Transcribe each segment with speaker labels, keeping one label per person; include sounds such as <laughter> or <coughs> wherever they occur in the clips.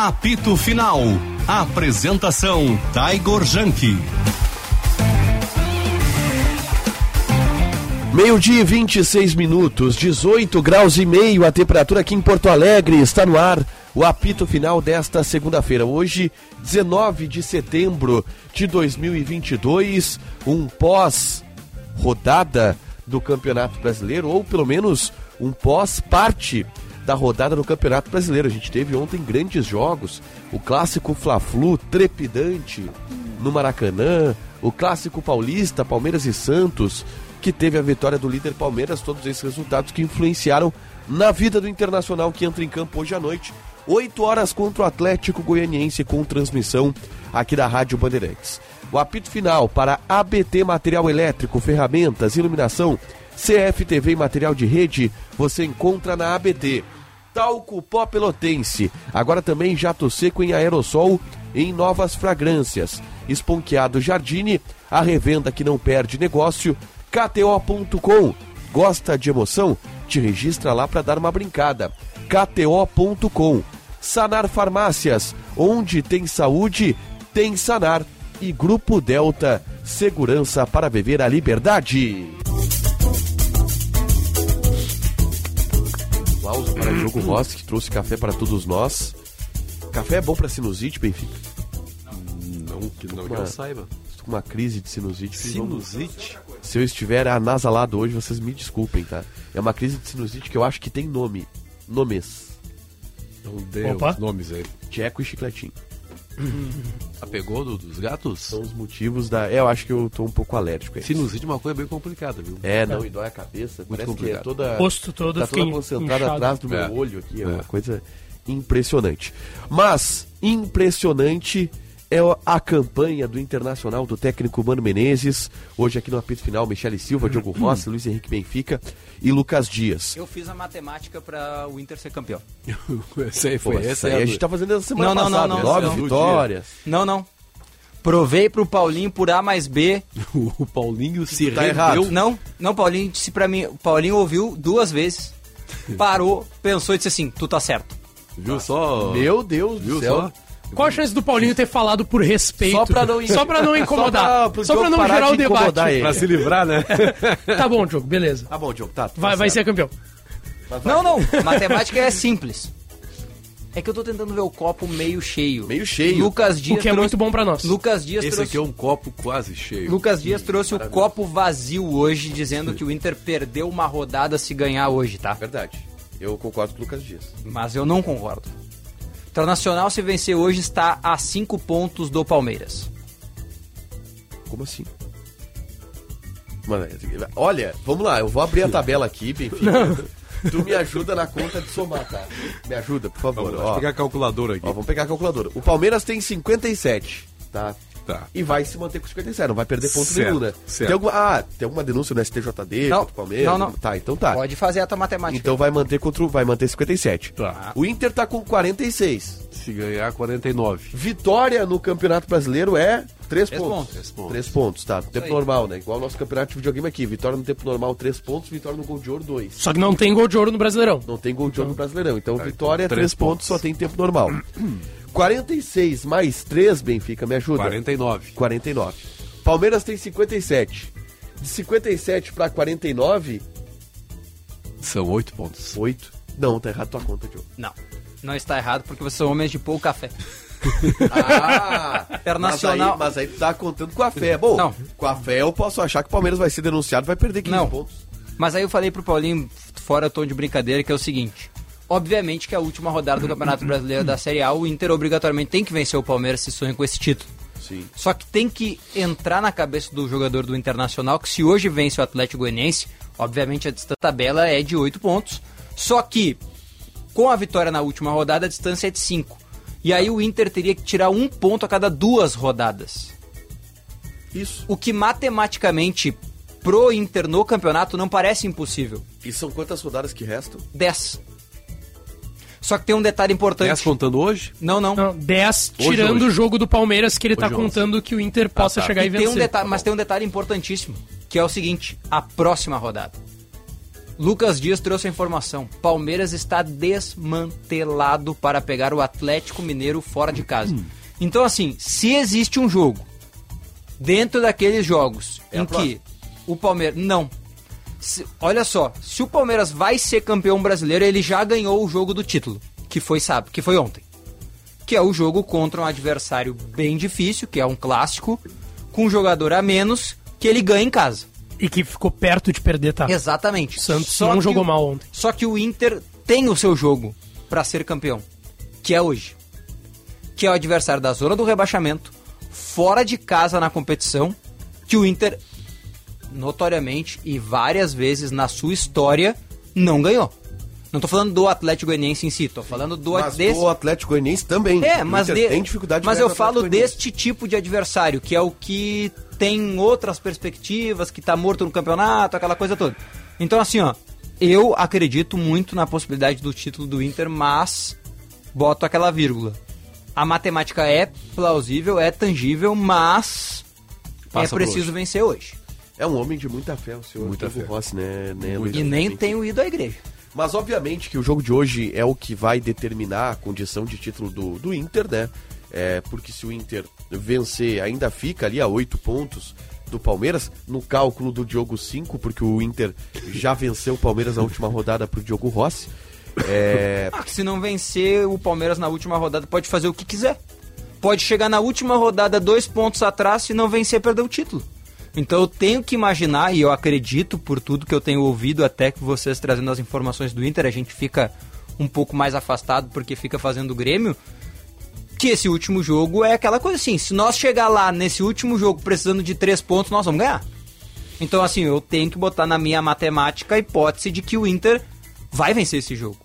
Speaker 1: Apito Final. Apresentação Taigor Janke.
Speaker 2: Meio-dia e 26 minutos, 18 graus e meio a temperatura aqui em Porto Alegre. Está no ar o apito final desta segunda-feira. Hoje, 19 de setembro de 2022, um pós-rodada do Campeonato Brasileiro, ou pelo menos um pós-parte da rodada do Campeonato Brasileiro. A gente teve ontem grandes jogos, o clássico Fla-Flu trepidante no Maracanã, o clássico paulista, Palmeiras e Santos, que teve a vitória do líder Palmeiras, todos esses resultados que influenciaram na vida do Internacional que entra em campo hoje à noite, 8 horas contra o Atlético Goianiense com transmissão aqui da Rádio Bandeirantes. O apito final para ABT Material Elétrico, Ferramentas, Iluminação, CFTV e Material de Rede, você encontra na ABT. Talco Pó Pelotense, agora também jato seco em aerossol em novas fragrâncias. Esponqueado Jardine, a revenda que não perde negócio. KTO.com, gosta de emoção? Te registra lá para dar uma brincada. KTO.com, Sanar Farmácias, onde tem saúde, tem Sanar. E Grupo Delta, segurança para viver a liberdade. Aplauso para Diogo Rossi, que trouxe café para todos nós. Café é bom para sinusite, Benfica?
Speaker 3: Não, que não
Speaker 2: Uma-
Speaker 3: que eu saiba.
Speaker 2: Estou com uma crise de sinusite.
Speaker 3: Sinusite?
Speaker 2: Se eu estiver anasalado hoje, vocês me desculpem, tá? É uma crise de sinusite que eu acho que tem nome. Nomes.
Speaker 3: Não dê
Speaker 4: Opa.
Speaker 3: os nomes aí.
Speaker 2: Tcheco e chicletinho.
Speaker 3: A pegou do- dos gatos?
Speaker 2: São os motivos da. É, eu acho que eu tô um pouco alérgico aí.
Speaker 3: Sinusite é uma coisa bem complicada, viu?
Speaker 2: É, não, e dói a cabeça. Parece que é
Speaker 3: complicado.
Speaker 2: toda.
Speaker 4: O rosto todo
Speaker 2: tá toda concentrada
Speaker 4: inchado.
Speaker 2: atrás do meu
Speaker 3: É.
Speaker 2: olho aqui. É,
Speaker 3: É.
Speaker 2: uma coisa impressionante. Mas, impressionante é a campanha do Internacional do técnico Mano Menezes. Hoje aqui no apito final, Michele Silva, Diogo <clears throat> Rossi, Luiz Henrique Benfica e Lucas Dias.
Speaker 5: Eu fiz a matemática para o Inter ser campeão. <laughs>
Speaker 3: Esse aí
Speaker 2: Pô,
Speaker 3: foi esse.
Speaker 2: isso aí
Speaker 3: é
Speaker 2: a
Speaker 3: do-
Speaker 2: gente tá fazendo essa semana
Speaker 5: Não, não,
Speaker 2: passada.
Speaker 5: não, não,
Speaker 2: Nove
Speaker 5: não.
Speaker 2: vitórias.
Speaker 5: Não, não. Provei pro Paulinho por A mais B. <laughs>
Speaker 3: O Paulinho se
Speaker 2: Tá errado.
Speaker 5: Não, não, Paulinho disse pra mim. O Paulinho ouviu duas vezes, <laughs> parou, pensou e disse assim: tu tá certo.
Speaker 3: Viu só?
Speaker 2: Meu Deus
Speaker 3: Viu
Speaker 2: do céu.
Speaker 3: só?
Speaker 4: Qual a chance do Paulinho ter falado por respeito?
Speaker 2: Só pra não-
Speaker 4: Só pra não <laughs> incomodar.
Speaker 2: Só pra-
Speaker 4: Só pra,
Speaker 2: pro
Speaker 4: não gerar o debate.
Speaker 2: ele.
Speaker 3: Pra se livrar, né? <laughs>
Speaker 4: Tá bom, Diogo, beleza.
Speaker 2: Tá bom, Diogo, tá. tá
Speaker 4: Vai, vai ser campeão.
Speaker 5: Não, não. <laughs> Matemática é simples. É que eu tô tentando ver o copo meio cheio.
Speaker 2: Meio cheio.
Speaker 5: Lucas Dias
Speaker 4: O que é
Speaker 5: trouxe-
Speaker 4: muito bom pra nós.
Speaker 5: Lucas Dias
Speaker 3: Esse
Speaker 5: trouxe
Speaker 3: aqui é um copo quase cheio.
Speaker 5: Lucas Dias trouxe o copo vazio hoje, dizendo que o Inter perdeu uma rodada se ganhar hoje, tá?
Speaker 2: Verdade. Eu concordo com o Lucas Dias.
Speaker 5: Mas eu não concordo. Internacional, se vencer hoje, está a 5 pontos do Palmeiras.
Speaker 2: Como assim? Mano, olha, vamos lá, eu vou abrir a tabela aqui, Benfica. <laughs> Tu me ajuda na conta de somar, tá? Me ajuda, por favor.
Speaker 3: Vamos
Speaker 2: ó.
Speaker 3: pegar a calculadora aqui.
Speaker 2: Ó, vamos pegar a calculadora. O Palmeiras tem 57, tá?
Speaker 3: Tá.
Speaker 2: E vai se manter com 57, não vai perder ponto
Speaker 3: Certo,
Speaker 2: nenhum, né?
Speaker 3: certo.
Speaker 2: Tem alguma, ah, tem alguma denúncia no STJD
Speaker 5: Não,
Speaker 2: contra o Palmeiras?
Speaker 5: não, não.
Speaker 2: Tá, então tá.
Speaker 5: Pode fazer a tua matemática.
Speaker 2: Então vai manter contra vai manter 57.
Speaker 3: Tá.
Speaker 2: O Inter tá com 46.
Speaker 3: Se ganhar, 49.
Speaker 2: Vitória no Campeonato Brasileiro é 3
Speaker 5: Três
Speaker 2: pontos.
Speaker 5: pontos.
Speaker 3: Três pontos.
Speaker 2: 3 pontos, tá. No tempo
Speaker 5: aí.
Speaker 2: normal, né? Igual o nosso campeonato de videogame aqui. Vitória no tempo normal, 3 pontos. Vitória no gol de ouro, 2.
Speaker 4: Só que não tem gol de ouro no Brasileirão.
Speaker 2: Não tem gol de ouro no Brasileirão. Então,
Speaker 3: Tá,
Speaker 2: vitória é
Speaker 3: então,
Speaker 2: 3
Speaker 3: três
Speaker 2: pontos,
Speaker 3: pontos.
Speaker 2: só tem tempo normal. <clears throat> 46 mais 3, Benfica, me ajuda.
Speaker 3: 49.
Speaker 2: 49. Palmeiras tem 57. De 57 pra 49,
Speaker 3: São 8 pontos.
Speaker 2: 8. Não, tá errado tua conta, Diogo.
Speaker 5: Não. Não está errado, porque vocês são homens de pouco café. <laughs>
Speaker 2: Ah!
Speaker 5: Internacional-
Speaker 2: Mas aí, mas aí tu tá contando com a fé. Bom,
Speaker 5: Não.
Speaker 2: com a fé eu posso achar que o Palmeiras vai ser denunciado vai perder 15
Speaker 5: Não.
Speaker 2: pontos.
Speaker 5: Mas aí eu falei pro Paulinho, fora tom de brincadeira, que é o seguinte. Obviamente que a última rodada do Campeonato Brasileiro da Série A, o Inter obrigatoriamente tem que vencer o Palmeiras se sonha com esse título.
Speaker 2: Sim.
Speaker 5: Só que tem que entrar na cabeça do jogador do Internacional que se hoje vence o Atlético Goianiense, obviamente a distância da tabela é de 8 pontos. Só que com a vitória na última rodada a distância é de 5. E aí o Inter teria que tirar um ponto a cada duas rodadas.
Speaker 2: Isso.
Speaker 5: O que matematicamente pro Inter no campeonato não parece impossível.
Speaker 2: E são quantas rodadas que restam?
Speaker 5: 10. Só que tem um detalhe importante.
Speaker 3: 10 contando hoje?
Speaker 5: Não, não.
Speaker 4: Não, 10
Speaker 3: Hoje,
Speaker 4: tirando
Speaker 3: hoje.
Speaker 4: o jogo do Palmeiras que ele tá
Speaker 3: Hoje,
Speaker 4: contando que o Inter possa
Speaker 3: tá.
Speaker 4: chegar e
Speaker 5: E tem
Speaker 4: vencer.
Speaker 5: um detalhe, mas tem um detalhe importantíssimo, que é o seguinte, a próxima rodada. Lucas Dias trouxe a informação. Palmeiras está desmantelado para pegar o Atlético Mineiro fora de casa. Então, assim, se existe um jogo dentro daqueles jogos
Speaker 2: É
Speaker 5: em que o Palmeiras. Não. Se- olha só, se o Palmeiras vai ser campeão brasileiro, ele já ganhou o jogo do título, que foi sábado, que foi ontem. Que é o jogo contra um adversário bem difícil, que é um clássico, com um jogador a menos, que ele ganha em casa.
Speaker 4: E que ficou perto de perder, tá?
Speaker 5: Exatamente.
Speaker 4: O Santos
Speaker 5: Só
Speaker 4: não jogou
Speaker 5: o-
Speaker 4: mal ontem.
Speaker 5: Só que o Inter tem o seu jogo pra ser campeão, que é hoje. Que é o adversário da zona do rebaixamento, fora de casa na competição, que o Inter notoriamente e várias vezes na sua história não ganhou. Não tô falando do Atlético Goianiense em si, tô falando do
Speaker 2: Mas
Speaker 5: desse
Speaker 2: Atlético Goianiense também.
Speaker 5: é, mas, de-
Speaker 2: tem dificuldade de
Speaker 5: mas eu falo deste tipo de adversário, que é o que tem outras perspectivas, que tá morto no campeonato, aquela coisa toda. Então, assim, ó, eu acredito muito na possibilidade do título do Inter, mas boto aquela vírgula. A matemática é plausível, é tangível, mas
Speaker 3: Passa
Speaker 5: é preciso
Speaker 3: hoje.
Speaker 5: vencer hoje.
Speaker 2: É um homem de muita fé, o senhor
Speaker 3: Muita
Speaker 2: Diego
Speaker 3: fé.
Speaker 2: Rossi, né? né. Luiz?
Speaker 5: E nem tenho ido à igreja.
Speaker 2: Mas obviamente que o jogo de hoje é o que vai determinar a condição de título do, do Inter, né? É, porque se o Inter vencer, ainda fica ali a oito pontos do Palmeiras, no cálculo do Diogo 5, porque o Inter já venceu o Palmeiras na última rodada pro Diogo Rossi. É, <laughs>
Speaker 5: Ah, que se não vencer o Palmeiras na última rodada, pode fazer o que quiser. Pode chegar na última rodada dois pontos atrás, se não vencer, perder o título. Então eu tenho que imaginar, e eu acredito por tudo que eu tenho ouvido, até que vocês trazendo as informações do Inter, a gente fica um pouco mais afastado porque fica fazendo o Grêmio, que esse último jogo é aquela coisa assim, se nós chegar lá nesse último jogo precisando de três pontos, nós vamos ganhar. Então, assim, eu tenho que botar na minha matemática a hipótese de que o Inter vai vencer esse jogo.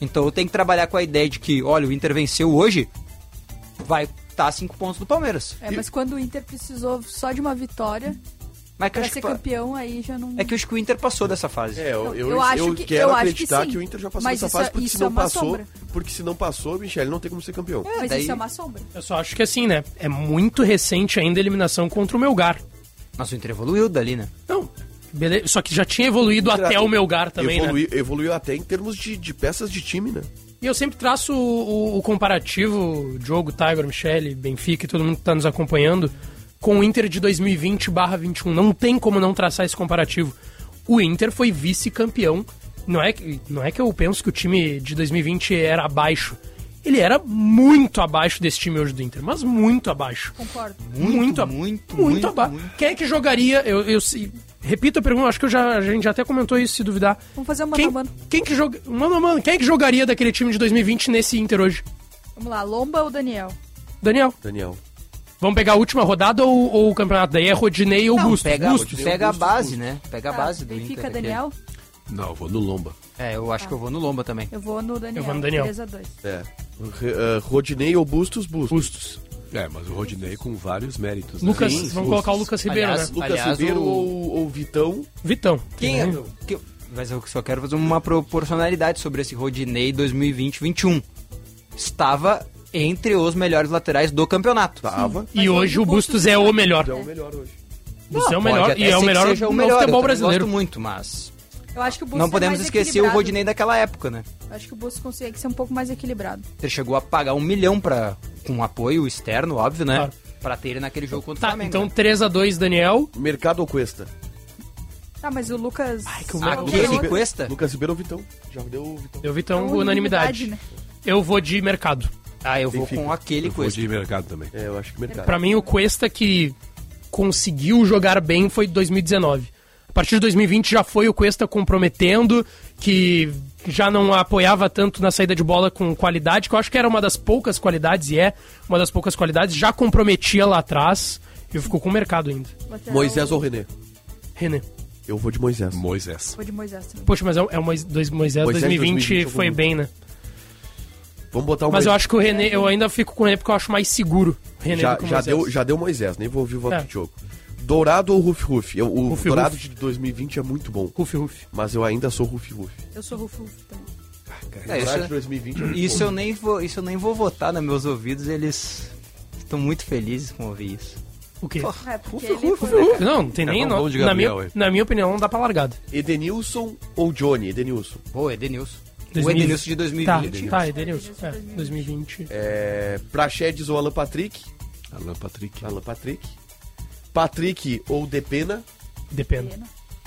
Speaker 5: Então eu tenho que trabalhar com a ideia de que, olha, o Inter venceu hoje, vai estar a cinco pontos do Palmeiras.
Speaker 6: É, mas quando o Inter precisou só de uma vitória
Speaker 5: Mas que eu
Speaker 6: pra ser
Speaker 5: que,
Speaker 6: campeão, aí já não.
Speaker 5: é que eu acho que o Inter passou dessa fase.
Speaker 2: é, eu, eu,
Speaker 6: Eu acho
Speaker 2: eu
Speaker 6: que-
Speaker 2: quero
Speaker 6: eu acho que
Speaker 2: acreditar que,
Speaker 6: sim.
Speaker 2: o Inter já passou
Speaker 6: Mas
Speaker 2: dessa
Speaker 6: isso
Speaker 2: fase,
Speaker 6: é-
Speaker 2: porque se
Speaker 6: é
Speaker 2: não
Speaker 6: uma
Speaker 2: passou,
Speaker 6: sombra.
Speaker 2: porque se não passou, Michele não tem como ser campeão.
Speaker 6: É, mas
Speaker 5: daí-
Speaker 6: isso é uma sombra.
Speaker 4: Eu só acho que assim, né? É muito recente ainda a eliminação contra o Melgar.
Speaker 5: Mas o Inter evoluiu dali, né?
Speaker 4: Não, beleza. Só que já tinha evoluído até o Melgar também, né?
Speaker 2: evoluiu, evoluiu até em termos de, de peças de time, né?
Speaker 4: E eu sempre traço o, o- o comparativo, Diogo, Tiger, Michele, Benfica e todo mundo que tá nos acompanhando, com o Inter de 2020-21. Não tem como não traçar esse comparativo. O Inter foi vice-campeão. Não é, não é que eu penso que o time de 2020 era abaixo. Ele era muito abaixo desse time hoje do Inter, mas muito abaixo.
Speaker 6: Concordo.
Speaker 4: Muito, a-
Speaker 5: muito,
Speaker 4: muito,
Speaker 5: muito,
Speaker 4: abaixo.
Speaker 5: muito.
Speaker 4: Quem é que jogaria? Eu, eu se- repito a pergunta, acho que eu já, a gente já até comentou isso, se duvidar.
Speaker 6: Vamos fazer um mano
Speaker 4: Quem,
Speaker 6: a mano.
Speaker 4: quem que joga, mano, mano, quem é que jogaria daquele time de 2020 nesse Inter hoje?
Speaker 6: Vamos lá, Lomba ou Daniel?
Speaker 4: Daniel,
Speaker 2: Daniel.
Speaker 4: vamos pegar a última rodada ou, ou o campeonato? Daí é Rodinei ou
Speaker 5: Não,
Speaker 4: Bustos?
Speaker 5: pega,
Speaker 4: Bustos.
Speaker 5: pega a base,
Speaker 2: Bustos.
Speaker 5: né? Pega a
Speaker 6: Tá,
Speaker 5: base do
Speaker 6: Benfica,
Speaker 5: Inter. aqui.
Speaker 6: Daniel?
Speaker 3: Não, eu vou no Lomba.
Speaker 5: É, eu acho que eu vou no Lomba também.
Speaker 6: Eu vou no Daniel.
Speaker 4: Eu vou no Daniel.
Speaker 6: 3x2.
Speaker 2: É. Re- eh, Rodinei ou Bustos? Bustos.
Speaker 4: Bustos.
Speaker 3: É, mas o Rodinei com vários méritos. né?
Speaker 4: Lucas,
Speaker 2: Sim,
Speaker 4: vamos colocar o Lucas Ribeiro,
Speaker 5: Aliás,
Speaker 4: né?
Speaker 2: Lucas
Speaker 5: Aliás,
Speaker 2: Ribeiro
Speaker 5: o-
Speaker 2: ou, ou Vitão?
Speaker 4: Vitão.
Speaker 5: Quem é?
Speaker 4: Uhum.
Speaker 5: que- mas eu só quero fazer uma proporcionalidade sobre esse Rodinei 2020-21. Estava entre os melhores laterais do campeonato.
Speaker 2: Tava.
Speaker 4: E hoje o Bustos é o melhor.
Speaker 2: É o melhor hoje.
Speaker 4: Bustos é o melhor e é o melhor
Speaker 5: seja
Speaker 4: no
Speaker 5: o melhor, eu
Speaker 4: futebol brasileiro.
Speaker 5: gosto muito, mas
Speaker 6: Eu acho que o Bustos
Speaker 5: não
Speaker 6: é
Speaker 5: podemos
Speaker 6: mais
Speaker 5: esquecer o. Rodinei daquela época, né?
Speaker 6: Eu acho que o Bustos consegue ser um pouco mais equilibrado.
Speaker 5: Ele chegou a pagar um milhão pra, com apoio externo, óbvio, né?
Speaker 4: Claro.
Speaker 5: Pra ter ele naquele jogo contra o
Speaker 4: Tá,
Speaker 5: Flamengo.
Speaker 4: então
Speaker 5: né?
Speaker 4: 3x2 Daniel.
Speaker 2: Mercado ou Cuesta?
Speaker 6: Tá, mas o Lucas...
Speaker 4: que o
Speaker 6: Lucas
Speaker 5: Aquele
Speaker 6: Ribeiro-
Speaker 5: Cuesta?
Speaker 2: Lucas Ribeiro ou Vitão? Já deu o Vitão.
Speaker 4: Eu vi então
Speaker 6: É
Speaker 4: unanimidade.
Speaker 6: né?
Speaker 4: Eu vou de mercado.
Speaker 5: Ah, eu vou com aquele
Speaker 3: Eu vou
Speaker 5: Cuesta.
Speaker 3: de mercado também.
Speaker 2: É, eu acho que mercado.
Speaker 4: Pra mim, o Cuesta que conseguiu jogar bem foi 2019. A partir de 2020 já foi o Cuesta comprometendo, que já não apoiava tanto na saída de bola com qualidade, que eu acho que era uma das poucas qualidades, e é uma das poucas qualidades, já comprometia lá atrás, e ficou com o mercado ainda.
Speaker 6: Lateral-
Speaker 2: Moisés ou René?
Speaker 4: René.
Speaker 2: Eu vou de Moisés.
Speaker 3: Moisés.
Speaker 6: Vou de Moisés também.
Speaker 4: Poxa, mas é, é o Mois- dois- Moisés,
Speaker 2: Moisés
Speaker 4: 2020,
Speaker 2: 2020
Speaker 4: foi bem, né?
Speaker 2: Vamos botar o
Speaker 4: Mas eu
Speaker 2: Moisés.
Speaker 4: acho que o René, eu ainda fico com o René porque eu acho mais seguro. René
Speaker 2: já,
Speaker 4: do que o
Speaker 2: já,
Speaker 4: Moisés.
Speaker 2: deu, já deu Moisés, nem vou ouvir o voto
Speaker 4: É.
Speaker 2: do Diogo. Dourado ou Ruf Ruf? Eu- O
Speaker 4: Ruf
Speaker 2: Dourado
Speaker 4: Ruf.
Speaker 2: de 2020 é muito bom,
Speaker 4: Ruf, Ruf.
Speaker 2: mas eu ainda sou Ruf Ruf.
Speaker 6: Eu sou Rufo Rufo também.
Speaker 5: É,
Speaker 2: Dourado de
Speaker 5: isso,
Speaker 2: 2020 é muito
Speaker 5: isso
Speaker 2: bom.
Speaker 5: eu nem vou, isso eu nem vou votar nos meus ouvidos, eles estão muito felizes com ouvir isso.
Speaker 4: O quê?
Speaker 6: É, porque ele foi...
Speaker 4: Não, não tem nem.
Speaker 3: É,
Speaker 4: não-
Speaker 3: vamos de
Speaker 4: na, minha,
Speaker 3: é.
Speaker 4: na minha opinião, não dá pra largada.
Speaker 2: Edenilson ou Johnny? Edenilson.
Speaker 5: Pô, Edenilson. O
Speaker 4: 2000.
Speaker 5: Edenilson de 2020.
Speaker 4: Tá, tá, Edenilson. É, 2020.
Speaker 2: É, Praxedes ou Alan Patrick?
Speaker 3: Alan Patrick.
Speaker 2: Alan Patrick. Patrick ou Depena?
Speaker 4: Depende.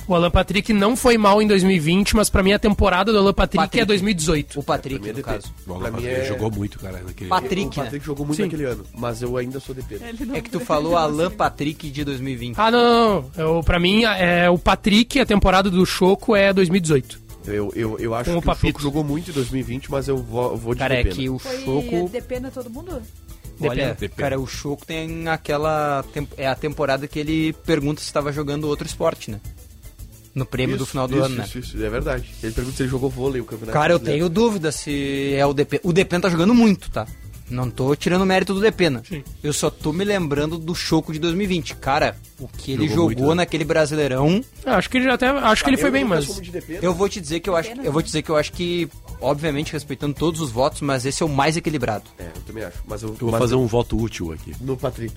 Speaker 4: O Alan Patrick não foi mal em 2020, mas pra mim a temporada do Alan Patrick,
Speaker 5: Patrick.
Speaker 4: é 2018.
Speaker 5: O Patrick,
Speaker 2: é
Speaker 5: no caso.
Speaker 3: O Alan
Speaker 2: Pra mim
Speaker 3: Patrick
Speaker 2: é-
Speaker 3: jogou muito, cara, naquele...
Speaker 5: Patrick,
Speaker 2: o Patrick
Speaker 5: né?
Speaker 2: jogou muito
Speaker 4: Sim.
Speaker 2: naquele ano, mas eu ainda sou Depena.
Speaker 6: Ele não-
Speaker 5: É que tu <laughs> falou Alan Patrick de 2020.
Speaker 4: Ah, não, não, não. Eu, pra mim, é, o Patrick, a temporada do Choco é 2018.
Speaker 2: Eu, eu, eu acho
Speaker 4: Com o
Speaker 2: que o
Speaker 4: Papito.
Speaker 2: Choco jogou muito em 2020, mas eu vou, eu vou de
Speaker 5: Cara, é
Speaker 2: Depena.
Speaker 5: que o
Speaker 6: Foi
Speaker 5: Choco...
Speaker 6: depena todo mundo?
Speaker 5: Olha,
Speaker 4: Depende.
Speaker 5: cara, o Choco tem aquela... É a temporada que ele pergunta se estava jogando outro esporte, né? No prêmio do
Speaker 2: Isso,
Speaker 5: final do
Speaker 2: isso,
Speaker 5: ano, né?
Speaker 2: Isso, isso, é verdade. Ele pergunta se ele jogou vôlei o campeonato.
Speaker 5: Cara, eu tenho dúvida se é o DP. O Depena tá jogando muito, tá? Não tô tirando mérito do Depena.
Speaker 4: Sim.
Speaker 5: Eu só tô me lembrando do Choco de 2020. Cara, o que ele
Speaker 3: Jogou
Speaker 5: jogou
Speaker 3: muito, né?
Speaker 5: naquele Brasileirão,
Speaker 4: Eu acho que ele até. Acho que ele
Speaker 2: Eu
Speaker 4: foi bem, mas.
Speaker 5: eu vou te dizer que eu acho, eu vou te dizer que eu acho que obviamente respeitando todos os votos, mas esse é o mais equilibrado.
Speaker 2: É, eu também acho. Mas eu,
Speaker 3: Eu vou
Speaker 2: mas
Speaker 3: fazer
Speaker 2: eu-
Speaker 3: um voto útil aqui,
Speaker 2: No Patrick.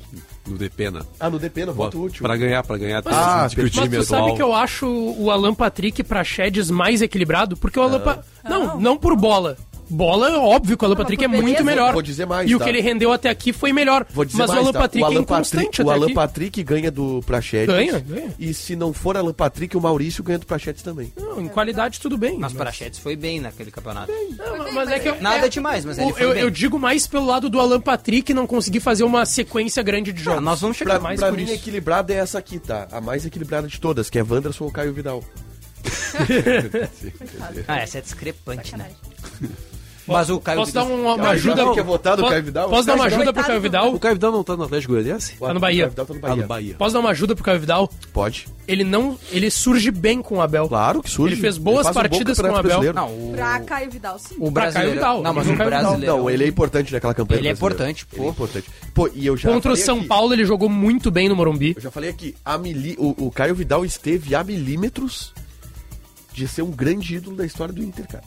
Speaker 3: no Depena.
Speaker 2: Ah, no Depena, voto útil.
Speaker 3: Pra ganhar, pra ganhar.
Speaker 2: Ah,
Speaker 3: que o time
Speaker 4: Mas tu
Speaker 3: atual...
Speaker 4: sabe que eu acho o Alan Patrick pra Sheds mais equilibrado? Porque o Alan Pa- Não,
Speaker 6: Não.
Speaker 4: não por bola. Bola, óbvio que o Alan
Speaker 6: Não,
Speaker 4: Patrick é
Speaker 6: mas
Speaker 4: muito melhor.
Speaker 2: Vou dizer mais,
Speaker 4: E o
Speaker 2: tá?
Speaker 4: que ele rendeu até aqui foi melhor.
Speaker 2: Vou dizer
Speaker 4: mas
Speaker 2: mais,
Speaker 4: o Alan
Speaker 2: tá?
Speaker 4: Patrick
Speaker 2: o Alan
Speaker 4: é inconstante
Speaker 2: Patrick, o Alan
Speaker 4: aqui.
Speaker 2: Patrick ganha do Prachedes.
Speaker 4: Ganha, ganha.
Speaker 2: E se não for Alan Patrick, o Maurício ganha do Prachedes também.
Speaker 4: Não, em qualidade tudo bem.
Speaker 5: Mas Prachetes foi bem naquele campeonato.
Speaker 4: Não, mas é que eu,
Speaker 5: Nada
Speaker 4: é-
Speaker 5: demais, mas
Speaker 4: o-
Speaker 5: ele foi
Speaker 4: eu,
Speaker 5: bem.
Speaker 4: eu digo mais pelo lado do Alan Patrick não conseguir fazer uma sequência grande de jogos.
Speaker 5: Ah, nós vamos chegar
Speaker 2: Pra,
Speaker 4: mais
Speaker 2: pra
Speaker 4: por
Speaker 2: mim,
Speaker 4: isso.
Speaker 2: equilibrada é essa aqui, tá? A mais equilibrada de todas, que é Wanderson ou Caio Vidal. <laughs> <laughs>
Speaker 5: Ah, essa é discrepante, né? Mas o Caio
Speaker 4: Posso dar
Speaker 5: Vidal-
Speaker 4: uma, uma ajuda?
Speaker 2: Quer votar
Speaker 4: Po-
Speaker 2: Caio Vidal?
Speaker 4: Posso dar uma ajuda pro. Caio Vidal?
Speaker 3: O Caio Vidal não tá no Atlético Goianiense?
Speaker 4: Tá no Bahia.
Speaker 2: O Caio Vidal tá no
Speaker 3: Tá
Speaker 2: Bahia.
Speaker 3: no Bahia.
Speaker 4: Posso dar uma ajuda pro Caio Vidal?
Speaker 2: Pode.
Speaker 4: Ele não. Ele surge bem com o Abel.
Speaker 2: Claro que surge.
Speaker 4: Ele fez boas
Speaker 2: um bom
Speaker 4: partidas com o Abel.
Speaker 2: brasileiro.
Speaker 5: Não, o,
Speaker 6: Pra Caio Vidal, sim.
Speaker 5: o
Speaker 4: pra Caio
Speaker 5: brasileiro.
Speaker 4: Vidal.
Speaker 5: Não, mas o brasileiro.
Speaker 2: Não, ele é importante naquela campanha
Speaker 5: Ele é importante,
Speaker 2: Ele é
Speaker 5: pô.
Speaker 2: importante. Pô, e eu já
Speaker 4: Contra o São
Speaker 2: aqui-
Speaker 4: Paulo, ele jogou muito bem no Morumbi.
Speaker 2: Eu já falei aqui, a mili, o, o Caio Vidal esteve a milímetros de ser um grande ídolo da história do Inter, cara.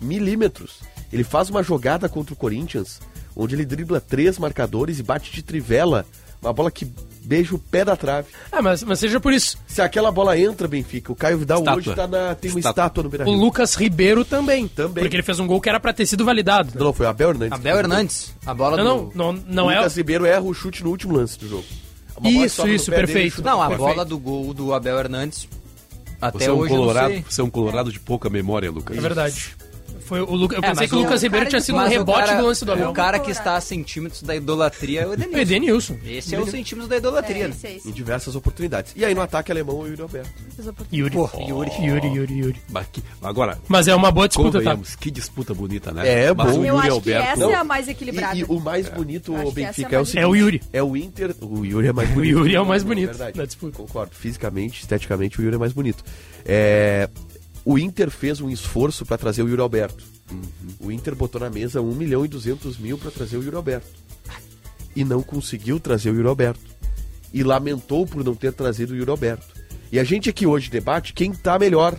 Speaker 2: Milímetros. Ele faz uma jogada contra o Corinthians, onde ele dribla três marcadores e bate de trivela, uma bola que beija o pé da trave.
Speaker 4: Ah, mas, mas seja por isso.
Speaker 2: Se aquela bola entra, Benfica, o Caio Vidal
Speaker 3: Estátua.
Speaker 2: hoje tá na, tem uma
Speaker 3: Estátua.
Speaker 2: estátua no Beira
Speaker 4: O Lucas Ribeiro também.
Speaker 2: Também.
Speaker 4: Porque ele fez um gol que era pra ter sido validado.
Speaker 2: Não, foi o Abel Hernandes.
Speaker 5: Abel Hernandes. A bola
Speaker 4: Não,
Speaker 5: do...
Speaker 4: não, não, não é.
Speaker 2: Lucas Ribeiro erra o chute no último lance do jogo.
Speaker 4: Isso, isso,
Speaker 2: dele,
Speaker 4: perfeito.
Speaker 5: Não, a
Speaker 2: pé.
Speaker 5: bola do gol do Abel Hernandes. Até
Speaker 3: Você é, um
Speaker 5: hoje eu não
Speaker 3: colorado, você é um colorado de pouca memória, Lucas.
Speaker 4: É verdade. Foi o Luca, eu
Speaker 5: É,
Speaker 4: pensei que o
Speaker 5: o
Speaker 4: Lucas Ribeiro tinha sido um
Speaker 5: o
Speaker 4: rebote
Speaker 5: cara-
Speaker 4: do lance do Abel.
Speaker 5: O cara que está a centímetros da idolatria é o Edenilson.
Speaker 4: Edenilson.
Speaker 5: Esse é o centímetros da idolatria.
Speaker 6: É,
Speaker 5: né?
Speaker 6: esse é esse.
Speaker 2: Em diversas oportunidades. E aí no ataque alemão, o Yuri Alberto.
Speaker 4: Yuri.
Speaker 5: Pô, Yuri.
Speaker 4: Yuri, Yuri, Yuri.
Speaker 3: Agora,
Speaker 4: Mas é uma boa disputa, tá?
Speaker 3: que disputa bonita, né?
Speaker 2: É,
Speaker 3: Mas
Speaker 2: bom.
Speaker 3: o
Speaker 6: Eu
Speaker 3: Yuri
Speaker 6: acho que
Speaker 3: Alberto...
Speaker 6: essa
Speaker 2: Não.
Speaker 6: é a mais equilibrada.
Speaker 2: E, e o mais bonito, o Benfica,
Speaker 6: é
Speaker 2: é o seguinte.
Speaker 4: É o Yuri.
Speaker 2: É o Inter. O Yuri é mais <laughs>
Speaker 4: O
Speaker 2: bonito.
Speaker 4: Yuri é o mais bonito
Speaker 2: Verdade.
Speaker 4: da disputa.
Speaker 2: Concordo. Fisicamente, esteticamente, o Yuri é mais bonito. É, o Inter fez um esforço para trazer o Yuri Alberto. O Inter botou na mesa 1 milhão e 200 mil para trazer o Yuri Alberto. E não conseguiu trazer o Yuri Alberto. E lamentou por não ter trazido o Yuri Alberto. E a gente aqui hoje debate quem tá melhor.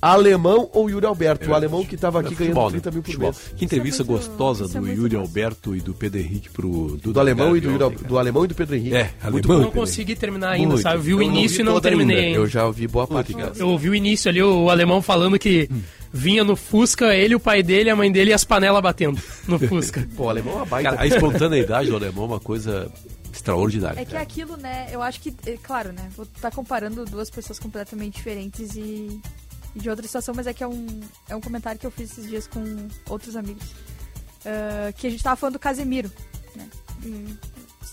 Speaker 2: Alemão ou Yuri Alberto? o alemão que tava aqui
Speaker 3: É futebol,
Speaker 2: ganhando 30
Speaker 3: né?
Speaker 2: mil por
Speaker 3: Futebol.
Speaker 2: mês.
Speaker 3: Que entrevista
Speaker 6: é
Speaker 3: gostosa
Speaker 6: é
Speaker 3: do Yuri. Alberto e do Pedro Henrique pro...
Speaker 2: Do alemão e do, Yuri, do alemão e do Pedro Henrique.
Speaker 3: É,
Speaker 2: Muito
Speaker 3: alemão
Speaker 2: bom.
Speaker 3: e
Speaker 4: Não consegui terminar ainda,
Speaker 3: Muito.
Speaker 4: sabe? Eu vi o
Speaker 2: Eu
Speaker 4: início
Speaker 2: vi
Speaker 4: e não terminei
Speaker 2: ainda. Eu já ouvi boa parte.
Speaker 4: Eu ouvi o início ali, o alemão falando que vinha no Fusca, ele, o pai dele, a mãe dele e as panelas batendo no <laughs> Fusca.
Speaker 2: Pô, o alemão é uma baita.
Speaker 3: Cara, a espontaneidade do alemão é uma coisa extraordinária.
Speaker 6: É que aquilo, né, eu acho que, é, claro, né, vou estar comparando duas pessoas completamente diferentes e de outra situação, mas é que é um, é um comentário que eu fiz esses dias com outros amigos. Ah, que a gente tava falando do Casemiro, né? Hum,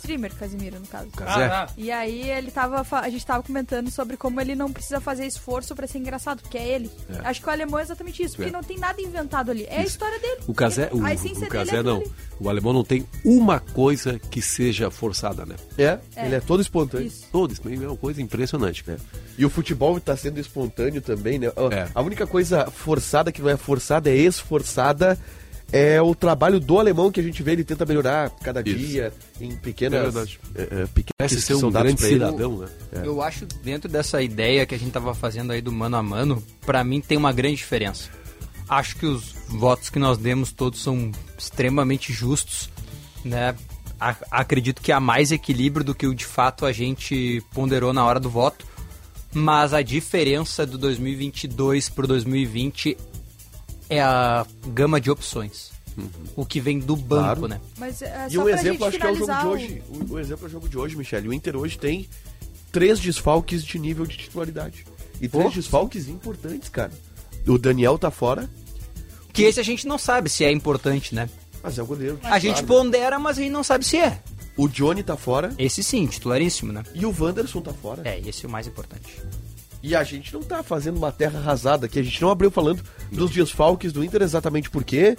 Speaker 6: streamer Casemiro, no caso.
Speaker 3: Casé?
Speaker 4: Ah, tá.
Speaker 6: E aí ele tava, a gente tava comentando sobre como ele não precisa fazer esforço pra ser engraçado, porque é ele.
Speaker 3: É.
Speaker 6: Acho que o alemão é exatamente isso, porque
Speaker 3: É.
Speaker 6: não tem nada inventado ali. É a história dele.
Speaker 3: O Casé, o, o
Speaker 6: dele
Speaker 3: Casé
Speaker 6: é
Speaker 3: não.
Speaker 6: ali.
Speaker 3: O alemão não tem uma coisa que seja forçada, né?
Speaker 2: É,
Speaker 6: É.
Speaker 2: ele é todo espontâneo.
Speaker 6: Isso.
Speaker 3: Todos, é uma coisa impressionante.
Speaker 2: É. E o futebol está sendo espontâneo também, né? A-
Speaker 3: É.
Speaker 2: A única coisa forçada que não é forçada é esforçada. É o trabalho do alemão que a gente vê, ele tenta melhorar cada
Speaker 3: Isso.
Speaker 2: dia em
Speaker 3: É
Speaker 2: pequenas.
Speaker 3: verdade.
Speaker 2: é, é, pequenas
Speaker 3: ser um grande cidadão, né?
Speaker 5: Eu acho, dentro dessa ideia que a gente tava fazendo aí do mano a mano, pra mim tem uma grande diferença. Acho que os votos que nós demos todos são extremamente justos, né? a- acredito que há mais equilíbrio do que o de fato a gente ponderou na hora do voto. Mas a diferença do 2022 pro 2020 é a gama de opções. O que vem do banco,
Speaker 2: Claro.
Speaker 5: né?
Speaker 6: Mas é
Speaker 2: E um exemplo, acho que é o jogo de
Speaker 6: finalizar
Speaker 2: hoje. O, o exemplo é o jogo de hoje, Michele. O Inter hoje tem três desfalques de nível de titularidade. E três desfalques importantes, cara. O Daniel tá fora,
Speaker 5: Que esse a gente não sabe se é importante, né?
Speaker 2: mas é o goleiro.
Speaker 5: A gente pondera, mas a gente não sabe se é.
Speaker 2: O Johnny tá fora
Speaker 5: Esse sim, titularíssimo, né?
Speaker 2: e o Wanderson tá fora.
Speaker 5: É, esse é o mais importante.
Speaker 2: E a gente não tá fazendo uma terra arrasada aqui. A gente não abriu falando dos desfalques do Inter exatamente porque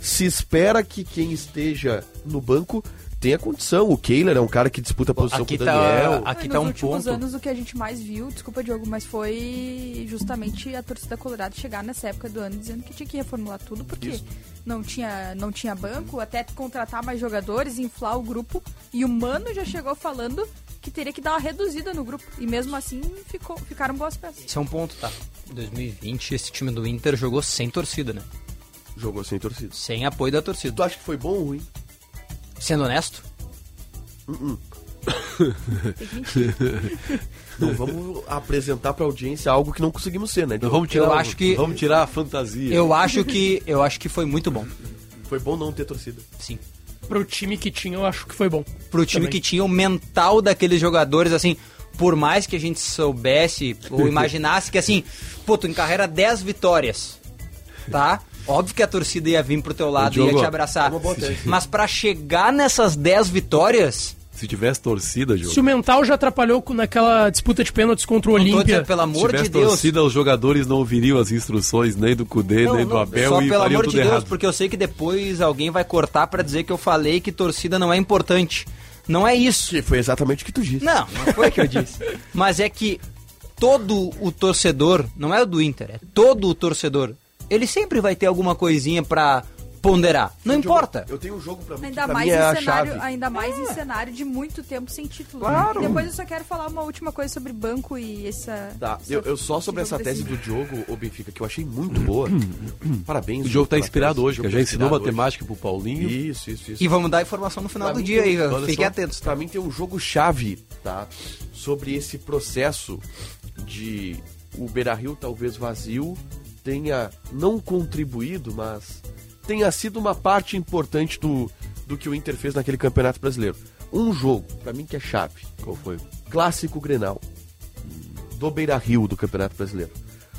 Speaker 2: se espera que quem esteja no banco tenha condição. O Kehler é um cara que disputa a posição
Speaker 5: Aqui
Speaker 2: com o
Speaker 5: tá-
Speaker 2: Daniel.
Speaker 5: aqui
Speaker 6: nos
Speaker 5: tá um
Speaker 6: últimos
Speaker 5: ponto.
Speaker 6: anos o que a gente mais viu, desculpa Diogo, mas foi justamente a torcida colorada chegar nessa época do ano dizendo que tinha que reformular tudo porque
Speaker 2: Isso.
Speaker 6: não tinha, não tinha banco, até contratar mais jogadores, inflar o grupo. E o Mano já chegou falando que teria que dar uma reduzida no grupo. E mesmo assim ficou, ficaram boas peças.
Speaker 5: Esse é um ponto, tá? Em 2020, esse time do Inter jogou sem torcida, né?
Speaker 2: Jogou sem torcida.
Speaker 5: Sem apoio da torcida.
Speaker 2: Tu acha que foi bom ou ruim?
Speaker 5: Sendo honesto,
Speaker 6: que mentir. <laughs>
Speaker 2: Não vamos apresentar pra audiência algo que não conseguimos ser, né?
Speaker 3: Então vamos tirar,
Speaker 5: Eu acho que-
Speaker 3: vamos tirar a fantasia.
Speaker 5: eu acho que eu acho que foi muito bom.
Speaker 2: Foi bom não ter torcida.
Speaker 5: Sim.
Speaker 4: Pro time que tinha, eu acho que foi bom.
Speaker 5: Pro time
Speaker 4: Também.
Speaker 5: que tinha o mental daqueles jogadores, assim, por mais que a gente soubesse ou <laughs> imaginasse que assim, pô, tu encarrega 10 vitórias, tá? Óbvio que a torcida ia vir pro teu lado e ia te abraçar.
Speaker 2: é.
Speaker 5: Mas pra chegar nessas 10 vitórias,
Speaker 3: Se tivesse torcida, Diogo.
Speaker 4: Se o mental já atrapalhou com- naquela disputa de pênaltis contra o Olímpia.
Speaker 5: pelo
Speaker 3: Se
Speaker 5: amor
Speaker 3: tivesse
Speaker 5: de Deus.
Speaker 3: torcida, os jogadores não ouviriam as instruções nem do Cudê,
Speaker 5: Não,
Speaker 3: nem do
Speaker 5: não,
Speaker 3: Abel
Speaker 5: só
Speaker 3: e
Speaker 5: pelo amor
Speaker 3: tudo
Speaker 5: de Deus,
Speaker 3: errado.
Speaker 5: porque eu sei que depois alguém vai cortar pra dizer que eu falei que torcida não é importante. Não é isso.
Speaker 2: Que foi exatamente o que tu disse.
Speaker 5: Não, não foi o que eu disse. <laughs> Mas é que todo o torcedor, não é o do Inter, é todo o torcedor, ele sempre vai ter alguma coisinha pra ponderar. Não
Speaker 2: Diogo,
Speaker 5: importa.
Speaker 2: Eu tenho um jogo pra mim
Speaker 6: Ainda mais,
Speaker 2: mim é
Speaker 6: em cenário, ainda mais em cenário de muito tempo sem título.
Speaker 5: Claro.
Speaker 6: Depois eu só quero falar uma última coisa sobre banco e essa.
Speaker 2: Tá,
Speaker 6: essa-
Speaker 2: eu, eu só sobre essa tese
Speaker 6: desse-
Speaker 2: do Diogo, ô Benfica, que eu achei muito boa. <coughs> Parabéns.
Speaker 3: O jogo tá inspirado hoje,
Speaker 2: O
Speaker 3: que
Speaker 2: jogo
Speaker 3: já
Speaker 2: tá
Speaker 3: ensinou matemática pro Paulinho.
Speaker 2: Isso, isso, isso.
Speaker 5: E vamos dar informação no final
Speaker 2: Pra
Speaker 5: do dia
Speaker 2: tem-
Speaker 5: aí, fiquem atentos.
Speaker 2: Pra mim tem um jogo chave, tá? Sobre esse processo de o Beira-Rio talvez vazio tenha não contribuído, mas tenha sido uma parte importante do, do que o Inter fez naquele Campeonato Brasileiro. Um jogo, pra mim que é chave.
Speaker 3: Qual foi?
Speaker 2: Clássico Grenal do Beira-Rio do Campeonato Brasileiro.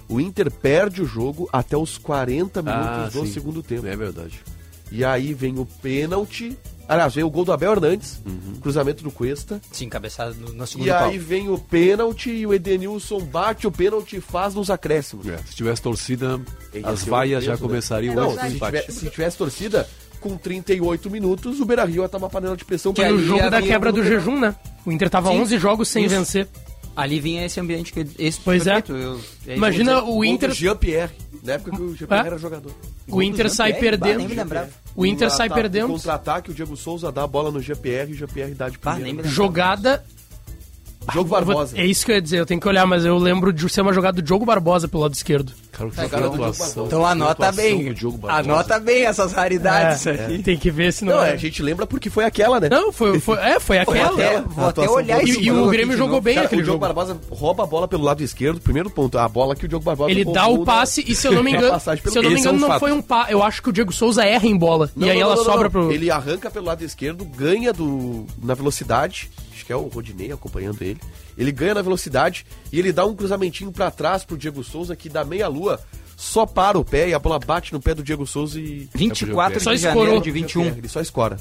Speaker 2: O Inter perde o jogo até os 40 minutos
Speaker 3: Ah,
Speaker 2: do
Speaker 3: sim.
Speaker 2: segundo tempo.
Speaker 3: É verdade.
Speaker 2: E aí vem o pênalti. Aliás, vem o gol do Abel Hernandes,
Speaker 3: Uhum.
Speaker 2: cruzamento do Cuesta.
Speaker 5: Sim, cabeçada no, no segundo
Speaker 2: E
Speaker 5: pau.
Speaker 2: aí vem o pênalti e o Edenilson bate o pênalti e faz nos acréscimos.
Speaker 3: É, se tivesse torcida,
Speaker 2: Ele
Speaker 3: as vaias
Speaker 2: um
Speaker 3: já
Speaker 2: peso, né?
Speaker 3: começariam
Speaker 2: Não,
Speaker 3: antes do
Speaker 6: verdade.
Speaker 2: se,
Speaker 3: empate.
Speaker 2: tiver- se tivesse torcida, com 38 minutos, o Beira Rio ia estar uma panela de pressão
Speaker 5: Que
Speaker 4: Foi o jogo da quebra do jejum, né? O Inter tava
Speaker 5: Sim,
Speaker 4: 11 jogos sem
Speaker 5: isso.
Speaker 4: vencer.
Speaker 5: Ali vinha esse ambiente que esse
Speaker 4: Pois é.
Speaker 5: eu- é
Speaker 4: Imagina o Inter,
Speaker 2: Jean-Pierre, na época que o
Speaker 4: É?
Speaker 2: era jogador.
Speaker 4: o Inter sai perdendo. O Inter
Speaker 2: Um
Speaker 4: sai perdendo.
Speaker 2: Contra-ataque, o Diego Souza dá a bola no GPR e o GPR dá de primeira.
Speaker 5: lembrava.
Speaker 4: Jogada.
Speaker 2: Jogo
Speaker 4: Eu vou-
Speaker 2: Barbosa.
Speaker 4: É isso que eu ia dizer, eu tenho que olhar, mas eu lembro de ser uma jogada do Diogo Barbosa pelo lado esquerdo.
Speaker 3: Cara, que
Speaker 2: cara
Speaker 3: foi a
Speaker 2: do Diogo
Speaker 3: atuação.
Speaker 2: Barbosa.
Speaker 5: Então anota bem.
Speaker 3: Diogo.
Speaker 5: Anota bem essas raridades
Speaker 4: É,
Speaker 5: aí.
Speaker 4: Tem que ver se não.
Speaker 2: Não,
Speaker 4: é.
Speaker 2: a gente lembra porque foi aquela, né?
Speaker 4: Não, foi, foi, é, foi <laughs> aquela.
Speaker 5: até-
Speaker 2: A
Speaker 5: vou até olhar
Speaker 2: foi-
Speaker 5: esse
Speaker 4: E, e o
Speaker 5: jogo
Speaker 4: Grêmio jogou bem
Speaker 2: Cara,
Speaker 4: aquele
Speaker 2: o Diogo
Speaker 4: jogo.
Speaker 2: Barbosa rouba a bola pelo lado esquerdo, primeiro ponto. A bola que o Diogo Barbosa
Speaker 4: Ele dá o passe e se eu não me
Speaker 2: da <laughs>
Speaker 4: engano, se eu não me
Speaker 3: é
Speaker 4: engano
Speaker 3: um
Speaker 4: não foi um pa... Eu acho que o Diego Souza erra em bola
Speaker 2: Não,
Speaker 4: e aí
Speaker 2: não,
Speaker 4: ela sobra pro
Speaker 2: Ele arranca pelo lado esquerdo, ganha do na velocidade. Acho que é o Rodinei acompanhando ele. Ele ganha na velocidade e ele dá um cruzamentinho pra trás pro Diego Souza que dá meia lua, só para o pé e a bola bate no pé do Diego Souza e
Speaker 5: 24
Speaker 4: Só
Speaker 5: de
Speaker 4: escorou.
Speaker 5: janeiro de 21.
Speaker 2: Ele só escora.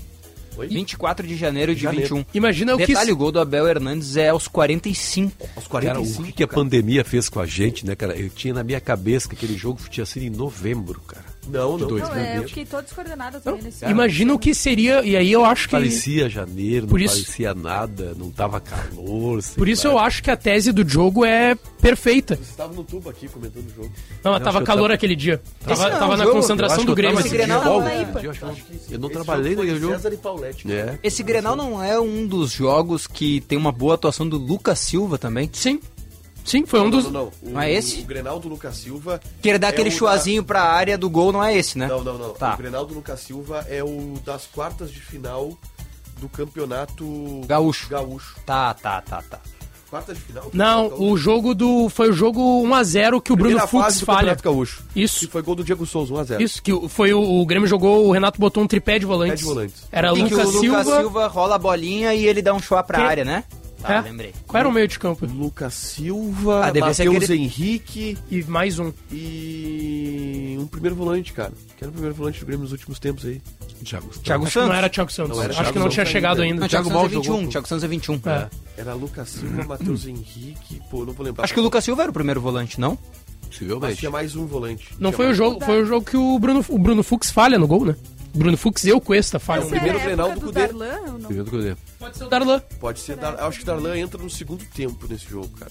Speaker 2: Oi?
Speaker 5: 24 de janeiro de
Speaker 2: Janeiro.
Speaker 5: 21.
Speaker 4: Imagina o que
Speaker 5: Detalhe, o gol do Abel Hernandes é aos 45.
Speaker 2: Aos
Speaker 3: Cara,
Speaker 2: 45.
Speaker 3: o que, que a
Speaker 2: cara.
Speaker 3: pandemia fez com a gente, né, cara? Eu tinha na minha cabeça que aquele jogo tinha sido em novembro, cara.
Speaker 2: Não, não.
Speaker 3: dois
Speaker 6: Não,
Speaker 3: e
Speaker 6: é, eu
Speaker 3: vinte.
Speaker 6: fiquei toda descoordenada também nesse
Speaker 4: Imagina o que seria, e aí eu acho que
Speaker 3: Parecia janeiro, não
Speaker 4: Por isso-
Speaker 3: parecia nada, não tava calor.
Speaker 4: por isso
Speaker 3: lá.
Speaker 4: eu acho que a tese do jogo é perfeita.
Speaker 2: Você estava no tubo aqui comentando o jogo.
Speaker 4: Não, mas
Speaker 3: Eu
Speaker 4: tava calor
Speaker 3: tava-
Speaker 4: aquele dia. Tava,
Speaker 5: não é
Speaker 4: tava na
Speaker 5: jogo,
Speaker 4: concentração do
Speaker 3: tava
Speaker 4: Grêmio.
Speaker 5: Esse Grenal não
Speaker 6: é IPA.
Speaker 3: eu não trabalhei naquele jogo.
Speaker 2: César e Paulette.
Speaker 3: É.
Speaker 5: Esse Grenal não é um dos jogos que tem uma boa atuação do Lucas Silva também?
Speaker 4: Sim. Sim, foi um dos.
Speaker 2: Não, não, não. O,
Speaker 5: Não é esse?
Speaker 2: O Grenal do Lucas Silva.
Speaker 5: Que ele dá
Speaker 2: é
Speaker 5: aquele
Speaker 2: o da-
Speaker 5: chuazinho pra área do gol, não é esse, né?
Speaker 2: Não, não, não.
Speaker 5: Tá.
Speaker 2: O Grenal do Lucas Silva é o das quartas de final do campeonato
Speaker 5: Gaúcho.
Speaker 2: gaúcho.
Speaker 5: Tá, tá, tá, tá.
Speaker 2: Quarta de final?
Speaker 4: Não,
Speaker 2: Gaúcho.
Speaker 4: o jogo do. Foi o jogo 1x0 que o Bruno
Speaker 2: Primeira
Speaker 4: Fux
Speaker 2: fase do
Speaker 4: falha.
Speaker 2: Campeonato Gaúcho.
Speaker 4: Isso.
Speaker 2: Que foi gol do Diego Souza, 1x0.
Speaker 4: Isso, que o- foi o, o Grêmio jogou, o Renato botou um tripé de volantes.
Speaker 2: Tripé de volantes.
Speaker 4: Era
Speaker 5: e que o
Speaker 4: Lucas
Speaker 5: Lucas
Speaker 4: Silva.
Speaker 5: Silva... rola a bolinha e ele dá um show pra
Speaker 4: Que-
Speaker 5: área, né? Tá,
Speaker 4: É?
Speaker 5: lembrei.
Speaker 4: Qual era o meio de campo?
Speaker 2: Lucas Silva,
Speaker 5: Ah,
Speaker 2: Matheus
Speaker 5: aquele-
Speaker 2: Henrique
Speaker 4: E mais um.
Speaker 2: e um primeiro volante, cara. Que era o primeiro volante do Grêmio nos últimos tempos aí.
Speaker 3: Thiago,
Speaker 5: Thiago
Speaker 4: Acho que não
Speaker 5: Santos.
Speaker 4: era Thiago Santos.
Speaker 2: Não era
Speaker 4: Acho
Speaker 2: Thiago
Speaker 4: que não
Speaker 2: Santos
Speaker 4: tinha
Speaker 2: ainda.
Speaker 4: chegado ainda.
Speaker 5: Não,
Speaker 3: Thiago
Speaker 5: Thiago Santos
Speaker 3: Mal
Speaker 5: é 21,
Speaker 3: jogou.
Speaker 5: Thiago Santos é 21.
Speaker 4: É.
Speaker 2: Era Lucas Silva, Matheus Henrique, pô, não vou lembrar.
Speaker 5: Acho que o Lucas Silva era o primeiro volante, não?
Speaker 2: Mas
Speaker 3: Possivelmente.
Speaker 2: tinha mais um volante.
Speaker 4: Não
Speaker 2: Tinha
Speaker 4: foi o jogo, foi o jogo que o Bruno, o Bruno Fux falha no gol, né? Bruno Fux e o Cuesta falham.
Speaker 6: Essa
Speaker 4: no
Speaker 2: primeiro
Speaker 6: é
Speaker 2: Grenal
Speaker 6: época
Speaker 2: do
Speaker 6: do
Speaker 2: Cudê.
Speaker 6: Darlan ou não?
Speaker 3: Primeiro eu dei.
Speaker 4: Pode ser o Darlan.
Speaker 2: Pode ser, Dar... acho que Darlan entra no segundo tempo nesse jogo, cara.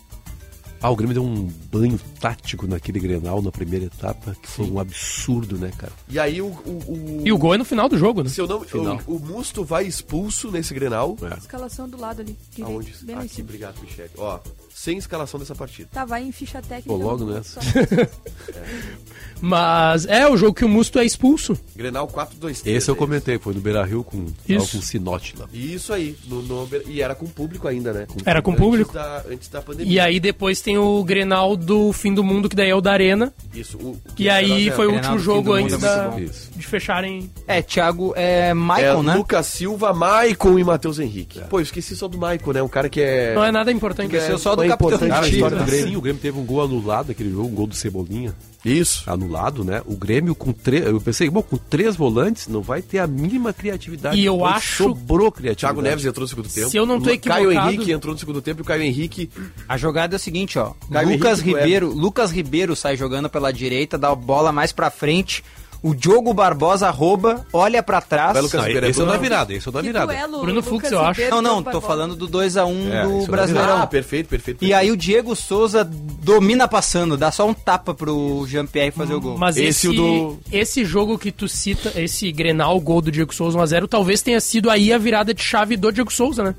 Speaker 3: Ah, o Grêmio deu um banho tático naquele Grenal na primeira etapa, que foi um absurdo, né, cara?
Speaker 2: E aí o... o, o-
Speaker 4: E o gol é no final do jogo, né?
Speaker 2: Se eu não,
Speaker 3: Final.
Speaker 2: o, o Musto vai expulso nesse Grenal.
Speaker 3: É.
Speaker 6: Escalação do lado ali. direito,
Speaker 2: Aonde? Aqui,
Speaker 6: cima.
Speaker 2: obrigado, Michele. Ó, sem escalação dessa partida.
Speaker 6: Tá, vai em ficha técnica.
Speaker 3: Pô, logo nessa.
Speaker 6: só- <laughs>
Speaker 4: Mas é o jogo que o Musto é expulso.
Speaker 2: Grenal 4-2-3.
Speaker 3: Esse eu
Speaker 2: é
Speaker 3: comentei, foi no Beira Rio com,
Speaker 4: Isso.
Speaker 3: tava com Sinote lá.
Speaker 2: Isso aí. No, no- e era com público ainda, né?
Speaker 4: Era com
Speaker 2: Antes
Speaker 4: público.
Speaker 2: Da, antes da pandemia.
Speaker 4: E aí depois tem o Grenal do fim do mundo, que daí é o da Arena.
Speaker 2: Isso. O,
Speaker 4: E aí foi o
Speaker 5: Grenal
Speaker 4: último jogo antes
Speaker 5: é
Speaker 4: da, de fecharem.
Speaker 5: É, Thiago é
Speaker 2: É,
Speaker 5: Michael, né?
Speaker 2: Lucas Silva, Maicon e Matheus Henrique. Pô, eu esqueci só do Maicon, né? Um cara que é...
Speaker 4: Não é nada importante.
Speaker 2: que é
Speaker 5: só do
Speaker 2: é importante na história do
Speaker 3: Sim,
Speaker 2: Grêmio.
Speaker 3: o Grêmio teve um gol anulado naquele jogo, um gol do Cebolinha.
Speaker 2: Isso.
Speaker 3: Anulado, né? O Grêmio com três. Eu pensei, bom, com três volantes não vai ter a mínima criatividade.
Speaker 4: E eu
Speaker 3: Depois
Speaker 4: acho-
Speaker 3: Sobrou criatividade.
Speaker 2: Thiago Neves entrou no segundo tempo.
Speaker 4: Se eu não tô
Speaker 2: Lu- Caio
Speaker 4: equivocado-
Speaker 2: Henrique entrou no segundo tempo e o Caio Henrique...
Speaker 5: A jogada é o seguinte, ó.
Speaker 2: Caio
Speaker 5: Lucas
Speaker 2: Henrique do
Speaker 5: Ribeiro, Lucas Ribeiro sai jogando pela direita, dá a bola mais pra frente. O Diogo Barbosa rouba, olha pra trás.
Speaker 2: Vai, Lucas Ribeiro é
Speaker 3: esse é o da
Speaker 2: Bruno.
Speaker 3: virada, esse é o da
Speaker 6: Que
Speaker 3: virada.
Speaker 6: duelo,
Speaker 4: Bruno Fux, eu acho.
Speaker 5: Não, não, tô falando do 2x1
Speaker 3: É,
Speaker 5: do
Speaker 3: é
Speaker 5: Brasileirão.
Speaker 2: Ah, perfeito, perfeito.
Speaker 5: E aí o Diego Souza domina passando, dá só um tapa pro Jean-Pierre fazer o gol.
Speaker 4: Mas
Speaker 2: Esse
Speaker 4: esse,
Speaker 2: o do-
Speaker 4: esse jogo que tu cita, esse Grenal, gol do Diego Souza 1x0, talvez tenha sido aí a virada de chave do Diego Souza, né?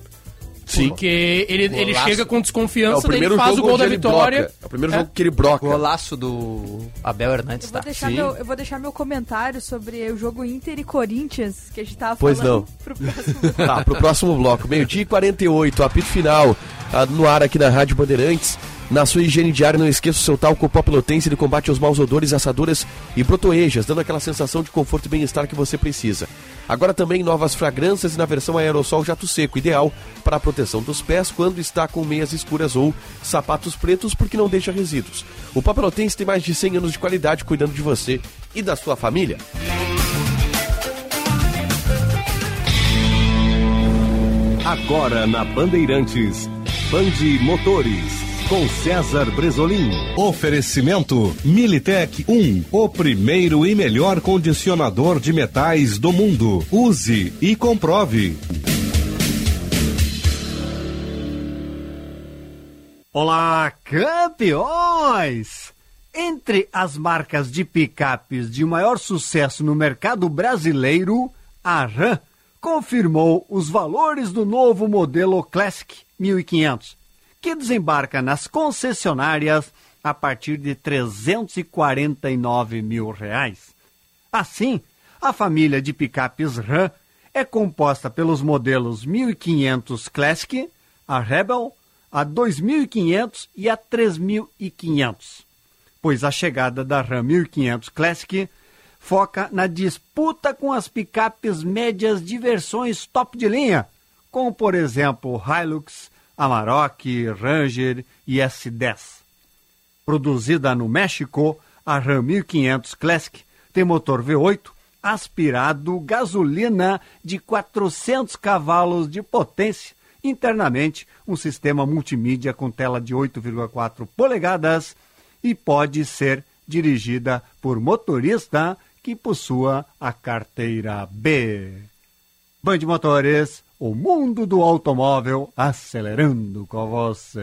Speaker 2: Sim.
Speaker 4: Porque ele, ele chega com
Speaker 2: É
Speaker 4: desconfiança, daí ele faz o gol da vitória.
Speaker 2: broca. É o primeiro
Speaker 4: É.
Speaker 2: jogo que ele broca.
Speaker 5: Golaço do Abel Hernandes,
Speaker 6: Eu vou,
Speaker 5: tá?
Speaker 6: deixar
Speaker 2: Sim.
Speaker 6: meu, eu vou deixar meu comentário sobre o jogo Inter e Corinthians, que a gente tava
Speaker 2: Pois
Speaker 6: falando
Speaker 2: não.
Speaker 6: pro próximo. <laughs>
Speaker 2: Tá, pro próximo bloco. Meio-dia e 48, apito final ah, no ar aqui na Rádio Bandeirantes. Na sua higiene diária, não esqueça o seu talco pó pelotense, ele combate os maus odores, assaduras e protoejas, dando aquela sensação de conforto e bem-estar que você precisa. Agora também novas fragrâncias na versão aerossol jato seco, ideal para a proteção dos pés quando está com meias escuras ou sapatos pretos, porque não deixa resíduos. O pó pelotense tem mais de 100 anos de qualidade cuidando de você e da sua família.
Speaker 1: Agora na Bandeirantes, Bande Motores, com César Bresolim. Oferecimento Militec 1, o primeiro e melhor condicionador de metais do mundo. Use e comprove.
Speaker 7: Olá, campeões! Entre as marcas de picapes de maior sucesso no mercado brasileiro, a Ram confirmou os valores do novo modelo Classic 1500, que desembarca nas concessionárias a partir de 349 mil reais. Assim, a família de picapes Ram é composta pelos modelos 1500 Classic, a Rebel, a 2500 e a 3500. Pois a chegada da Ram 1500 Classic foca na disputa com as picapes médias de versões top de linha, como por exemplo Hilux, Amarok, Ranger e S10. Produzida no México, a Ram 1500 Classic tem motor V8 aspirado gasolina de 400 cavalos de potência. Internamente, um sistema multimídia com tela de 8,4 polegadas e pode ser dirigida por motorista que possua a carteira B. Band Motores, o mundo do automóvel acelerando com você.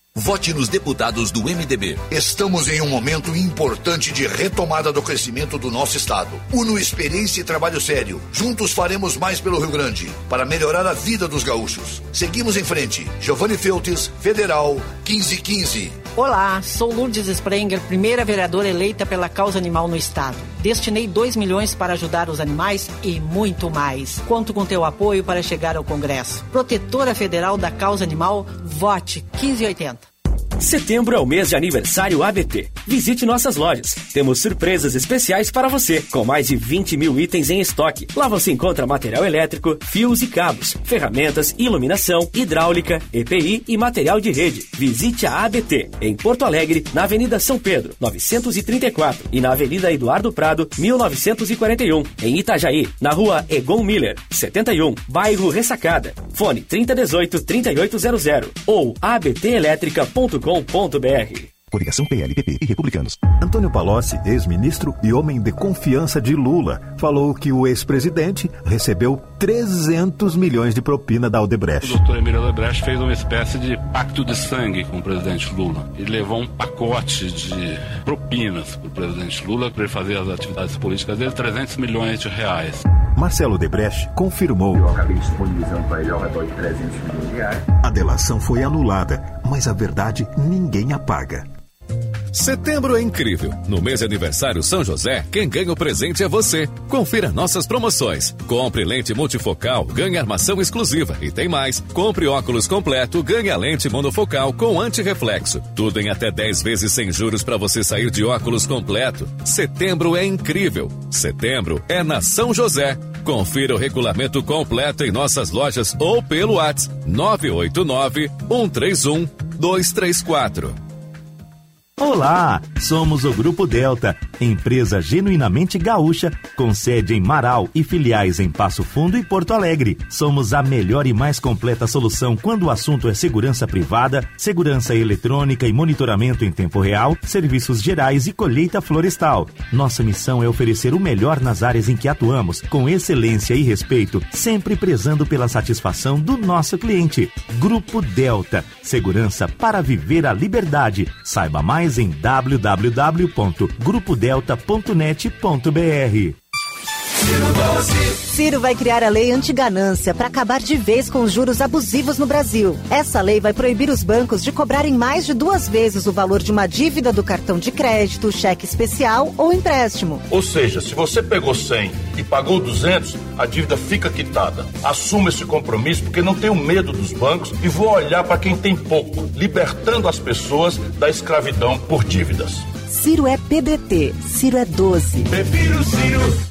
Speaker 8: Vote nos deputados do MDB.
Speaker 9: Estamos em um momento importante de retomada do crescimento do nosso estado.
Speaker 8: Uno experiência e trabalho sério. Juntos faremos mais pelo Rio Grande para melhorar a vida dos gaúchos. Seguimos em frente. Giovanni Feltes, Federal 1515.
Speaker 10: Olá, sou Lourdes Sprenger, primeira vereadora eleita pela causa animal no estado. Destinei 2 milhões para ajudar os animais e muito mais. Conto com teu apoio para chegar ao Congresso. Protetora Federal da Causa Animal, vote 1580.
Speaker 11: Setembro é o mês de aniversário ABT. Visite nossas lojas. Temos surpresas especiais para você, com mais de 20 mil itens em estoque. Lá você encontra material elétrico, fios e cabos, ferramentas, iluminação, hidráulica, EPI e material de rede. Visite a ABT, em Porto Alegre, na Avenida São Pedro, 934, e na Avenida Eduardo Prado, 1941. Em Itajaí, na Rua Egon Miller, 71, bairro Ressacada. Fone 3018 3800 ou abtelétrica.com www.coligação.br.
Speaker 12: Coligação PLPP e Republicanos. Antônio Palocci, ex-ministro e homem de confiança de Lula, falou que o ex-presidente recebeu 300 milhões de propina da Odebrecht.
Speaker 13: O doutor Emílio Odebrecht fez uma espécie de pacto de sangue com o presidente Lula. Ele levou um pacote de propinas para o presidente Lula para ele fazer as atividades políticas dele, 300 milhões de reais.
Speaker 12: Marcelo Odebrecht confirmou.
Speaker 14: Eu acabei disponibilizando para ele ao redor de 300 milhões de reais.
Speaker 12: A delação foi anulada, mas a verdade ninguém apaga.
Speaker 1: Setembro é incrível. No mês de aniversário São José, quem ganha o presente é você. Confira nossas promoções. Compre lente multifocal, ganhe armação exclusiva. E tem mais. Compre óculos completo, ganhe a lente monofocal com antirreflexo. Tudo em até 10 vezes sem juros para você sair de óculos completo. Setembro é incrível. Setembro é na São José. Confira o regulamento completo em nossas lojas ou pelo WhatsApp 989 131 234.
Speaker 15: Olá, somos o Grupo Delta, empresa genuinamente gaúcha, com sede em Marau e filiais em Passo Fundo e Porto Alegre. Somos a melhor e mais completa solução quando o assunto é segurança privada, segurança eletrônica e monitoramento em tempo real, serviços gerais e colheita florestal. Nossa missão é oferecer o melhor nas áreas em que atuamos, com excelência e respeito, sempre prezando pela satisfação do nosso cliente. Grupo Delta, segurança para viver a liberdade. Saiba mais em www.grupodelta.net.br.
Speaker 16: Ciro vai criar a lei anti-ganância para acabar de vez com os juros abusivos no Brasil. Essa lei vai proibir os bancos de cobrarem mais de duas vezes o valor de uma dívida do cartão de crédito, cheque especial ou empréstimo.
Speaker 17: Ou seja, se você pegou 100 e pagou 200, a dívida fica quitada. Assuma esse compromisso porque não tenho medo dos bancos e vou olhar para quem tem pouco, libertando as pessoas da escravidão por dívidas.
Speaker 16: Ciro é PDT, Ciro é 12.
Speaker 17: Prefiro Ciro.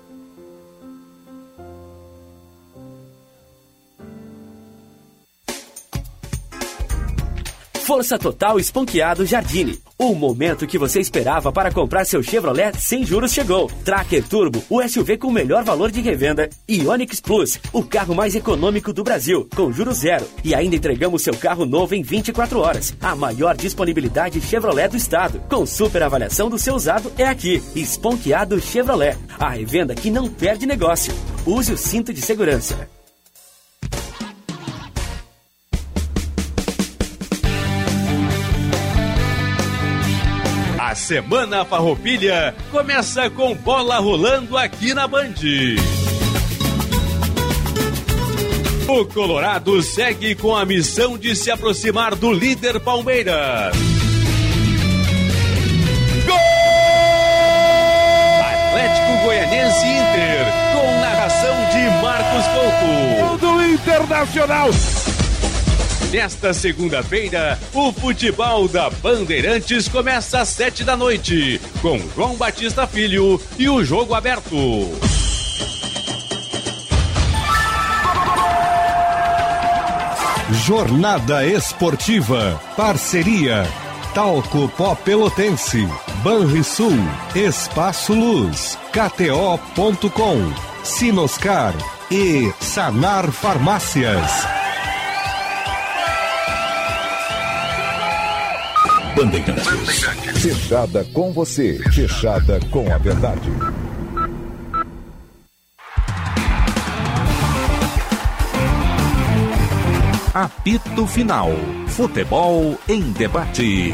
Speaker 11: Força Total Esponqueado Jardine. O momento que você esperava para comprar seu Chevrolet sem juros chegou. Tracker Turbo, o SUV com melhor valor de revenda. E Onix Plus, o carro mais econômico do Brasil, com juros zero. E ainda entregamos seu carro novo em 24 horas. A maior disponibilidade Chevrolet do estado. Com super avaliação do seu usado é aqui. Esponqueado Chevrolet. A revenda que não perde negócio. Use o cinto de segurança.
Speaker 18: Semana Farroupilha começa com bola rolando aqui na Band. O Colorado segue com a missão de se aproximar do líder Palmeiras. Gol! Atlético Goianense Inter, com narração de Marcos Couto.
Speaker 1: Do Internacional.
Speaker 18: Nesta segunda-feira, o futebol da Bandeirantes começa às sete da noite, com João Batista Filho e o jogo aberto.
Speaker 1: Jornada Esportiva. Parceria. Talco Pó Pelotense. Banrisul. Espaço Luz. KTO.com. Sinoscar. E Sanar Farmácias.
Speaker 19: Bandeirantes. Fechada com você. Fechada com a verdade.
Speaker 15: Apito Final. Futebol em debate.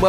Speaker 2: Uma,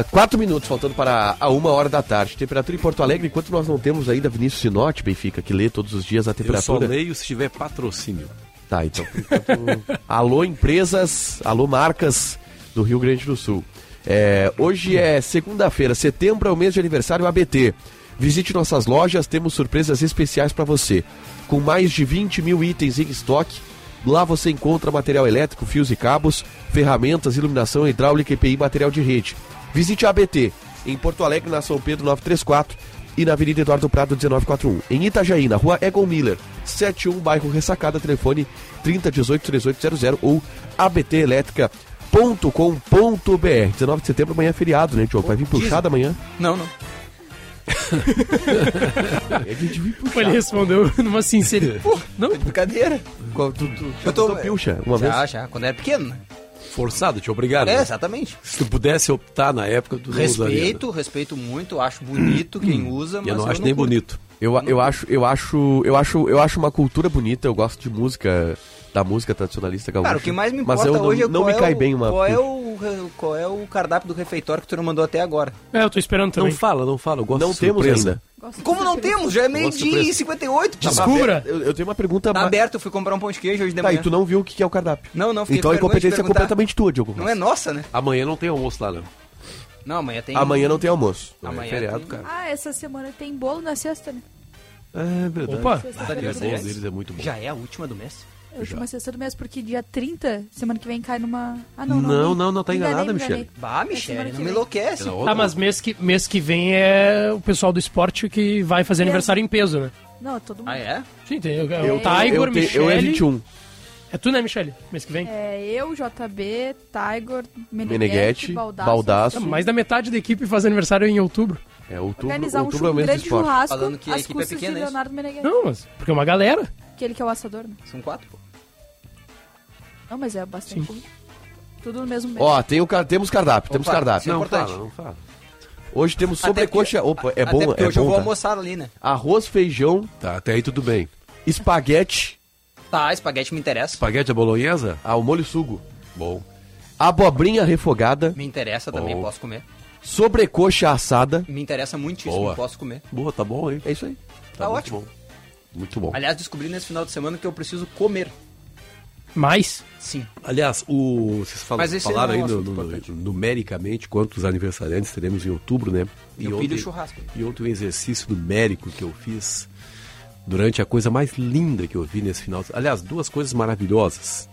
Speaker 2: ah, quatro minutos faltando para a uma hora da tarde. Temperatura em Porto Alegre, enquanto nós não temos ainda Vinícius Sinote, Benfica, que lê todos os dias a
Speaker 3: Eu só
Speaker 2: temperatura.
Speaker 3: leio se tiver patrocínio.
Speaker 2: Tá, então. enquanto- alô, empresas, alô, marcas do Rio Grande do Sul. É, hoje é segunda-feira, setembro é o mês de aniversário ABT. Visite nossas lojas, temos surpresas especiais para você. Com mais de 20 mil itens em estoque, lá você encontra material elétrico, fios e cabos, ferramentas, iluminação hidráulica, EPI, material de rede. Visite a ABT em Porto Alegre, na São Pedro 934 e na Avenida Eduardo Prado 1941. Em Itajaí, na rua Egon Miller, 71, bairro Ressacada, telefone 3018-3800 ou abtelétrica.com.br. 19 de setembro, amanhã é feriado, né, Diogo? Vai vir puxado amanhã?
Speaker 5: Não, não. <laughs>
Speaker 4: Pô, ele respondeu numa sinceridade. Pô, não?
Speaker 5: Brincadeira.
Speaker 2: Qual- Tu, tu,
Speaker 5: Eu tô.
Speaker 2: pilcha uma
Speaker 5: já,
Speaker 2: vez?
Speaker 5: já, quando era pequeno, né?
Speaker 3: Forçado, te obrigado.
Speaker 5: É,
Speaker 3: né?
Speaker 5: exatamente.
Speaker 3: Se tu pudesse optar na época, tu não usaria. né?
Speaker 5: Respeito, respeito muito, acho bonito quem usa, mas
Speaker 3: eu não acho nem
Speaker 5: curto.
Speaker 3: bonito.
Speaker 2: Eu, eu acho, eu acho, eu acho, eu acho uma cultura bonita. Eu gosto de música, da música tradicionalista gaúcha.
Speaker 5: Cara, o que mais me
Speaker 2: Mas
Speaker 5: importa
Speaker 2: eu não,
Speaker 5: hoje é
Speaker 2: não me
Speaker 5: é
Speaker 2: cai
Speaker 5: o,
Speaker 2: bem uma.
Speaker 5: qual é, o, qual é o cardápio do refeitório que tu não mandou até agora.
Speaker 4: É, eu tô esperando também.
Speaker 3: Não fala, não fala. Eu gosto
Speaker 2: Não
Speaker 3: de
Speaker 2: temos ainda.
Speaker 5: Como não temos? Já é meio
Speaker 3: Nossa,
Speaker 5: dia e
Speaker 3: surpresa.
Speaker 5: 58. tio.
Speaker 4: Descubra.
Speaker 2: Eu, eu tenho uma pergunta.
Speaker 5: Tá aberto, eu fui comprar um pão de queijo hoje de
Speaker 2: Tá,
Speaker 5: manhã.
Speaker 2: e tu não viu o que é o cardápio?
Speaker 5: Não, não, fiquei
Speaker 2: Então a incompetência é completamente tua, Diogo.
Speaker 5: Não é nossa, né?
Speaker 3: Amanhã não tem almoço lá, não.
Speaker 5: Não, amanhã tem...
Speaker 2: Amanhã não tem almoço.
Speaker 5: Amanhã
Speaker 3: é feriado,
Speaker 5: tem-
Speaker 3: cara.
Speaker 6: Ah, essa semana tem bolo na sexta, né?
Speaker 3: É verdade.
Speaker 4: Opa.
Speaker 3: O bolo deles é muito bom.
Speaker 5: Já é a última do mês?
Speaker 6: É a última sexta do mês, porque dia 30, semana que vem cai numa. Ah, não,
Speaker 3: Não,
Speaker 6: não.
Speaker 3: não, não, tá enganada, Michele.
Speaker 5: Bah,
Speaker 6: É
Speaker 5: Michele, não me enlouquece.
Speaker 4: Tá,
Speaker 3: outra,
Speaker 4: mas mês que, mês que vem é o pessoal do esporte que vai fazer aniversário em peso, né?
Speaker 6: Não, é todo mundo.
Speaker 5: Ah, é?
Speaker 4: Sim, tem
Speaker 2: Eu,
Speaker 4: o Tiger,
Speaker 2: eu, te-
Speaker 4: Michele...
Speaker 2: eu é 21.
Speaker 4: É tu, né, Michele? Mês que vem?
Speaker 6: É eu, JB, Tiger,
Speaker 2: Meneghetti,
Speaker 6: Baldaço.
Speaker 2: Baldaço.
Speaker 4: Ah, Mais da metade da equipe faz aniversário em outubro.
Speaker 2: É outubro,
Speaker 6: Organizar um,
Speaker 2: outubro
Speaker 6: chu-
Speaker 2: é o
Speaker 6: um
Speaker 2: mês
Speaker 6: grande
Speaker 2: esporte.
Speaker 6: churrasco
Speaker 5: Falando que a equipe é
Speaker 6: custas
Speaker 5: pequena,
Speaker 6: de
Speaker 5: é?
Speaker 6: Leonardo Meneghetti.
Speaker 4: Não, mas porque é uma galera.
Speaker 6: Aquele que é o assador, né?
Speaker 5: São quatro, pô.
Speaker 6: Não, mas é bastante.
Speaker 4: Sim.
Speaker 6: Tudo no mesmo mês.
Speaker 2: Ó, tem o, car- temos cardápio, temos
Speaker 5: Opa,
Speaker 2: cardápio.
Speaker 5: é
Speaker 3: Não
Speaker 5: importante.
Speaker 3: fala, não fala.
Speaker 2: Hoje temos
Speaker 5: Até
Speaker 2: sobrecoxa. Opa, é
Speaker 5: Até
Speaker 2: bom,
Speaker 5: porque
Speaker 2: é
Speaker 5: hoje eu
Speaker 2: bom.
Speaker 5: vou
Speaker 2: tá?
Speaker 5: almoçar ali, né?
Speaker 2: Arroz, feijão,
Speaker 3: Tá, até aí tudo bem.
Speaker 2: espaguete,
Speaker 5: Tá, espaguete me interessa.
Speaker 3: Espaguete à bolonhesa?
Speaker 2: ao molho sugo,
Speaker 3: Bom.
Speaker 2: abobrinha refogada,
Speaker 5: Me interessa também,
Speaker 3: Bom.
Speaker 5: posso comer.
Speaker 2: sobrecoxa assada.
Speaker 5: Me interessa muitíssimo,
Speaker 3: Boa.
Speaker 5: posso comer.
Speaker 3: Boa, tá bom aí.
Speaker 2: É isso aí.
Speaker 5: Tá
Speaker 3: muito
Speaker 5: ótimo.
Speaker 3: bom. Muito bom.
Speaker 5: Aliás, descobri nesse final de semana que eu preciso comer.
Speaker 4: Mais?
Speaker 5: Sim.
Speaker 3: Aliás, o, vocês falam, falaram
Speaker 5: é um
Speaker 3: aí no- no- numericamente quantos aniversariantes teremos em outubro, né?
Speaker 5: Eu pilho churrasco.
Speaker 3: E ontem um exercício numérico que eu fiz durante a coisa mais linda que eu vi nesse final. Aliás, duas coisas maravilhosas.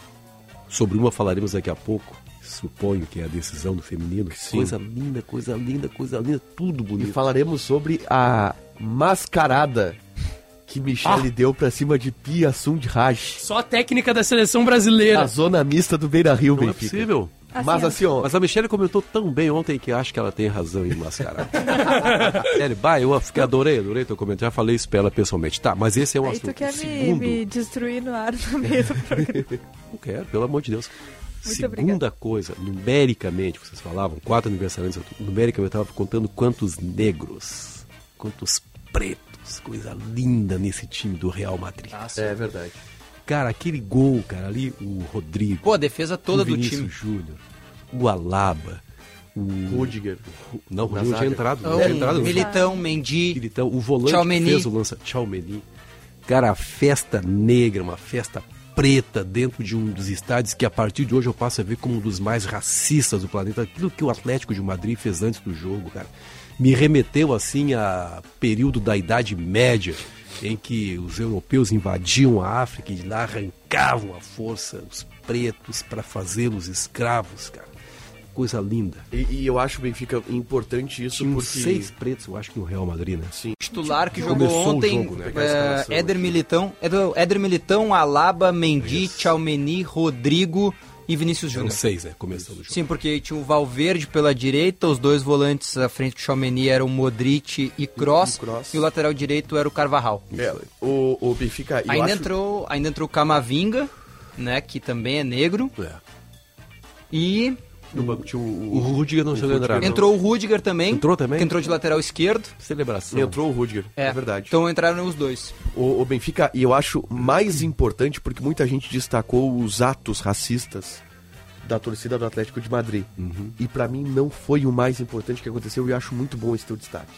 Speaker 3: Sobre uma falaremos daqui a pouco. Suponho que é a decisão do feminino. Coisa linda, coisa linda, coisa linda, tudo
Speaker 2: E
Speaker 3: bonito.
Speaker 2: falaremos sobre a mascarada que Michele deu pra cima de Pia Sund Raj.
Speaker 4: Só a técnica da seleção brasileira.
Speaker 2: Na zona mista do Beira Rio,
Speaker 3: Não é
Speaker 2: Benfica.
Speaker 3: possível.
Speaker 2: Mas assim, ó.
Speaker 3: Mas a Michelle comentou tão bem ontem que acho que ela tem razão em mascarar. <laughs> Sério, bah, eu fiquei, adorei, adorei teu comentário. Já falei isso pra ela pessoalmente. Tá, mas esse é um
Speaker 6: Aí
Speaker 3: assunto.
Speaker 6: tu quer me,
Speaker 3: Segundo,
Speaker 6: me destruir no ar no meio do programa. <laughs>
Speaker 3: não quero, pelo amor de Deus.
Speaker 6: Muito
Speaker 3: Segunda
Speaker 6: obrigada.
Speaker 3: coisa, numericamente, vocês falavam, quatro aniversariantes, numericamente eu estava contando quantos negros, quantos pretos, coisa linda nesse time do Real Madrid.
Speaker 2: É verdade.
Speaker 3: Cara, aquele gol, cara, ali, o Rodrigo.
Speaker 5: Pô, a defesa toda
Speaker 3: o
Speaker 5: do
Speaker 3: Vinícius
Speaker 5: time.
Speaker 3: Júnior, o Alaba, O
Speaker 2: Rudiger.
Speaker 3: Não, o Rudiger tinha entrado. Não tinha entrado.
Speaker 5: Militão, Mendy,
Speaker 3: Militão, o volante que fez o lança. Tchaumeni. Cara, a festa negra, uma festa preta dentro de um dos estádios que a partir de hoje eu passo a ver como um dos mais racistas do planeta. Aquilo que o Atlético de Madrid fez antes do jogo, cara, me remeteu assim a período da Idade Média, em que os europeus invadiam a África e de lá arrancavam à força os pretos para fazê-los escravos, cara. Coisa linda.
Speaker 2: E, e eu acho, Benfica, importante isso
Speaker 3: Tinha
Speaker 2: porque...
Speaker 3: seis pretos, eu acho que no Real Madrid, né?
Speaker 2: Sim.
Speaker 5: titular que
Speaker 3: Começou
Speaker 5: jogou
Speaker 3: o
Speaker 5: ontem,
Speaker 3: jogo, né?
Speaker 5: é,
Speaker 3: a
Speaker 5: Éder Militão, Éder, Éder Militão, Alaba, Mendy, Tchaumeni, Rodrigo e Vinícius
Speaker 3: Eram
Speaker 5: Júnior.
Speaker 3: seis, né? Começando o jogo.
Speaker 5: Sim, porque tinha o Valverde pela direita, os dois volantes à frente do Tchaumeni eram Modric e Kroos, e,
Speaker 2: Kroos.
Speaker 5: o lateral direito era o Carvajal.
Speaker 2: É, o, o Benfica... eu
Speaker 5: Ainda
Speaker 2: acho-
Speaker 5: entrou, ainda entrou o Camavinga, né, que também é negro. E
Speaker 2: No banco tinha o,
Speaker 3: O Rudiger não chegou a entrar.
Speaker 5: entrou o Rudiger também,
Speaker 3: Entrou também?
Speaker 5: que entrou de lateral esquerdo.
Speaker 3: Celebração.
Speaker 2: Entrou o Rudiger, é, verdade.
Speaker 5: Então entraram os dois.
Speaker 2: O, o Benfica, e eu acho mais importante porque muita gente destacou os atos racistas da torcida do Atlético de Madrid. E pra mim não foi o mais importante que aconteceu e eu acho muito bom esse teu destaque.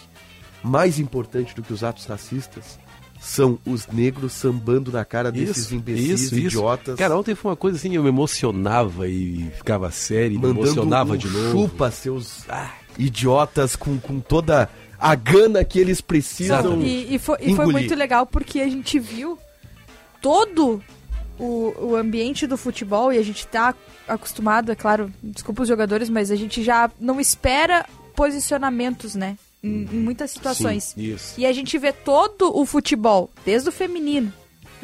Speaker 2: Mais importante do que os atos racistas são os negros sambando na cara desses imbecis, idiotas.
Speaker 3: Cara, ontem foi uma coisa assim, eu me emocionava e ficava sério, me emocionava
Speaker 2: um
Speaker 3: de novo.
Speaker 2: chupa seus ah, idiotas com, com toda a gana que eles precisam
Speaker 6: E, e foi, e foi muito legal porque a gente viu todo o, o ambiente do futebol e a gente tá acostumado, é claro, desculpa os jogadores, mas a gente já não espera posicionamentos, né? Em, em muitas situações.
Speaker 3: Sim.
Speaker 6: E a gente vê todo o futebol, desde o feminino.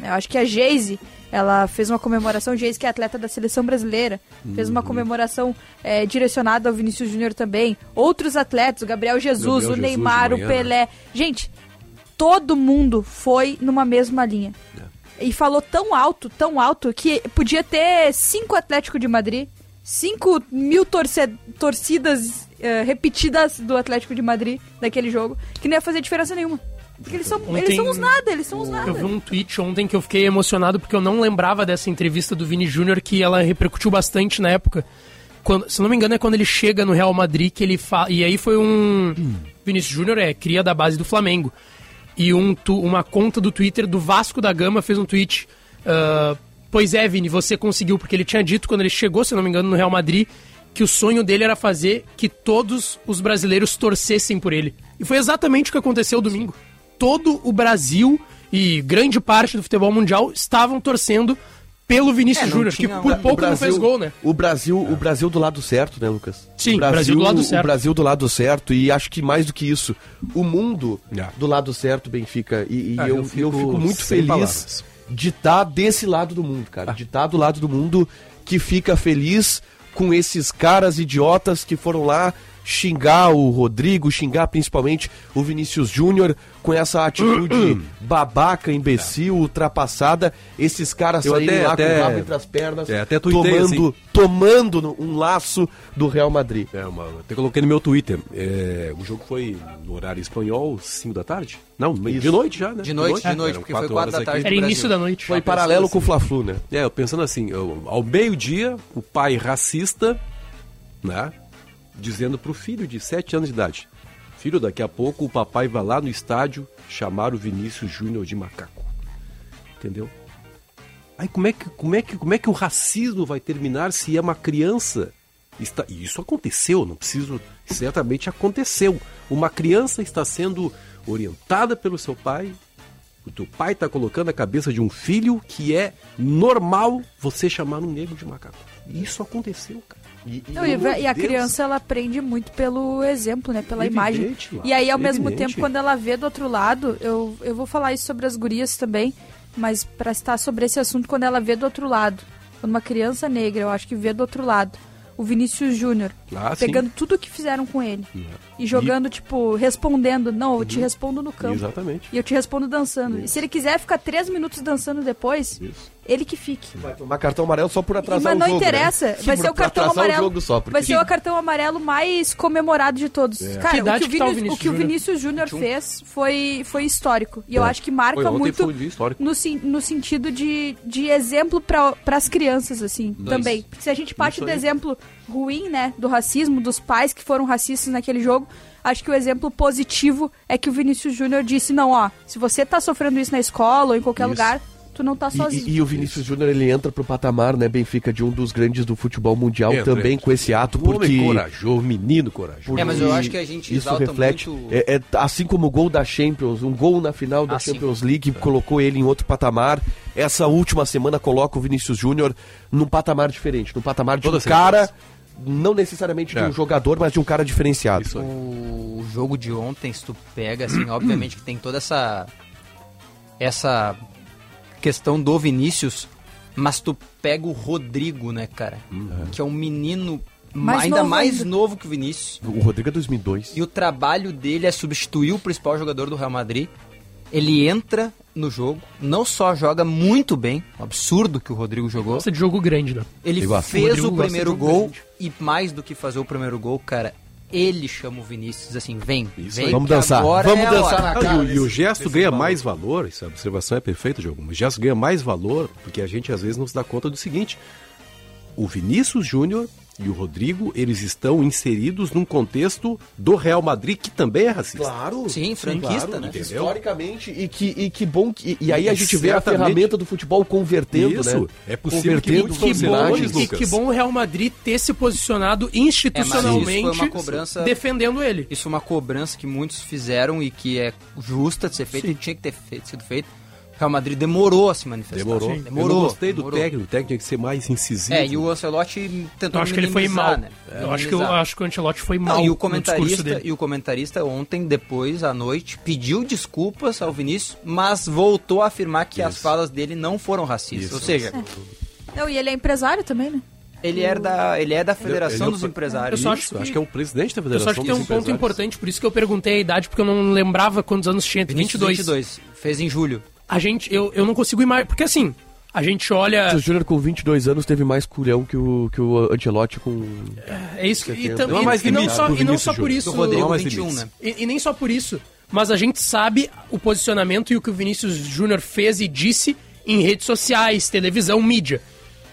Speaker 6: Eu acho que a Geise, ela fez uma comemoração, Geise que é atleta da seleção brasileira, fez
Speaker 3: Uhum.
Speaker 6: uma comemoração é, direcionada ao Vinícius Júnior também. Outros atletas, o Gabriel Jesus,
Speaker 3: Gabriel
Speaker 6: o Neymar, o
Speaker 3: né?
Speaker 6: Pelé. Gente, todo mundo foi numa mesma linha.
Speaker 3: É.
Speaker 6: E falou tão alto, tão alto, que podia ter cinco Atlético de Madrid, cinco mil torce- torcidas eh, repetidas do Atlético de Madrid naquele jogo, que não ia fazer diferença nenhuma. Porque eles são, eles
Speaker 4: Ontem-
Speaker 6: são os nada, eles são os nada.
Speaker 4: Eu vi um tweet ontem que eu fiquei emocionado porque eu não lembrava dessa entrevista do Vini Júnior que ela repercutiu bastante na época. Quando, se não me engano é quando ele chega no Real Madrid que ele fala. E aí foi um. <clears throat> Vinícius Júnior é cria da base do Flamengo. E um, tu- uma conta do Twitter do Vasco da Gama fez um tweet. ah, pois é, Vini, você conseguiu, porque ele tinha dito quando ele chegou, se não me engano, no Real Madrid, que o sonho dele era fazer que todos os brasileiros torcessem por ele. E foi exatamente o que aconteceu domingo. Todo o Brasil e grande parte do futebol mundial estavam torcendo pelo Vinícius
Speaker 5: É,
Speaker 4: Júnior, que por
Speaker 2: O
Speaker 4: pouco não fez gol, né?
Speaker 2: O Brasil, o Brasil do lado certo, né, Lucas?
Speaker 4: Sim,
Speaker 2: o
Speaker 4: Brasil do lado certo.
Speaker 2: O Brasil do lado certo e acho que mais do que isso, o mundo
Speaker 3: Yeah.
Speaker 2: do lado certo, Benfica. E, e
Speaker 3: Ah,
Speaker 2: eu,
Speaker 3: eu
Speaker 2: eu,
Speaker 3: fico
Speaker 2: fico, muito feliz
Speaker 3: palavras.
Speaker 2: de estar desse lado do mundo, cara. De estar do lado do mundo que fica feliz com esses caras idiotas que foram lá xingar o Rodrigo, xingar principalmente o Vinícius Júnior com essa atitude <clears throat> babaca, imbecil, ultrapassada. Esses caras
Speaker 3: Eu
Speaker 2: saírem
Speaker 3: até-
Speaker 2: lá
Speaker 3: até-
Speaker 2: com o rabo entre as pernas,
Speaker 3: É, até tuitei,
Speaker 2: tomando,
Speaker 3: assim.
Speaker 2: tomando no- um laço do Real Madrid.
Speaker 3: É, uma, até coloquei no meu Twitter. É, o jogo foi no horário espanhol, 5 da tarde? Não, meio- de noite já, né?
Speaker 5: De noite, de noite,
Speaker 3: Eram
Speaker 5: porque foi
Speaker 3: quatro
Speaker 5: quatro da
Speaker 3: horas
Speaker 5: tarde.
Speaker 4: Era início
Speaker 5: Brasil.
Speaker 4: da noite.
Speaker 2: Foi paralelo
Speaker 3: assim.
Speaker 2: com o Fla-Flu, né?
Speaker 3: É, eu pensando assim, eu- ao meio-dia, o pai racista, né? Dizendo pro filho de 7 anos de idade: Filho, daqui a pouco o papai vai lá no estádio chamar o Vinícius Júnior de macaco. Entendeu? Aí como é que, como é que, como é que o racismo vai terminar se é uma criança? Está, e isso aconteceu, não preciso. Certamente aconteceu. Uma criança está sendo orientada pelo seu pai. O teu pai está colocando na cabeça de um filho que é normal você chamar um negro de macaco. E isso aconteceu, cara. E,
Speaker 6: Não, e,
Speaker 3: pelo amor
Speaker 6: e a
Speaker 3: de Deus,
Speaker 6: criança ela aprende muito pelo exemplo, né? Pela
Speaker 3: Evidente,
Speaker 6: imagem.
Speaker 3: Lá,
Speaker 6: E aí, ao mesmo
Speaker 3: evidente.
Speaker 6: tempo, quando ela vê do outro lado, eu, eu vou falar isso sobre as gurias também, mas pra estar sobre esse assunto, quando ela vê do outro lado, quando uma criança negra, eu acho que vê do outro lado, o Vinícius Júnior,
Speaker 3: Ah, sim.
Speaker 6: pegando tudo que fizeram com ele e jogando, tipo, respondendo, não, eu te respondo no campo.
Speaker 3: Exatamente.
Speaker 6: E eu te respondo dançando. E se ele quiser ficar três minutos dançando depois, ele que fique.
Speaker 2: Vai tomar cartão amarelo só por atrasar
Speaker 6: Mas
Speaker 2: o
Speaker 6: não
Speaker 2: jogo.
Speaker 6: interessa,
Speaker 2: né?
Speaker 6: vai
Speaker 2: Sim,
Speaker 6: ser o cartão amarelo.
Speaker 2: jogo só, porque-
Speaker 6: Vai ser o cartão amarelo mais comemorado de todos.
Speaker 2: É.
Speaker 6: Cara,
Speaker 2: Que
Speaker 6: o que o,
Speaker 2: que tá o
Speaker 6: Vinícius,
Speaker 2: Vinícius
Speaker 6: o que o
Speaker 2: Júnior?
Speaker 6: Vinícius Júnior
Speaker 2: 21?
Speaker 6: fez foi, foi histórico. E eu
Speaker 3: É.
Speaker 6: acho que marca
Speaker 3: Foi,
Speaker 6: muito
Speaker 3: foi um dia histórico.
Speaker 6: no, no sentido de, de exemplo para as crianças, assim,
Speaker 3: Nice.
Speaker 6: também. Porque se a gente parte do exemplo ruim, né, do racismo, dos pais que foram racistas naquele jogo, acho que o exemplo positivo é que o Vinícius Júnior disse, não, ó, se você tá sofrendo isso na escola ou em qualquer
Speaker 2: Isso.
Speaker 6: lugar, tu não tá
Speaker 2: E-
Speaker 6: sozinho.
Speaker 2: E, e o Vinícius Júnior ele entra pro patamar, né, Benfica, de um dos grandes do futebol mundial
Speaker 3: Entra,
Speaker 2: também
Speaker 3: entra.
Speaker 2: com esse ato,
Speaker 3: Um
Speaker 2: porque
Speaker 3: homem corajoso, menino corajoso.
Speaker 5: É, mas eu acho que a gente
Speaker 2: isso
Speaker 5: exalta
Speaker 2: reflete,
Speaker 5: muito-
Speaker 2: é, é, assim como o gol da Champions, um gol na final da
Speaker 5: Ah, sim.
Speaker 2: Champions League colocou ele em outro patamar. Essa última semana coloca o Vinícius Júnior num patamar diferente, num patamar de
Speaker 3: Toda
Speaker 2: um cara,
Speaker 3: certeza.
Speaker 2: não necessariamente de
Speaker 3: É.
Speaker 2: um jogador, mas de um cara diferenciado.
Speaker 5: O jogo de ontem, se tu pega, assim, obviamente que tem toda essa. Essa questão do Vinícius, mas tu pega o Rodrigo, né, cara? Que é um menino
Speaker 6: Mais
Speaker 5: ainda
Speaker 6: novo
Speaker 5: mais
Speaker 6: ainda.
Speaker 5: novo que o Vinícius.
Speaker 2: O Rodrigo é 2002.
Speaker 5: E o trabalho dele é substituir o principal jogador do Real Madrid. Ele entra no jogo, não só joga muito bem, um absurdo que o Rodrigo jogou.
Speaker 4: Gosta de jogo grande, né?
Speaker 5: Ele fez o primeiro gol
Speaker 4: grande.
Speaker 5: e mais do que fazer o primeiro gol, cara, ele chama o Vinícius assim, vem, vem
Speaker 3: aí.
Speaker 5: que agora é a hora.
Speaker 3: Não, e, o- e o gesto ganha mais valor, essa observação é perfeita, Diogo. O gesto ganha mais valor porque a gente às vezes não se dá conta do seguinte: o Vinícius Júnior e o Rodrigo, eles estão inseridos num contexto do Real Madrid que também é racista.
Speaker 2: Claro.
Speaker 5: Sim, franquista, né?
Speaker 3: Entendeu?
Speaker 2: Historicamente, e que, e que bom que. E aí a gente vê a ferramenta do futebol convertendo,
Speaker 3: Isso,
Speaker 2: né?
Speaker 3: é possível que
Speaker 2: Convertendo
Speaker 3: muitos
Speaker 4: Que bom, e que bom o Real Madrid ter se posicionado institucionalmente
Speaker 5: É, foi uma cobrança-
Speaker 4: defendendo ele.
Speaker 5: Isso é uma cobrança que muitos fizeram e que é justa de ser feita e tinha que ter feito, sido feito. O Real Madrid demorou a se manifestar.
Speaker 3: Demorou.
Speaker 5: Sim,
Speaker 3: Eu
Speaker 5: demorou.
Speaker 3: não gostei do
Speaker 5: demorou.
Speaker 3: técnico, o técnico tinha que ser mais incisivo.
Speaker 5: É, e o Ancelotti tentou
Speaker 4: Eu acho que ele foi mal.
Speaker 5: né?
Speaker 4: Eu acho que, eu acho que o Ancelotti foi
Speaker 5: Não,
Speaker 4: mal
Speaker 5: e o comentarista,
Speaker 4: dele.
Speaker 5: e o comentarista ontem, depois, à noite, pediu desculpas ao Vinícius, mas voltou a afirmar que as falas dele não foram racistas.
Speaker 3: Isso.
Speaker 5: Ou seja,
Speaker 6: Não, e ele é empresário também, né?
Speaker 5: ele é da, ele é da Federação
Speaker 3: Ele é o
Speaker 5: dos
Speaker 3: pre-
Speaker 5: Empresários.
Speaker 4: Eu só acho
Speaker 3: Isso, acho que é o presidente da
Speaker 4: Eu
Speaker 3: Federação
Speaker 4: só acho que tem um
Speaker 3: dos
Speaker 4: ponto
Speaker 3: Empresários.
Speaker 4: importante, por isso que eu perguntei a idade, porque eu não lembrava quantos anos tinha.
Speaker 5: Vinícius
Speaker 4: 22.
Speaker 5: 22. Fez em julho.
Speaker 4: A gente, eu, eu não consigo imaginar, porque assim, a gente olha...
Speaker 2: O Júnior com 22 anos teve mais culhão que o, que o Ancelotti com...
Speaker 4: É isso que, e,
Speaker 2: 70.
Speaker 4: tam- e-
Speaker 2: mais
Speaker 4: e não só, e não só por isso...
Speaker 5: Rodrigo,
Speaker 3: Não há mais
Speaker 5: 21,
Speaker 3: limites.
Speaker 5: né?
Speaker 4: E, e nem só por isso, mas a gente sabe o posicionamento e o que o Vinícius Júnior fez e disse em redes sociais, televisão, mídia.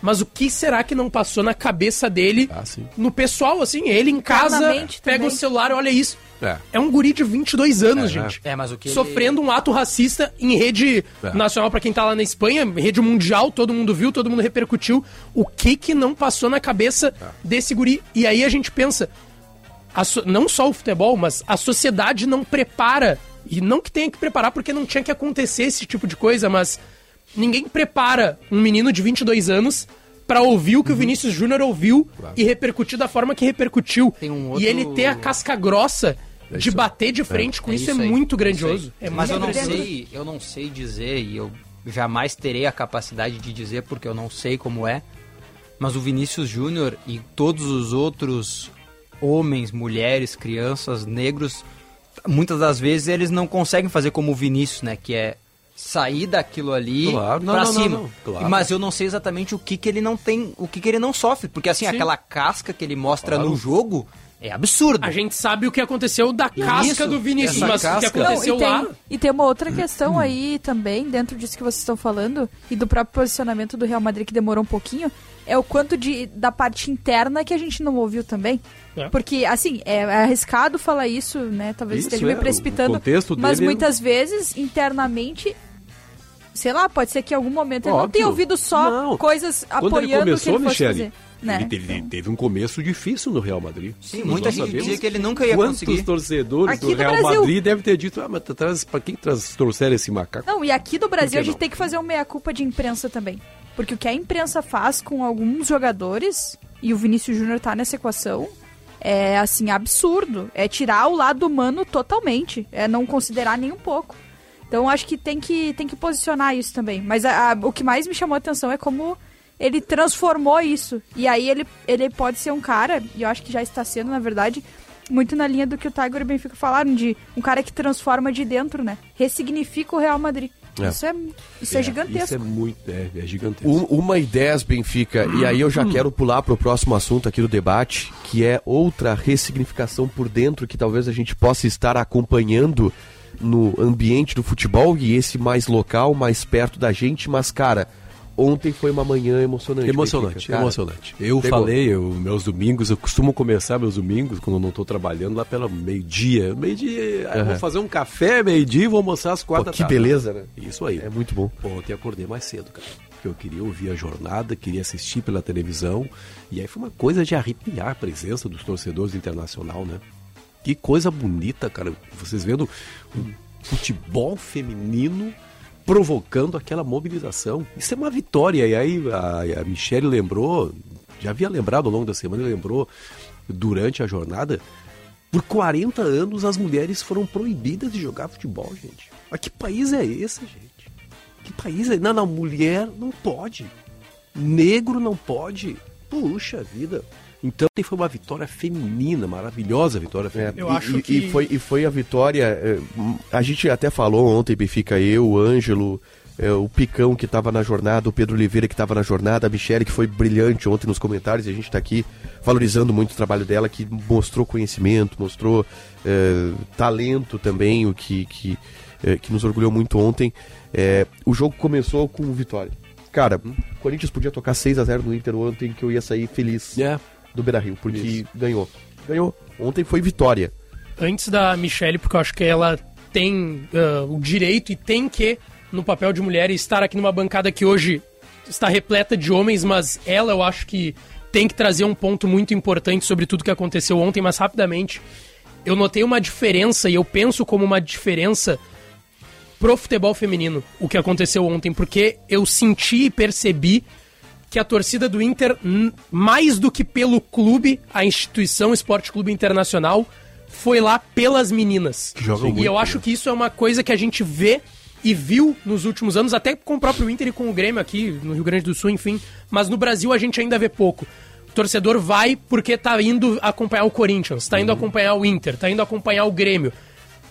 Speaker 4: Mas o que será que não passou na cabeça dele, no pessoal, assim, ele em casa, pega
Speaker 6: também.
Speaker 4: o celular e olha isso.
Speaker 3: É.
Speaker 4: É um guri de 22 anos,
Speaker 3: É,
Speaker 4: gente.
Speaker 5: É, mas o que ele-
Speaker 4: Sofrendo um ato racista em rede
Speaker 3: É.
Speaker 4: nacional, pra quem tá lá na Espanha, rede mundial, todo mundo viu, todo mundo repercutiu. O que que não passou na cabeça
Speaker 3: É.
Speaker 4: desse guri? E aí a gente pensa, a so- não só o futebol, mas a sociedade não prepara, e não que tenha que preparar porque não tinha que acontecer esse tipo de coisa, mas ninguém prepara um menino de 22 anos pra ouvir o
Speaker 5: Uhum.
Speaker 4: que o Vinícius Júnior ouviu e repercutir da forma que repercutiu.
Speaker 5: um outro-
Speaker 4: E ele ter a casca grossa de bater de frente com isso, é,
Speaker 5: aí,
Speaker 4: muito
Speaker 5: isso
Speaker 4: grandioso. É
Speaker 5: Mas eu não
Speaker 4: grandioso.
Speaker 5: sei, eu não sei dizer e eu jamais terei a capacidade de dizer porque eu não sei como é. Mas o Vinícius Júnior e todos os outros homens, mulheres, crianças, negros, muitas das vezes eles não conseguem fazer como o Vinícius, né, que é sair daquilo ali
Speaker 3: Claro, não,
Speaker 5: pra
Speaker 3: não,
Speaker 5: cima.
Speaker 3: não, claro.
Speaker 5: Mas eu não sei exatamente o que que ele não tem, o que que ele não sofre, porque assim,
Speaker 4: Sim.
Speaker 5: aquela casca que ele mostra
Speaker 3: Claro.
Speaker 5: no jogo é absurdo.
Speaker 4: A gente sabe o que aconteceu da casca
Speaker 5: Isso,
Speaker 4: do Vinícius, mas o que
Speaker 5: casca.
Speaker 6: Não,
Speaker 4: aconteceu
Speaker 6: e, tem,
Speaker 4: lá...
Speaker 6: e tem uma outra questão aí também, dentro disso que vocês estão falando, e do próprio posicionamento do Real Madrid, que demorou um pouquinho, é o quanto de, da parte interna que a gente não ouviu também.
Speaker 4: É.
Speaker 6: Porque, assim, é arriscado falar isso, né? Talvez
Speaker 3: Isso,
Speaker 6: esteja me
Speaker 3: é, o
Speaker 6: precipitando.
Speaker 3: contexto
Speaker 6: Mas
Speaker 3: dele-
Speaker 6: muitas vezes, internamente, sei lá, pode ser que em algum momento ele não
Speaker 3: Óbvio.
Speaker 6: tenha ouvido só
Speaker 3: Não.
Speaker 6: coisas
Speaker 3: Quando ele
Speaker 6: apoiando o que
Speaker 3: começou,
Speaker 6: ele fosse
Speaker 3: Michele,
Speaker 6: fazer. Né?
Speaker 3: ele teve, teve um começo difícil no Real Madrid.
Speaker 5: Sim, muita gente dizia que ele nunca ia
Speaker 3: Quantos
Speaker 5: conseguir.
Speaker 3: torcedores
Speaker 6: Aqui
Speaker 3: do Real
Speaker 6: Brasil.
Speaker 3: Madrid devem ter dito, ah, mas traz, pra quem traz, trouxeram esse macaco?
Speaker 6: Não, e aqui do Brasil a gente
Speaker 3: não?
Speaker 6: tem que fazer uma meia-culpa de imprensa também. Porque o que a imprensa faz com alguns jogadores, e o Vinícius Júnior tá nessa equação, é assim, absurdo. É tirar o lado humano totalmente. É não considerar nem um pouco. Então acho que tem que, tem que posicionar isso também. Mas a- a- o que mais me chamou a atenção é como ele transformou isso. E aí ele, ele pode ser um cara, e eu acho que já está sendo, na verdade, muito na linha do que o Tiger e o Benfica falaram, de um cara que transforma de dentro, né? Ressignifica o Real Madrid.
Speaker 2: É.
Speaker 6: Isso é, isso é, gigantesco.
Speaker 3: Isso é muito, é, é gigantesco.
Speaker 2: Um- uma e dez, Benfica. E aí eu já quero pular para o próximo assunto aqui do debate, que é outra ressignificação por dentro que talvez a gente possa estar acompanhando no ambiente do futebol e esse mais local, mais perto da gente. Mas, cara, ontem foi uma manhã emocionante.
Speaker 3: Emocionante,
Speaker 2: Benfica,
Speaker 3: emocionante. Eu
Speaker 2: Pegou.
Speaker 3: falei, eu, meus domingos, eu costumo começar meus domingos, quando eu não estou trabalhando, lá pelo meio-dia. Meio-dia, eu vou fazer um café, meio-dia e vou almoçar às quatro
Speaker 2: Pô, que
Speaker 3: tarde.
Speaker 2: beleza, né?
Speaker 3: Isso aí.
Speaker 2: É muito bom.
Speaker 3: Ontem acordei mais cedo, cara. Porque eu queria ouvir a jornada, queria assistir pela televisão. E aí foi uma coisa de arrepiar a presença dos torcedores do internacional, né? Que coisa bonita, cara. Vocês vendo um futebol feminino provocando aquela mobilização. Isso é uma vitória. E aí a, a Michelle lembrou, já havia lembrado ao longo da semana, lembrou durante a jornada. Por 40 anos as mulheres foram proibidas de jogar futebol, gente. Mas que país é esse, gente? Que país é? Não, não, mulher não pode. Negro não pode. Puxa vida. Então foi uma vitória feminina, maravilhosa vitória feminina.
Speaker 4: Eu
Speaker 2: e,
Speaker 4: acho
Speaker 2: e-
Speaker 4: que-
Speaker 2: e foi, e foi a vitória. é, a gente até falou ontem, Benfica, eu, o Ângelo, é, o Picão que estava na jornada, o Pedro Oliveira que estava na jornada, a Michele que foi brilhante ontem nos comentários, e a gente está aqui valorizando muito o trabalho dela, que mostrou conhecimento, mostrou é, talento também, o que, que, é, que nos orgulhou muito ontem. É, o jogo começou com vitória. Cara, o Corinthians podia tocar 6 a 0 no Inter ontem, que eu ia sair feliz do Beira Rio, porque
Speaker 3: Isso.
Speaker 2: ganhou. Ganhou. Ontem foi vitória.
Speaker 4: antes da Michelle, porque eu acho que ela tem ah, o direito e tem que, no papel de mulher, estar aqui numa bancada que hoje está repleta de homens, mas ela eu acho que tem que trazer um ponto muito importante sobre tudo que aconteceu ontem, mas rapidamente. Eu notei uma diferença e eu penso como uma diferença pro futebol feminino o que aconteceu ontem, porque eu senti e percebi que a torcida do Inter, mais do que pelo clube, a instituição Esporte Clube Internacional, foi lá pelas meninas.
Speaker 3: jogam
Speaker 4: e
Speaker 3: muito,
Speaker 4: eu acho que isso é uma coisa que a gente vê e viu nos últimos anos, até com o próprio Inter e com o Grêmio aqui no Rio Grande do Sul, enfim. Mas no Brasil a gente ainda vê pouco. O torcedor vai porque tá indo acompanhar o Corinthians, tá indo acompanhar o Inter, tá indo acompanhar o Grêmio.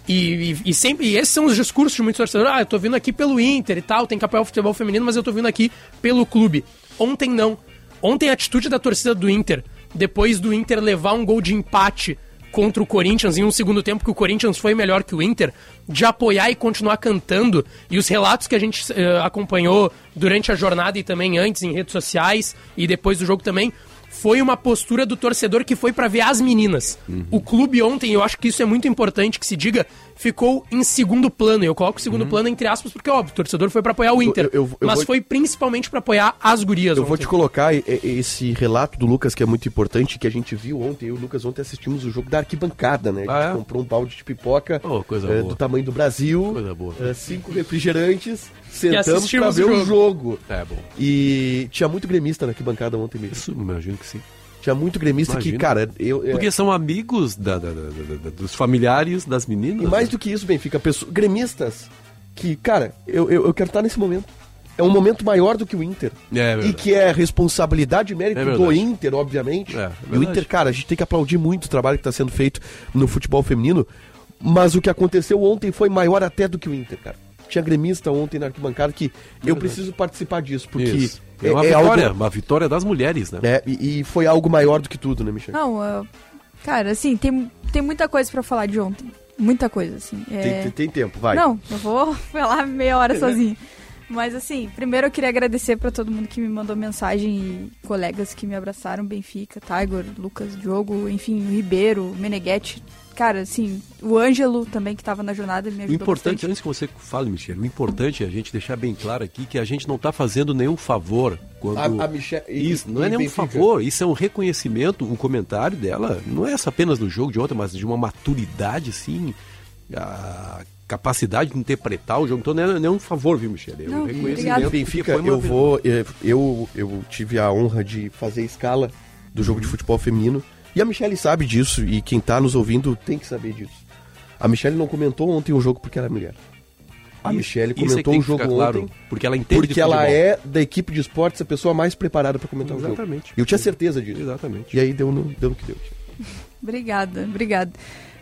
Speaker 4: E, e- e sempre e esses são os discursos de muitos torcedores. Ah, eu tô vindo aqui pelo Inter e tal, tem que apoiar o futebol feminino, mas eu tô vindo aqui pelo clube. Ontem não. Ontem a atitude da torcida do Inter, depois do Inter levar um gol de empate contra o Corinthians em um segundo tempo que o Corinthians foi melhor que o Inter, de apoiar e continuar cantando. E os relatos que a gente eh, acompanhou durante a jornada e também antes em redes sociais e depois do jogo também, foi uma postura do torcedor que foi pra ver as meninas. O clube ontem, eu acho que isso é muito importante que se diga, ficou em segundo plano. Eu coloco segundo plano entre aspas porque óbvio, o torcedor foi pra apoiar o Inter,
Speaker 2: eu- eu
Speaker 4: mas
Speaker 2: vou-
Speaker 4: foi principalmente pra apoiar as gurias.
Speaker 2: Eu vou
Speaker 4: ontem.
Speaker 2: te colocar esse relato do Lucas que é muito importante, que a gente viu ontem. Eu e o Lucas ontem assistimos o jogo da arquibancada, né? A gente
Speaker 3: Ah, é?
Speaker 2: comprou um balde de pipoca
Speaker 3: coisa
Speaker 2: eh,
Speaker 3: boa.
Speaker 2: do tamanho do Brasil,
Speaker 3: Coisa boa.
Speaker 2: eh, cinco refrigerantes, sentamos pra
Speaker 4: assistimos
Speaker 2: ver
Speaker 4: o
Speaker 2: o jogo.
Speaker 3: É bom.
Speaker 2: E tinha muito gremista na arquibancada ontem mesmo.
Speaker 3: Isso, imagino que sim.
Speaker 2: Tinha muito gremista que,
Speaker 3: Imagino.
Speaker 2: cara, eu. é-
Speaker 3: Porque são amigos da- da- da- dos familiares das meninas.
Speaker 2: E mais
Speaker 3: né?
Speaker 2: do que isso, Benfica, pessoas, gremistas que, cara, eu, eu, eu quero estar nesse momento. É um momento maior do que o Inter.
Speaker 3: É verdade.
Speaker 2: e que é responsabilidade e mérito
Speaker 3: É
Speaker 2: do. Inter, obviamente.
Speaker 3: É, é
Speaker 2: e o. Inter, cara, a gente tem que aplaudir muito o trabalho que está sendo feito no futebol feminino. Mas o que aconteceu ontem foi maior até do que o Inter, cara. Tinha gremista ontem na arquibancada que eu preciso participar disso, porque
Speaker 3: Isso. É uma vitória, uma vitória das mulheres, né?
Speaker 2: É, e, e foi algo maior do que tudo, né, Michel?
Speaker 6: Não, ah, cara, assim, tem, tem muita coisa pra falar de ontem. Muita coisa, assim. É...
Speaker 2: Tem, tem- tem tempo, vai.
Speaker 6: Não, eu vou <laughs> falar meia hora <laughs> sozinho. Mas assim, primeiro eu queria agradecer pra todo mundo que me mandou mensagem e colegas que me abraçaram, Benfica, Tiger, Lucas, Diogo, enfim, Ribeiro, Meneghetti. Cara, assim, o Ângelo também que tava na jornada me
Speaker 3: O
Speaker 6: ajudou
Speaker 3: importante,
Speaker 6: bastante.
Speaker 3: antes que você fale, Michel, o importante é a gente deixar bem claro aqui que a gente não está fazendo nenhum favor quando.
Speaker 2: A- a Michel- e-
Speaker 3: Isso, não
Speaker 2: e
Speaker 3: é nenhum
Speaker 2: Benfica.
Speaker 3: favor, isso é um reconhecimento, um comentário dela, não é só apenas do jogo de ontem, mas de uma maturidade, assim, a capacidade de interpretar o jogo todo, não é nenhum favor, viu, Michel? É um
Speaker 6: Não,
Speaker 3: reconhecimento.
Speaker 2: Benfica, eu vou. Eu, eu tive a honra de fazer a escala do jogo de futebol feminino. E a Michelle sabe disso, e quem tá nos ouvindo tem que saber disso. A Michelle não comentou ontem o jogo porque ela é mulher. A
Speaker 3: Isso-
Speaker 2: Michelle
Speaker 3: é
Speaker 2: comentou o jogo
Speaker 3: claro,
Speaker 2: ontem
Speaker 3: porque ela entende de
Speaker 2: porque ela é da equipe de esportes a pessoa mais preparada para comentar o jogo.
Speaker 3: Exatamente.
Speaker 2: Eu tinha certeza disso.
Speaker 3: Exatamente.
Speaker 2: E aí deu no, deu no que deu. <laughs>
Speaker 6: Obrigada, obrigada.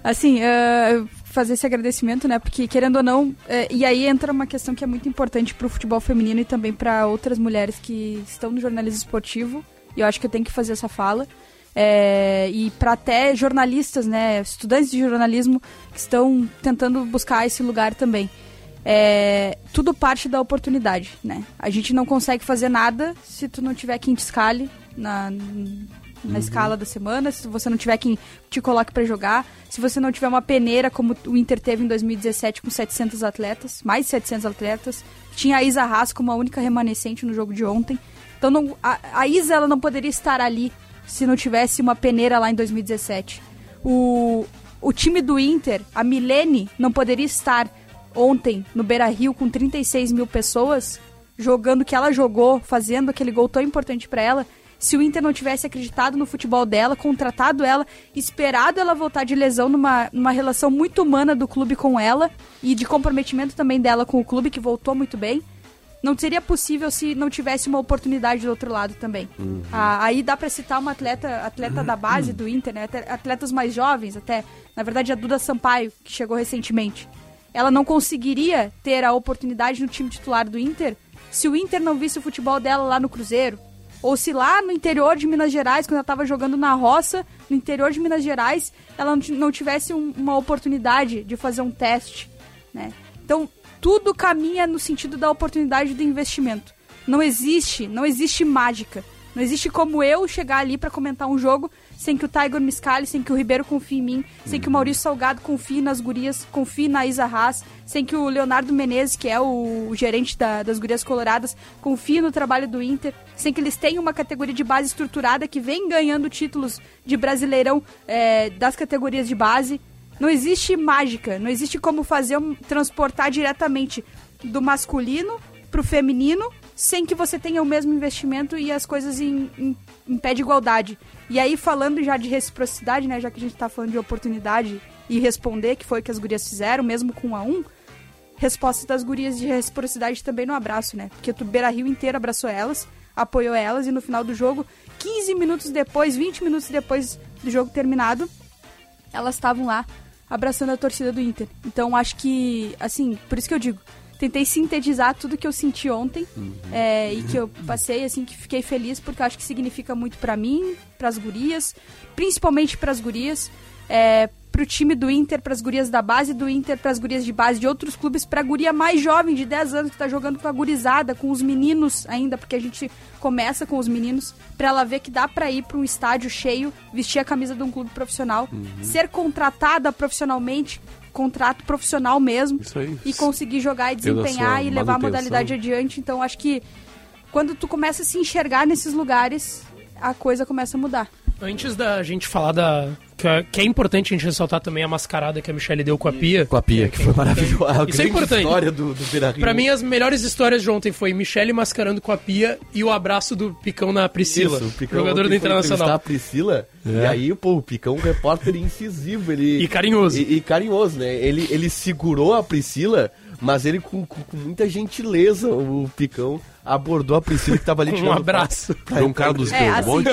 Speaker 6: Assim, uh, fazer esse agradecimento, né? Porque, querendo ou não, uh, e aí entra uma questão que é muito importante pro futebol feminino e também para outras mulheres que estão no jornalismo esportivo. E eu acho que eu tenho que fazer essa fala. É, e para até jornalistas, né, estudantes de jornalismo que estão tentando buscar esse lugar também. É, tudo parte da oportunidade, né? A gente não consegue fazer nada se tu não tiver quem te escale na, na uhum. escala da semana, se você não tiver quem te coloque para jogar, se você não tiver uma peneira como o Inter teve em 2017 com 700 atletas, mais de 700 atletas, tinha a Isa Haas como a única remanescente no jogo de ontem. Então não, a, a Isa ela não poderia estar ali se não tivesse uma peneira lá em 2017. O, o time do Inter, a Milene, não poderia estar ontem no Beira Rio com 36 mil pessoas, jogando o que ela jogou, fazendo aquele gol tão importante para ela, se o Inter não tivesse acreditado no futebol dela, contratado ela, esperado ela voltar de lesão numa, numa relação muito humana do clube com ela e de comprometimento também dela com o clube, que voltou muito bem, não seria possível se não tivesse uma oportunidade do outro lado também. Uhum. Ah, aí dá para citar uma atleta, atleta uhum. da base do Inter, né? atletas mais jovens até. Na verdade, a Duda Sampaio, que chegou recentemente ela não conseguiria ter a oportunidade no time titular do Inter se o Inter não visse o futebol dela lá no Cruzeiro. Ou se lá no interior de Minas Gerais, quando ela estava jogando na roça, no interior de Minas Gerais, ela não tivesse um, uma oportunidade de fazer um teste. Né? Então, tudo caminha no sentido da oportunidade do investimento. Não existe, não existe mágica. Não existe como eu chegar ali para comentar um jogo sem que o Tiger me escale, sem que o Ribeiro confie em mim, sem que o Maurício Salgado confie nas gurias, confie na Isa Haas, sem que o Leonardo Menezes, que é o, gerente da, das gurias coloradas, confie no trabalho do Inter, sem que eles tenham uma categoria de base estruturada que vem ganhando títulos de brasileirão é, das categorias de base. Não existe mágica, não existe como fazer um, transportar diretamente do masculino pro feminino sem que você tenha o mesmo investimento e as coisas em, em, em pé de igualdade. E aí, falando já de reciprocidade, né, já que a gente tá falando de oportunidade e responder, que foi o que as gurias fizeram, mesmo com um a um, resposta das gurias de reciprocidade também no abraço, né? Porque o Beira Rio inteiro abraçou elas, apoiou elas e no final do jogo, 15 minutos depois, 20 minutos depois do jogo terminado, elas estavam lá abraçando a torcida do Inter. Então acho que, assim, por isso que eu digo, tentei sintetizar tudo que eu senti ontem uhum. é, e que eu passei, assim, que fiquei feliz porque eu acho que significa muito para mim, para as gurias, principalmente para as gurias, é, pro time do Inter, para as gurias da base do Inter, para as gurias de base de outros clubes, para a guria mais jovem de 10 anos que tá jogando com a gurizada, com os meninos ainda, porque a gente começa com os meninos, para ela ver que dá para ir para um estádio cheio, vestir a camisa de um clube profissional, uhum. ser contratada profissionalmente, contrato profissional mesmo e conseguir jogar e desempenhar e levar a modalidade adiante. Então acho que quando tu começa a se enxergar nesses lugares, a coisa começa a mudar.
Speaker 4: Antes da gente falar da. Que é, que é importante a gente ressaltar também a mascarada que a Michelle deu com a Pia.
Speaker 2: Com a Pia, que, que foi maravilhosa.
Speaker 4: Isso é importante.
Speaker 2: história do, do
Speaker 4: Pra mim, as melhores histórias de ontem foi Michelle mascarando com a Pia e o abraço do Picão na Priscila. Isso, o Picão jogador do Internacional.
Speaker 2: a Priscila, é. e aí, pô, o Picão, um repórter incisivo. Ele,
Speaker 4: e carinhoso.
Speaker 2: E, e carinhoso, né? Ele, ele segurou a Priscila, mas ele com, com, com muita gentileza, o Picão abordou a Priscila que tava ali <laughs>
Speaker 4: tirando <laughs> Um abraço.
Speaker 3: João Carlos
Speaker 6: é, assim,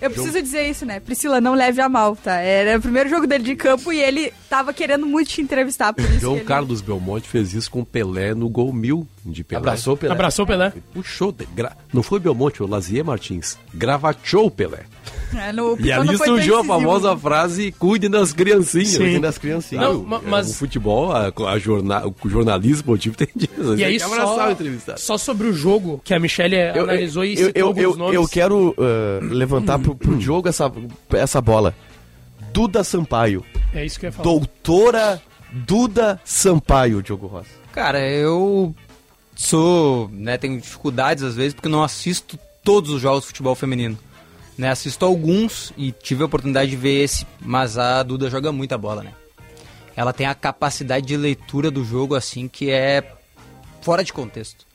Speaker 6: Eu preciso dizer isso, né? Priscila, não leve a mal, tá? Era o primeiro jogo dele de campo e ele tava querendo muito te entrevistar por isso.
Speaker 3: João
Speaker 6: ele...
Speaker 3: Carlos Belmonte fez isso com o Pelé no gol mil de Pelé.
Speaker 2: Abraçou Pelé.
Speaker 4: Abraçou Pelé.
Speaker 3: Puxou. Gra... Não foi Belmonte, o Lazier Martins. Gravateou o Pelé.
Speaker 6: É, no,
Speaker 3: e ali surgiu a famosa frase: cuide das criancinhas.
Speaker 2: Cuide das criancinhas.
Speaker 3: Não, mas... O futebol, a, a jornal, o jornalismo esportivo tem disso.
Speaker 4: E aí, só, só sobre o jogo que a Michelle eu, analisou
Speaker 2: eu,
Speaker 4: e citou
Speaker 2: eu, alguns eu, nomes. Eu quero uh, levantar pro, pro jogo essa, essa bola. Duda Sampaio.
Speaker 4: É isso que eu ia falar.
Speaker 2: Doutora Duda Sampaio, Diogo Rossi.
Speaker 5: Cara, eu sou, né, tenho dificuldades às vezes porque não assisto todos os jogos de futebol feminino. Né, assisto alguns e tive a oportunidade de ver esse, mas a Duda joga muita bola, né? Ela tem a capacidade de leitura do jogo assim que é fora de contexto.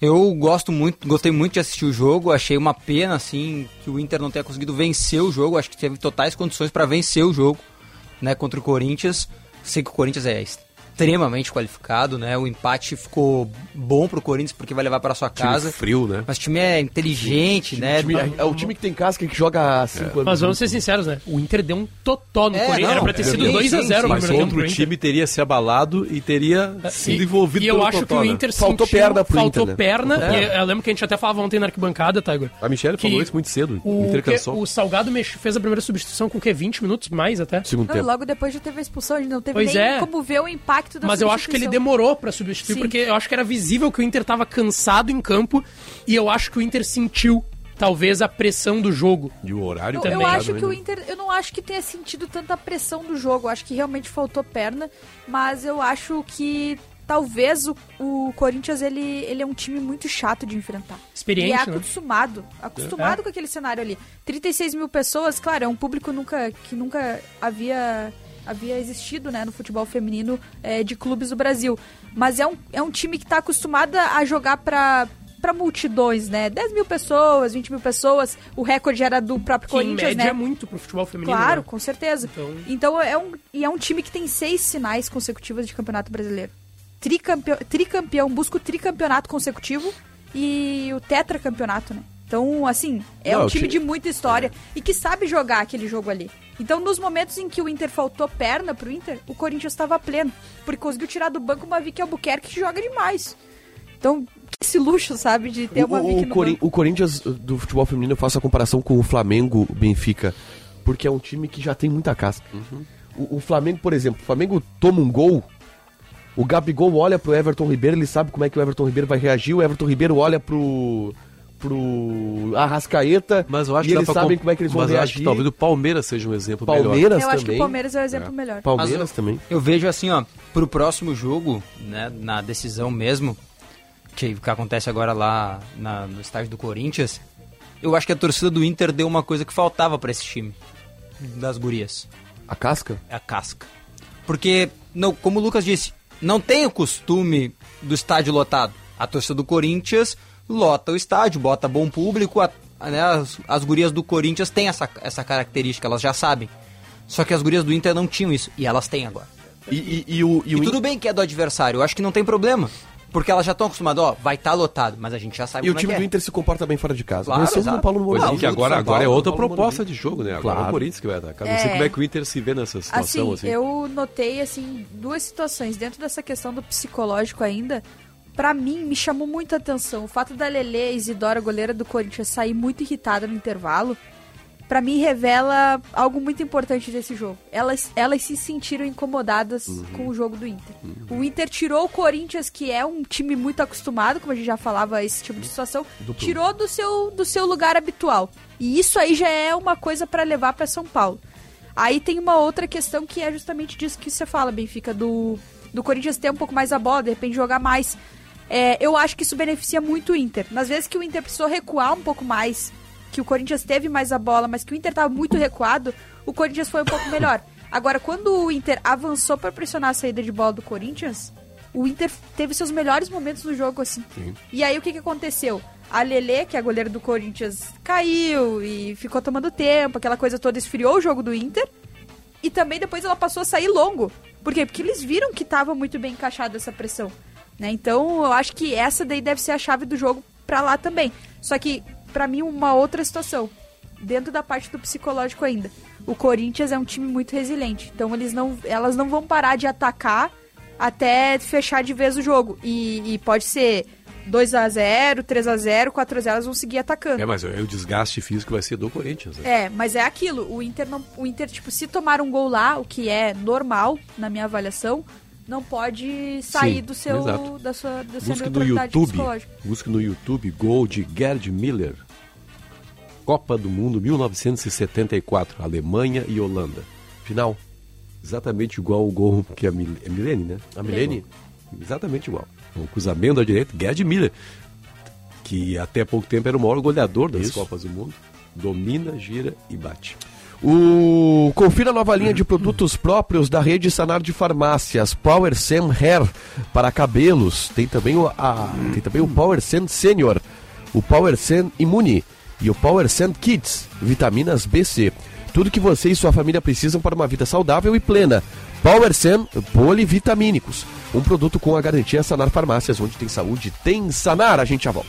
Speaker 5: Eu gosto muito, gostei muito de assistir o jogo, achei uma pena assim que o Inter não tenha conseguido vencer o jogo, acho que teve totais condições para vencer o jogo, né, contra o Corinthians. Sei que o Corinthians é extremamente qualificado, né? O empate ficou bom pro Corinthians porque vai levar para sua
Speaker 3: Time
Speaker 5: casa.
Speaker 3: frio, né?
Speaker 5: Mas o time é inteligente, né?
Speaker 2: time- é, é o time que tem casca que joga há cinco anos.
Speaker 4: Mas vamos ser sinceros, né? O Inter deu um totó no
Speaker 5: É,
Speaker 4: Corinthians.
Speaker 5: não,
Speaker 4: Era pra ter
Speaker 5: é,
Speaker 4: sido
Speaker 5: sim,
Speaker 4: 2x0
Speaker 5: sim,
Speaker 4: o
Speaker 5: sim.
Speaker 3: Mas
Speaker 4: tempo
Speaker 3: outro time teria se abalado e teria sido envolvido
Speaker 4: E eu
Speaker 3: pelo
Speaker 4: acho
Speaker 3: Totó,
Speaker 4: que o
Speaker 3: né?
Speaker 4: Inter
Speaker 2: Faltou
Speaker 4: sentiu-
Speaker 2: perna pro
Speaker 4: Faltou
Speaker 2: Inter, né?
Speaker 4: perna.
Speaker 2: É.
Speaker 4: E eu lembro que a gente até falava ontem na arquibancada, Tiger.
Speaker 3: A Michelle falou isso muito cedo. O Inter cansou.
Speaker 4: o Salgado fez a primeira substituição com o quê? 20 minutos mais até?
Speaker 2: Segundo
Speaker 6: e logo depois já teve a expulsão, a gente não teve nem
Speaker 4: é.
Speaker 6: como ver o impacto da
Speaker 4: Mas eu acho que ele demorou pra substituir,
Speaker 6: Sim.
Speaker 4: porque eu acho que era visível que o Inter tava cansado em campo e eu acho que o Inter sentiu, talvez, a pressão do jogo.
Speaker 3: E o horário
Speaker 6: Eu,
Speaker 4: também.
Speaker 6: eu acho
Speaker 3: né?
Speaker 6: que o Inter, eu não acho que tenha sentido tanta pressão do jogo. Eu acho que realmente faltou perna, mas eu acho que talvez o, o Corinthians ele, ele é um time muito chato de enfrentar.
Speaker 4: Experiente,
Speaker 6: e é
Speaker 4: né?
Speaker 6: acostumado, acostumado
Speaker 4: É.
Speaker 6: com aquele cenário ali. 36 mil pessoas, claro, é um público nunca que nunca havia havia existido né, no futebol feminino é, de clubes do Brasil. Mas é um, é um time que está acostumado a jogar para para multidões, né? 10 mil pessoas, 20 mil pessoas. O recorde era do próprio
Speaker 4: Que em
Speaker 6: Corinthians,
Speaker 4: média
Speaker 6: né?
Speaker 4: é muito pro futebol feminino.
Speaker 6: Claro,
Speaker 4: né?
Speaker 6: com certeza.
Speaker 4: Então-
Speaker 6: Então, é, um, e é um time que tem seis sinais consecutivos de campeonato brasileiro. Tricampeão, tricampeão busca o tricampeonato consecutivo e o tetracampeonato, né? Então, assim, é
Speaker 2: Não,
Speaker 6: um time
Speaker 2: ti-
Speaker 6: de muita história e que sabe jogar aquele jogo ali. Então, nos momentos em que o Inter faltou perna pro Inter, o Corinthians estava pleno. Porque conseguiu tirar do banco uma Vicky Albuquerque que joga demais. Então, que esse luxo, sabe, de ter uma
Speaker 2: o,
Speaker 6: Vicky
Speaker 2: o,
Speaker 6: no
Speaker 2: Corin-
Speaker 6: banco.
Speaker 2: o Corinthians uh, do futebol feminino eu faço a comparação com o Flamengo Benfica, porque é um time que já tem muita casca.
Speaker 3: Uhum.
Speaker 2: O, o Flamengo, por exemplo, o Flamengo toma um gol, o Gabigol olha pro Everton Ribeiro, ele sabe como é que o Everton Ribeiro vai reagir, o Everton Ribeiro olha pro pro Arrascaeta
Speaker 3: Mas eu acho
Speaker 2: e
Speaker 3: que dá
Speaker 2: eles
Speaker 3: pra
Speaker 2: sabem
Speaker 3: com-
Speaker 2: como é que eles vão
Speaker 3: Mas eu
Speaker 2: reagir.
Speaker 3: acho que talvez o Palmeiras seja um exemplo melhor.
Speaker 2: Palmeiras
Speaker 6: Eu acho que
Speaker 2: também.
Speaker 6: o Palmeiras é o exemplo melhor.
Speaker 2: Palmeiras
Speaker 5: Mas eu-
Speaker 2: também.
Speaker 5: Eu vejo assim, ó, pro próximo jogo, né, na decisão mesmo, que, que acontece agora lá na- no estádio do Corinthians, eu acho que a torcida do Inter deu uma coisa que faltava pra esse time, das gurias.
Speaker 2: A casca?
Speaker 5: É a casca. Porque, não, como o Lucas disse, não tem o costume do estádio lotado. A torcida do Corinthians lota o estádio, bota bom público. a- né, as, as gurias do Corinthians têm essa, essa característica, elas já sabem. Só que as gurias do Inter não tinham isso, e elas têm agora.
Speaker 2: E, e- e o, e
Speaker 5: E
Speaker 2: o
Speaker 5: tudo bem que é do adversário, eu acho que não tem problema. Porque elas já estão acostumadas, ó, vai estar lotado, mas a gente já sabe
Speaker 2: E o
Speaker 5: como
Speaker 2: time
Speaker 5: é
Speaker 2: do
Speaker 5: que é.
Speaker 2: Inter se comporta bem fora de casa.
Speaker 5: Claro,
Speaker 2: Venceu o São. Paulo no
Speaker 3: Pois
Speaker 2: Morumbi.
Speaker 3: é, que agora, agora é outra proposta
Speaker 2: Morumbi.
Speaker 3: de jogo, né? Agora é
Speaker 2: Claro.
Speaker 3: o Corinthians que vai atacar. Não
Speaker 6: É.
Speaker 3: sei como é que o Inter se vê nessa situação,
Speaker 6: Assim,
Speaker 3: assim.
Speaker 6: eu notei, assim, duas situações. Dentro dessa questão do psicológico ainda, pra mim, me chamou muita atenção. O fato da Lele Isidora, goleira do Corinthians, sair muito irritada no intervalo, pra mim revela algo muito importante desse jogo. Elas, elas se sentiram incomodadas
Speaker 3: Uhum.
Speaker 6: com o jogo do Inter. O Inter tirou o Corinthians, que é um time muito acostumado, como a gente já falava, a esse tipo de situação,
Speaker 3: Duplo.
Speaker 6: tirou do seu, do seu lugar habitual. E isso aí já é uma coisa pra levar pra São Paulo. Aí tem uma outra questão que é justamente disso que você fala, Benfica, do, do Corinthians ter um pouco mais a bola, de repente jogar mais. É, eu acho que isso beneficia muito o Inter. Nas vezes que o Inter precisou recuar um pouco mais, que o Corinthians teve mais a bola, mas que o Inter estava muito recuado, o Corinthians foi um pouco melhor. Agora, quando o Inter avançou para pressionar a saída de bola do Corinthians, o Inter teve seus melhores momentos no jogo, assim. E aí o que, que aconteceu? A Lele, que é a goleira do Corinthians, caiu e ficou tomando tempo, aquela coisa toda esfriou o jogo do Inter. E também depois ela passou a sair longo. Por quê? Porque eles viram que estava muito bem encaixada essa pressão. Né? Então eu acho que essa daí deve ser a chave do jogo pra lá também. Só que, pra mim, uma outra situação. Dentro da parte do psicológico ainda. O Corinthians é um time muito resiliente. Então eles não, elas não vão parar de atacar até fechar de vez o jogo. E, e pode ser 2x0, 3x0, 4x0, elas vão seguir atacando.
Speaker 3: É, mas é o desgaste físico vai ser do Corinthians. Né?
Speaker 6: É, mas é aquilo. O Inter não, o Inter tipo, se tomar um gol lá, o que é normal na minha avaliação, não pode sair
Speaker 3: Sim,
Speaker 6: do seu
Speaker 3: exato.
Speaker 6: da sua da sua
Speaker 3: Busque no YouTube, busque no YouTube gol de Gerd Miller. Copa do Mundo 1974, Alemanha e Holanda.
Speaker 2: Final.
Speaker 3: Exatamente igual o gol que a Mil é Milene, né?
Speaker 2: A Milene?
Speaker 3: Exatamente igual. O cruzamento da direita, Gerd Miller, que até pouco tempo era o maior goleador das
Speaker 2: Isso.
Speaker 3: Copas do Mundo. Domina, gira e bate.
Speaker 2: O... Confira a nova linha de produtos próprios da rede Sanar de Farmácias, Power Sen Hair para cabelos. Tem também o, a... Tem também o Power Sen Senior, o Power Sen Imune e o Power Sen Kids, vitaminas BC. Tudo que você e sua família precisam para uma vida saudável e plena. Power Sam Polivitamínicos, um produto com a garantia Sanar Farmácias, onde tem saúde, tem Sanar. A gente já volta.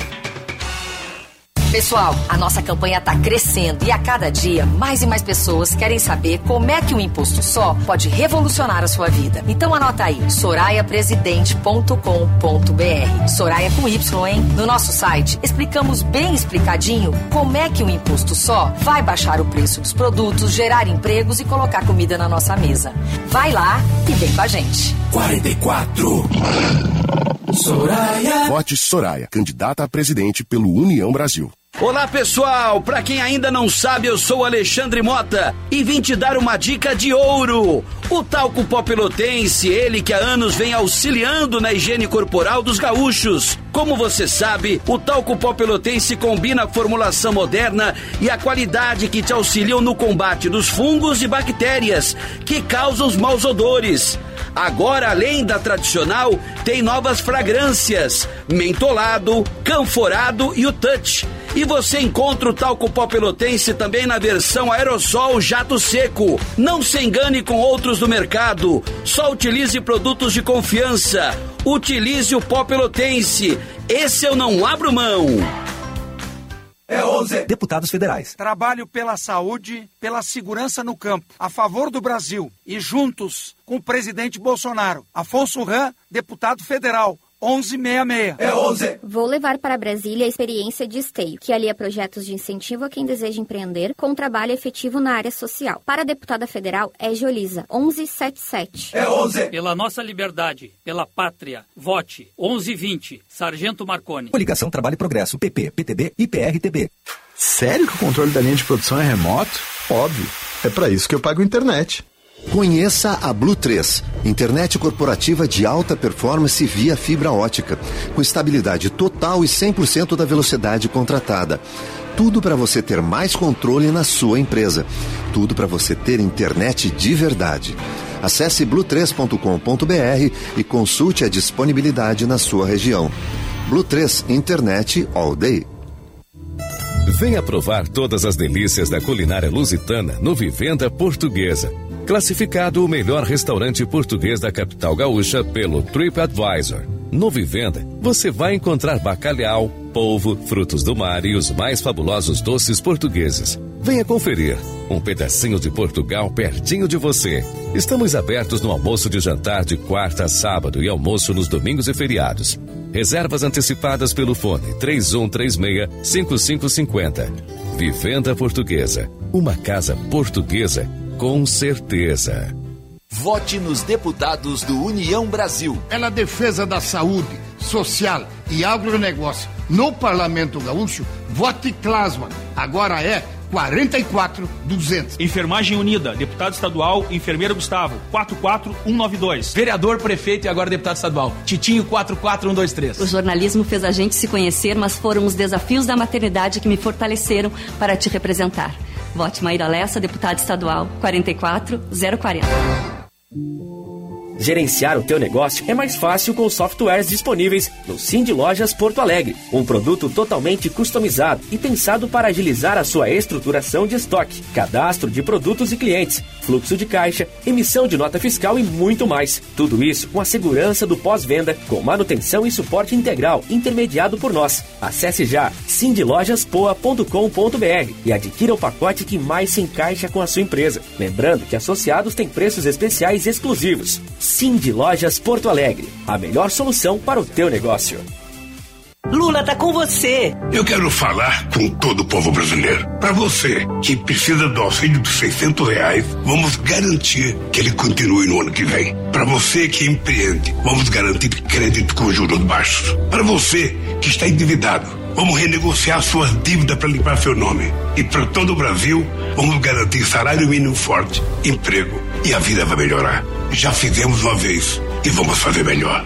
Speaker 20: Pessoal, a nossa campanha está crescendo e a cada dia mais e mais pessoas querem saber como é que um imposto só pode revolucionar a sua vida. Então anota aí, soraiapresidente.com.br. Soraya com Y, hein? No nosso site explicamos bem explicadinho como é que um imposto só vai baixar o preço dos produtos, gerar empregos e colocar comida na nossa mesa. Vai lá e vem com a gente.
Speaker 21: 44 Soraya.
Speaker 22: Vote Soraya, candidata a presidente pelo União Brasil.
Speaker 23: Olá pessoal, para quem ainda não sabe, eu sou Alexandre Mota e vim te dar uma dica de ouro. O talco pó pelotense, ele que há anos vem auxiliando na higiene corporal dos gaúchos. Como você sabe, o talco pó pelotense combina a formulação moderna e a qualidade que te auxiliam no combate dos fungos e bactérias que causam os maus odores. Agora, além da tradicional, tem novas fragrâncias: mentolado, canforado e o touch. E você encontra o talco pó pelotense também na versão aerossol jato seco. Não se engane com outros do mercado. Só utilize produtos de confiança. Utilize o pó pelotense. Esse eu não abro mão.
Speaker 24: É 11.
Speaker 25: Deputados federais.
Speaker 26: Trabalho pela saúde, pela segurança no campo, a favor do Brasil e juntos com o presidente Bolsonaro. Afonso Ram, deputado federal. 1166.
Speaker 24: É 11.
Speaker 27: Vou levar para Brasília a experiência de Esteio, que alia projetos de incentivo a quem deseja empreender com trabalho efetivo na área social. Para a deputada federal é Jolisa, 1177.
Speaker 24: É 11.
Speaker 28: Pela nossa liberdade, pela pátria, vote 1120, Sargento Marconi.
Speaker 25: Coligação Trabalho e Progresso, PP, PTB e PRTB.
Speaker 29: Sério que o controle da linha de produção é remoto? Óbvio. É para isso que eu pago internet.
Speaker 30: Conheça a Blue 3, internet corporativa de alta performance via fibra ótica, com estabilidade total e 100% da velocidade contratada. Tudo para você ter mais controle na sua empresa. Tudo para você ter internet de verdade. Acesse blue3.com.br e consulte a disponibilidade na sua região. Blue 3 Internet All Day.
Speaker 1: Venha provar todas as delícias da culinária lusitana no Vivenda Portuguesa. Classificado o melhor restaurante português da capital gaúcha pelo TripAdvisor. No Vivenda, você vai encontrar bacalhau, polvo, frutos do mar e os mais fabulosos doces portugueses. Venha conferir. Um pedacinho de Portugal pertinho de você. Estamos abertos no almoço de jantar de quarta a sábado e almoço nos domingos e feriados. Reservas antecipadas pelo fone 3136-5550. Vivenda Portuguesa. Uma casa portuguesa com certeza.
Speaker 21: Vote nos deputados do União Brasil.
Speaker 31: Pela defesa da saúde, social e agronegócio no Parlamento Gaúcho, vote Clasman. Agora é 44200.
Speaker 32: Enfermagem Unida, deputado estadual, enfermeiro Gustavo, 44192.
Speaker 33: Vereador, prefeito e agora deputado estadual, Titinho 44123.
Speaker 34: O jornalismo fez a gente se conhecer, mas foram os desafios da maternidade que me fortaleceram para te representar. Vote Maíra Lessa, deputada estadual, 44040.
Speaker 11: Gerenciar o teu negócio é mais fácil com os softwares disponíveis no Cindy Lojas Porto Alegre. Um produto totalmente customizado e pensado para agilizar a sua estruturação de estoque, cadastro de produtos e clientes, fluxo de caixa, emissão de nota fiscal e muito mais. Tudo isso com a segurança do pós-venda, com manutenção e suporte integral intermediado por nós. Acesse já cindylojaspoa.com.br e adquira o pacote que mais se encaixa com a sua empresa. Lembrando que associados têm preços especiais exclusivos. Cindy Lojas Porto Alegre, a melhor solução para o teu negócio.
Speaker 35: Lula tá com você.
Speaker 17: Eu quero falar com todo o povo brasileiro. Para você que precisa do auxílio dos 600 reais, vamos garantir que ele continue no ano que vem. Para você que empreende, vamos garantir crédito com juros baixos. Para você que está endividado,
Speaker 36: Vamos renegociar suas dívidas para limpar seu nome. E para todo o Brasil, vamos garantir salário mínimo forte, emprego e a vida vai melhorar. Já fizemos uma vez e vamos fazer melhor.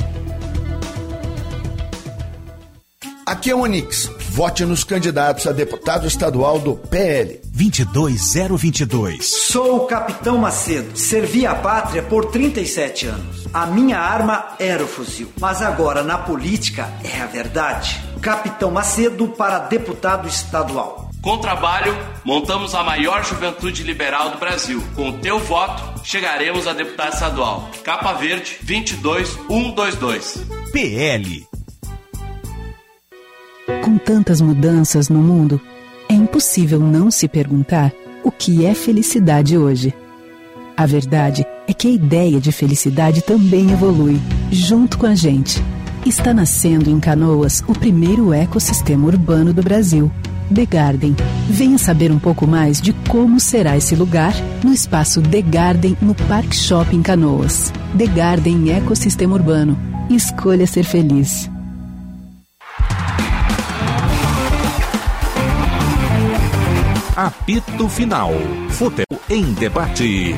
Speaker 37: Aqui é o Onix. Vote nos candidatos a deputado estadual do PL.
Speaker 38: 22022.
Speaker 39: Sou o Capitão Macedo. Servi a pátria por 37 anos. A minha arma era o fuzil. Mas agora, na política, é a verdade. Capitão Macedo para deputado estadual.
Speaker 40: Com trabalho, montamos a maior juventude liberal do Brasil. Com o teu voto, chegaremos a deputado estadual. Capa Verde 22122.
Speaker 38: PL.
Speaker 41: Com tantas mudanças no mundo, é impossível não se perguntar o que é felicidade hoje. A verdade é que a ideia de felicidade também evolui, junto com a gente. Está nascendo em Canoas o primeiro ecossistema urbano do Brasil, The Garden. Venha saber um pouco mais de como será esse lugar no espaço The Garden no Park Shopping Canoas. The Garden Ecossistema Urbano. Escolha ser feliz.
Speaker 1: Apito Final. Futebol em debate.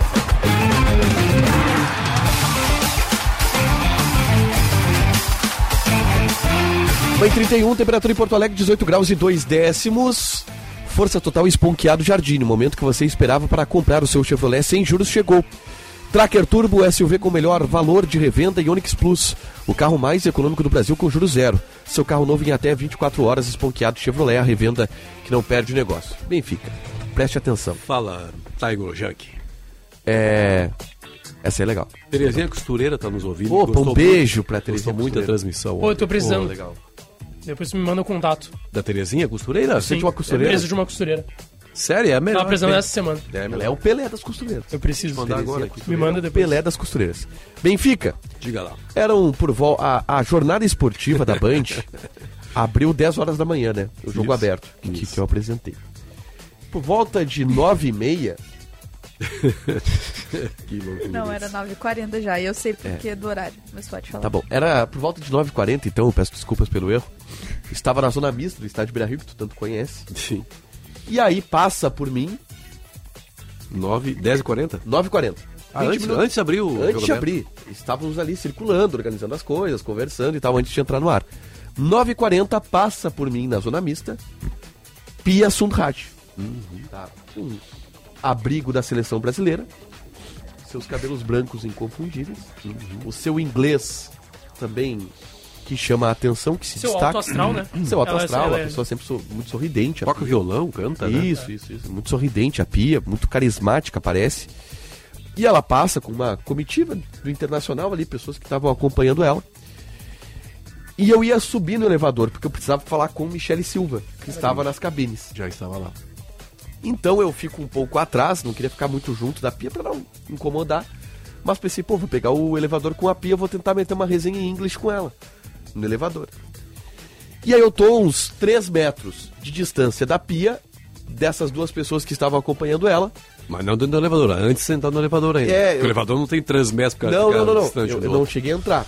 Speaker 2: Foi 31, temperatura em Porto Alegre 18 graus e 2 décimos. Força total esponqueado Jardim. O momento que você esperava para comprar o seu Chevrolet sem juros chegou. Tracker Turbo SUV com melhor valor de revenda e Onix Plus, o carro mais econômico do Brasil com juros zero. Seu carro novo em até 24 horas, esponqueado Chevrolet, a revenda que não perde negócio. Benfica, preste atenção.
Speaker 3: Fala, Tiger Junk.
Speaker 2: É. Essa é legal.
Speaker 3: Terezinha Costureira tá nos ouvindo.
Speaker 2: Opa, um beijo pra Terezinha
Speaker 3: Gostou muito da transmissão.
Speaker 4: Pô, eu tô precisando.
Speaker 3: Pô, legal.
Speaker 4: Depois você me manda o contato.
Speaker 3: Da Terezinha Costureira?
Speaker 4: Sim,
Speaker 3: Você de uma
Speaker 4: Eu
Speaker 3: costureira?
Speaker 4: preciso de uma costureira.
Speaker 3: Sério? É a melhor.
Speaker 4: Tava precisando essa semana.
Speaker 3: É, a
Speaker 2: Ela
Speaker 3: melhor.
Speaker 2: é o Pelé das costureiras.
Speaker 4: Eu preciso.
Speaker 3: mandar agora aqui.
Speaker 4: Me manda depois.
Speaker 2: Pelé das costureiras. Benfica.
Speaker 3: Diga lá.
Speaker 2: Eram por volta. A, a jornada esportiva da Band <laughs> abriu 10 horas da manhã, né? O jogo
Speaker 3: Isso,
Speaker 2: aberto, que, que eu apresentei. Por volta de 9 e meia. <laughs>
Speaker 3: que loucura.
Speaker 6: Não, era 9h40 já. E eu sei porque é do horário. Mas pode falar.
Speaker 2: Tá bom, era por volta de 9h40, então, eu peço desculpas pelo erro. Estava na zona mista do estádio Beira Rio, que tu tanto conhece.
Speaker 3: Sim.
Speaker 2: E aí passa por mim.
Speaker 3: 9, 10 e 40?
Speaker 2: 9h40.
Speaker 3: Ah,
Speaker 2: 20
Speaker 3: antes,
Speaker 2: minutos.
Speaker 3: antes de abrir o
Speaker 2: Antes de abrir. Estávamos ali circulando, organizando as coisas, conversando e tal, antes de entrar no ar. 9h40 passa por mim na zona mista. Pia Sundhat. Tá. Um abrigo da seleção brasileira. Seus cabelos brancos inconfundíveis. O seu inglês também que chama a atenção, que se
Speaker 4: Seu
Speaker 2: destaca.
Speaker 4: alto astral, né? <clears throat>
Speaker 2: Seu alto
Speaker 4: Ela é-
Speaker 2: astral,
Speaker 4: ela
Speaker 2: a
Speaker 4: é-
Speaker 2: pessoa sempre so- muito sorridente.
Speaker 3: Toca
Speaker 2: Pia.
Speaker 3: violão, canta, né?
Speaker 2: Isso, isso, isso. Muito sorridente a Pia, muito carismática, parece. E ela passa com uma comitiva do Internacional ali, pessoas que estavam acompanhando ela. E eu ia subir no elevador, porque eu precisava falar com Michele Silva, que estava nas cabines.
Speaker 3: Já estava lá.
Speaker 2: Então eu fico um pouco atrás, não queria ficar muito junto da Pia para não incomodar. Mas pensei, pô, vou pegar o elevador com a Pia, vou tentar meter uma resenha em inglês com ela, no elevador. E aí eu tô a uns 3 metros de distância da Pia, dessas duas pessoas que estavam acompanhando ela.
Speaker 3: Mas não dentro do elevador, antes de sentar no elevador ainda.
Speaker 2: É, eu-
Speaker 3: O elevador não tem 3 metros pra
Speaker 2: Não, não, não, não. Eu, eu não cheguei a entrar.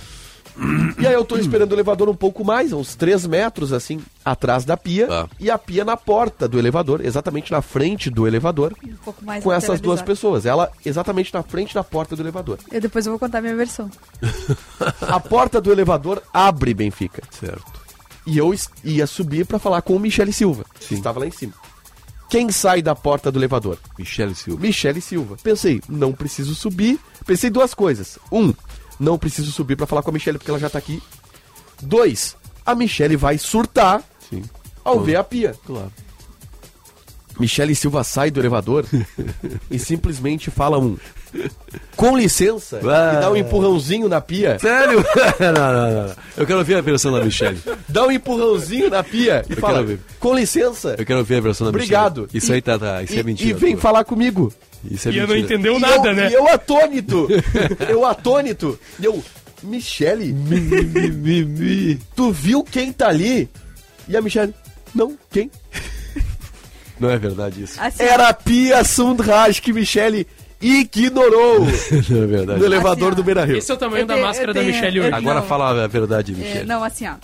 Speaker 2: E aí eu tô esperando o elevador um pouco mais, uns 3 metros, assim, atrás da pia.
Speaker 3: Tá.
Speaker 2: E a pia na porta do elevador, exatamente na frente do elevador,
Speaker 6: Um pouco mais
Speaker 2: com essas duas pessoas. Ela exatamente na frente da porta do elevador.
Speaker 6: Eu depois eu vou contar minha versão. <laughs>
Speaker 2: A porta do elevador abre, Benfica.
Speaker 3: Certo.
Speaker 2: E eu ia subir pra falar com o Michele Silva, que estava lá em cima. Quem sai da porta do elevador?
Speaker 3: Michele Silva.
Speaker 2: Michele Silva. Pensei, não preciso subir. Pensei duas coisas. Um, não preciso subir pra falar com a Michele porque ela já tá aqui. Dois, a Michele vai surtar
Speaker 3: Sim.
Speaker 2: ao ver a pia.
Speaker 3: Claro.
Speaker 2: Michele Silva sai do elevador <laughs> e simplesmente fala um com licença
Speaker 3: Ah.
Speaker 2: e dá um empurrãozinho na pia.
Speaker 3: Sério? <laughs> não, não, não. Eu quero ver a versão da Michelle.
Speaker 2: Dá um empurrãozinho na pia e
Speaker 3: Eu
Speaker 2: fala com licença.
Speaker 3: Eu quero ver a versão da
Speaker 2: Obrigado.
Speaker 3: Michelle. Isso aí tá, tá isso
Speaker 2: e,
Speaker 3: é mentira.
Speaker 2: E vem
Speaker 3: tua.
Speaker 2: falar comigo.
Speaker 3: Isso é
Speaker 4: E eu
Speaker 3: mentira.
Speaker 4: não entendeu
Speaker 2: E
Speaker 4: nada,
Speaker 2: eu,
Speaker 4: né?
Speaker 2: E eu atônito. <laughs> eu atônito. E eu, Michele, tu viu quem tá ali? E a Michele, não, quem? <laughs>
Speaker 3: Não é verdade isso.
Speaker 6: Assim,
Speaker 2: Era a Pia Sundraj que Michele ignorou <laughs>
Speaker 3: não é verdade.
Speaker 2: no elevador
Speaker 6: Assim,
Speaker 2: do Beira Rio.
Speaker 4: Esse é o tamanho
Speaker 6: Eu
Speaker 4: da máscara
Speaker 6: eu
Speaker 4: da
Speaker 6: eu-
Speaker 4: hoje.
Speaker 3: Agora
Speaker 6: Não.
Speaker 3: fala a verdade,
Speaker 6: É,
Speaker 3: Michelle.
Speaker 6: não, assim, ó.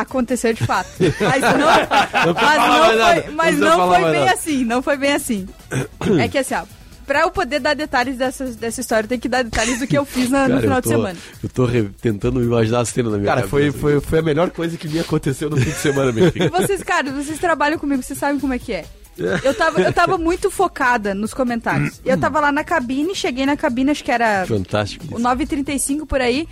Speaker 6: Aconteceu de fato. <laughs> Mas não,
Speaker 3: Não
Speaker 6: mas não foi,
Speaker 3: Não
Speaker 6: mas não
Speaker 3: falar
Speaker 6: foi bem
Speaker 3: nada.
Speaker 6: assim. Não foi bem assim. <coughs> É que assim, ó. Pra eu poder dar detalhes dessa, dessa história, eu tenho que dar detalhes do que eu fiz na- no
Speaker 3: Cara,
Speaker 6: final
Speaker 3: eu tô,
Speaker 6: de semana.
Speaker 3: Eu tô re- tentando imaginar a cena na minha
Speaker 2: Cara, foi,
Speaker 3: cabeça.
Speaker 2: foi, foi a melhor coisa que me aconteceu no fim de semana, meu <laughs> filho.
Speaker 6: Vocês, cara, vocês trabalham comigo, vocês sabem como é que é. Eu tava, eu tava muito focada nos comentários. Eu tava lá na cabine, cheguei na cabine, acho que era
Speaker 3: Fantástico.
Speaker 6: o 9h35 por aí.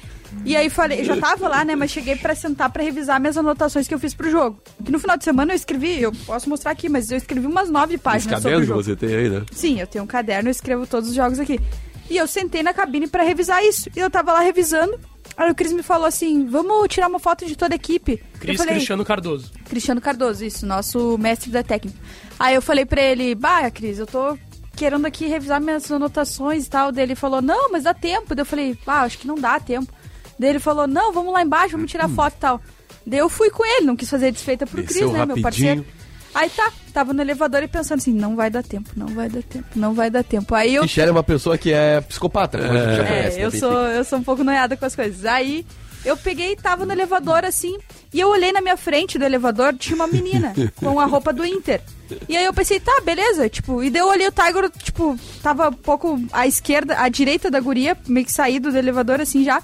Speaker 6: E aí falei, eu já tava lá, né? Mas cheguei pra sentar pra revisar minhas anotações que eu fiz pro jogo. Que no final de semana eu escrevi, eu posso mostrar aqui, mas eu escrevi umas nove
Speaker 3: Os
Speaker 6: páginas sobre o
Speaker 3: cadernos
Speaker 6: jogo.
Speaker 3: você tem aí, né?
Speaker 6: Sim, eu tenho um caderno, eu escrevo todos os jogos aqui. E eu sentei na cabine pra revisar isso. E eu tava lá revisando. Aí o Cris me falou assim: vamos tirar uma foto de toda a equipe.
Speaker 4: Cris
Speaker 6: falei,
Speaker 4: Cristiano Cardoso.
Speaker 6: Cristiano Cardoso, isso, nosso mestre da técnica. Aí eu falei pra ele, bah, Cris, eu tô querendo aqui revisar minhas anotações e tal. Daí ele falou, não, mas dá tempo. Daí eu falei, ah, acho que não dá tempo. Daí ele falou, não, vamos lá embaixo, vamos tirar foto e tal. Daí eu fui com ele, não quis fazer desfeita pro Cris, né, meu
Speaker 3: rapidinho.
Speaker 6: parceiro. Aí tá, tava no elevador e pensando assim, não vai dar tempo, não vai dar tempo, não vai dar tempo. Aí eu
Speaker 2: Michele é uma pessoa que é psicopata, como a gente já conhece.
Speaker 6: é,
Speaker 2: né?
Speaker 6: eu sou, eu sou um pouco noiada com as coisas. Aí eu peguei e tava no elevador assim, e eu olhei na minha frente do elevador, tinha uma menina <laughs> com a roupa do Inter. E aí eu pensei, tá, beleza, tipo, e daí eu olhei o Tiger, tipo, tava um pouco à esquerda, à direita da guria, meio que saído do elevador assim já.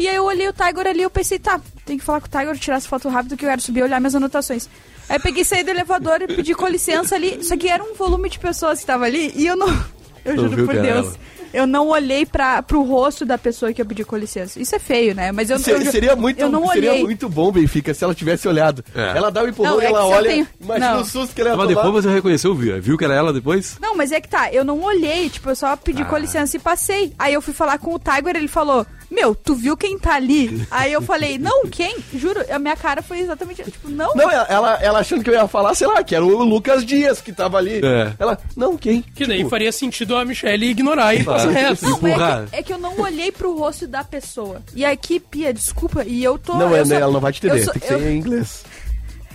Speaker 6: E aí eu olhei o Tiger ali, eu pensei, tá, tem que falar com o Tiger, tirar essa foto rápido que eu quero subir e olhar minhas anotações. Aí eu peguei, saí do elevador e pedi com licença ali, só que era um volume de pessoas que tava ali e eu não. <laughs> Eu juro por Deus.
Speaker 3: ela.
Speaker 6: Eu não olhei pra, pro rosto da pessoa que eu pedi com licença. Isso é feio, né? Mas eu,
Speaker 2: Se-
Speaker 6: eu,
Speaker 2: seria muito,
Speaker 6: eu não
Speaker 2: seria
Speaker 6: olhei.
Speaker 2: muito bom, Benfica, se ela tivesse olhado.
Speaker 3: É.
Speaker 2: Ela dá um empurrão
Speaker 6: Não,
Speaker 2: e
Speaker 6: é
Speaker 2: ela olha.
Speaker 6: tenho-
Speaker 2: Imagina
Speaker 6: Não.
Speaker 2: o susto que ela ia
Speaker 3: Mas
Speaker 2: tomar.
Speaker 3: depois você reconheceu, viu? Viu que era ela depois?
Speaker 6: Não, mas é que tá, eu não olhei, tipo, eu só pedi
Speaker 3: Ah.
Speaker 6: com licença e passei. Aí eu fui falar com o Tiger, ele falou, meu, tu viu quem tá ali? Aí eu falei, não, quem? Juro, a minha cara foi exatamente, tipo, não.
Speaker 2: Não, ela, ela, ela achando que eu ia falar, sei lá, que era o Lucas Dias que tava ali.
Speaker 3: É.
Speaker 2: Ela, não, quem?
Speaker 4: Que daí faria sentido a Michelle ignorar e passar reto.
Speaker 6: Não, é que, é que eu não olhei pro rosto da pessoa. E aqui, Pia, desculpa, e eu tô...
Speaker 2: Não,
Speaker 6: eu
Speaker 2: é, ela não vai te
Speaker 6: eu
Speaker 2: entender,
Speaker 6: sou-
Speaker 2: tem que
Speaker 6: eu-
Speaker 2: ser em inglês.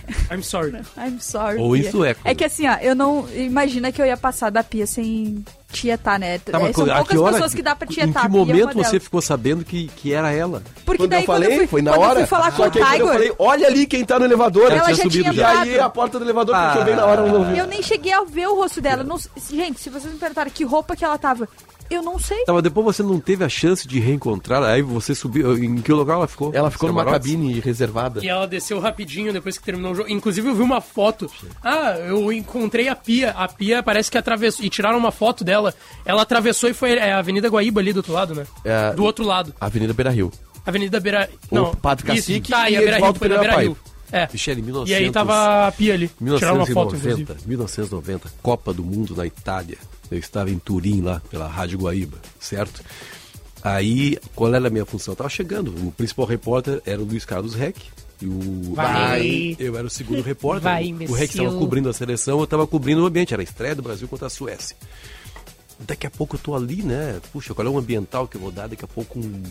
Speaker 2: <laughs>
Speaker 4: I'm sorry. <laughs>
Speaker 6: I'm sorry.
Speaker 3: Ou em
Speaker 6: Pia.
Speaker 3: sueco.
Speaker 6: É que assim, ó, eu não. Imagina que eu ia passar da pia sem tietar, né?
Speaker 3: Tá, mas
Speaker 6: É, São
Speaker 3: a
Speaker 6: poucas
Speaker 3: que hora-
Speaker 6: pessoas que dá pra
Speaker 3: Em
Speaker 6: tietar.
Speaker 3: que
Speaker 6: a Pia é uma
Speaker 3: momento você
Speaker 6: delas.
Speaker 3: ficou sabendo que, que era ela?
Speaker 6: Porque
Speaker 2: Quando
Speaker 6: daí
Speaker 2: eu
Speaker 6: quando
Speaker 2: falei,
Speaker 6: eu fui,
Speaker 2: foi na
Speaker 6: quando
Speaker 2: hora.
Speaker 6: eu fui falar com
Speaker 2: Só
Speaker 6: o
Speaker 2: que aí quando eu
Speaker 6: Tiger,
Speaker 2: falei, olha ali quem tá no elevador.
Speaker 6: Ela
Speaker 2: tinha
Speaker 6: já
Speaker 2: subido
Speaker 6: tinha
Speaker 2: E aí
Speaker 6: entrado.
Speaker 2: a porta do elevador fechou bem na hora, eu não vi.
Speaker 6: eu nem cheguei a ver o rosto dela. Não- gente, se vocês me perguntarem que roupa que ela tava, eu não sei.
Speaker 3: Tá, mas depois você não teve a chance de reencontrar, aí você subiu. Em que lugar ela ficou?
Speaker 2: Ela ficou numa
Speaker 3: camarotes?
Speaker 2: cabine reservada.
Speaker 4: E ela desceu rapidinho depois que terminou o jogo. Inclusive, eu vi uma foto. Ah, eu encontrei a Pia. A Pia parece que atravessou. E tiraram uma foto dela. Ela atravessou e foi. É a Avenida Guaíba ali do outro lado, né?
Speaker 2: É,
Speaker 4: Do outro lado.
Speaker 2: Avenida Beira Rio.
Speaker 4: Avenida Beira.
Speaker 2: O
Speaker 4: Não.
Speaker 2: Padre
Speaker 4: isso.
Speaker 2: Cacique
Speaker 4: Tá, e
Speaker 2: e
Speaker 4: a Beira Rio foi na Beira Rio. É.
Speaker 3: Michele, 1900,
Speaker 4: E aí tava a Pia ali. Tiraram uma foto,
Speaker 3: 1990,
Speaker 4: inclusive.
Speaker 3: 1990, Copa do Mundo na Itália. Eu estava em Turim lá, pela Rádio Guaíba, certo? Aí, qual era a minha função? Eu tava chegando, o principal repórter era o Luiz Carlos Reck. E o
Speaker 4: Vai.
Speaker 3: eu era o segundo repórter.
Speaker 4: Vai,
Speaker 3: o. Reck estava cobrindo a seleção, eu estava cobrindo o ambiente, era a estreia do Brasil contra a Suécia. Daqui a pouco eu tô ali, né? Puxa, qual é o ambiental que eu vou dar? Daqui a pouco um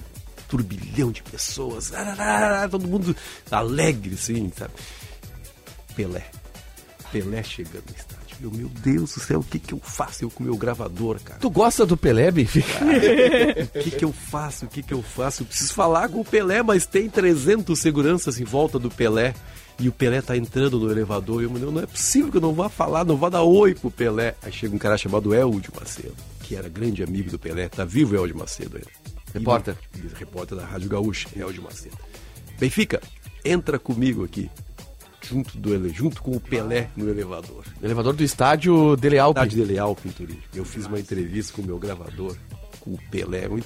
Speaker 3: turbilhão de pessoas, todo mundo alegre, assim, sabe? Pelé. Pelé chegando no estádio. Eu, meu Deus do céu, o que que eu faço? Eu com o meu gravador, cara.
Speaker 2: Tu gosta do Pelé, Benfica?
Speaker 3: O que que eu faço? O que que eu faço? Eu preciso falar com o Pelé, mas tem 300 seguranças em volta do Pelé. E o Pelé tá entrando no elevador. E eu, meu, não é possível que eu não vá falar, não vá dar oi pro Pelé. Aí chega um cara chamado Eldio Macedo, que era grande amigo do Pelé. Tá vivo o Eldio Macedo ainda.
Speaker 2: Repórter.
Speaker 3: E- repórter da Rádio Gaúcha, Eldio Macedo. Benfica, entra comigo aqui. Junto, do, ele- junto com o Pelé no elevador.
Speaker 2: Elevador do estádio Dele Alpe.
Speaker 3: Cidade Dele Alpe, em Turim. Eu fiz uma entrevista com o meu gravador, com o Pelé, um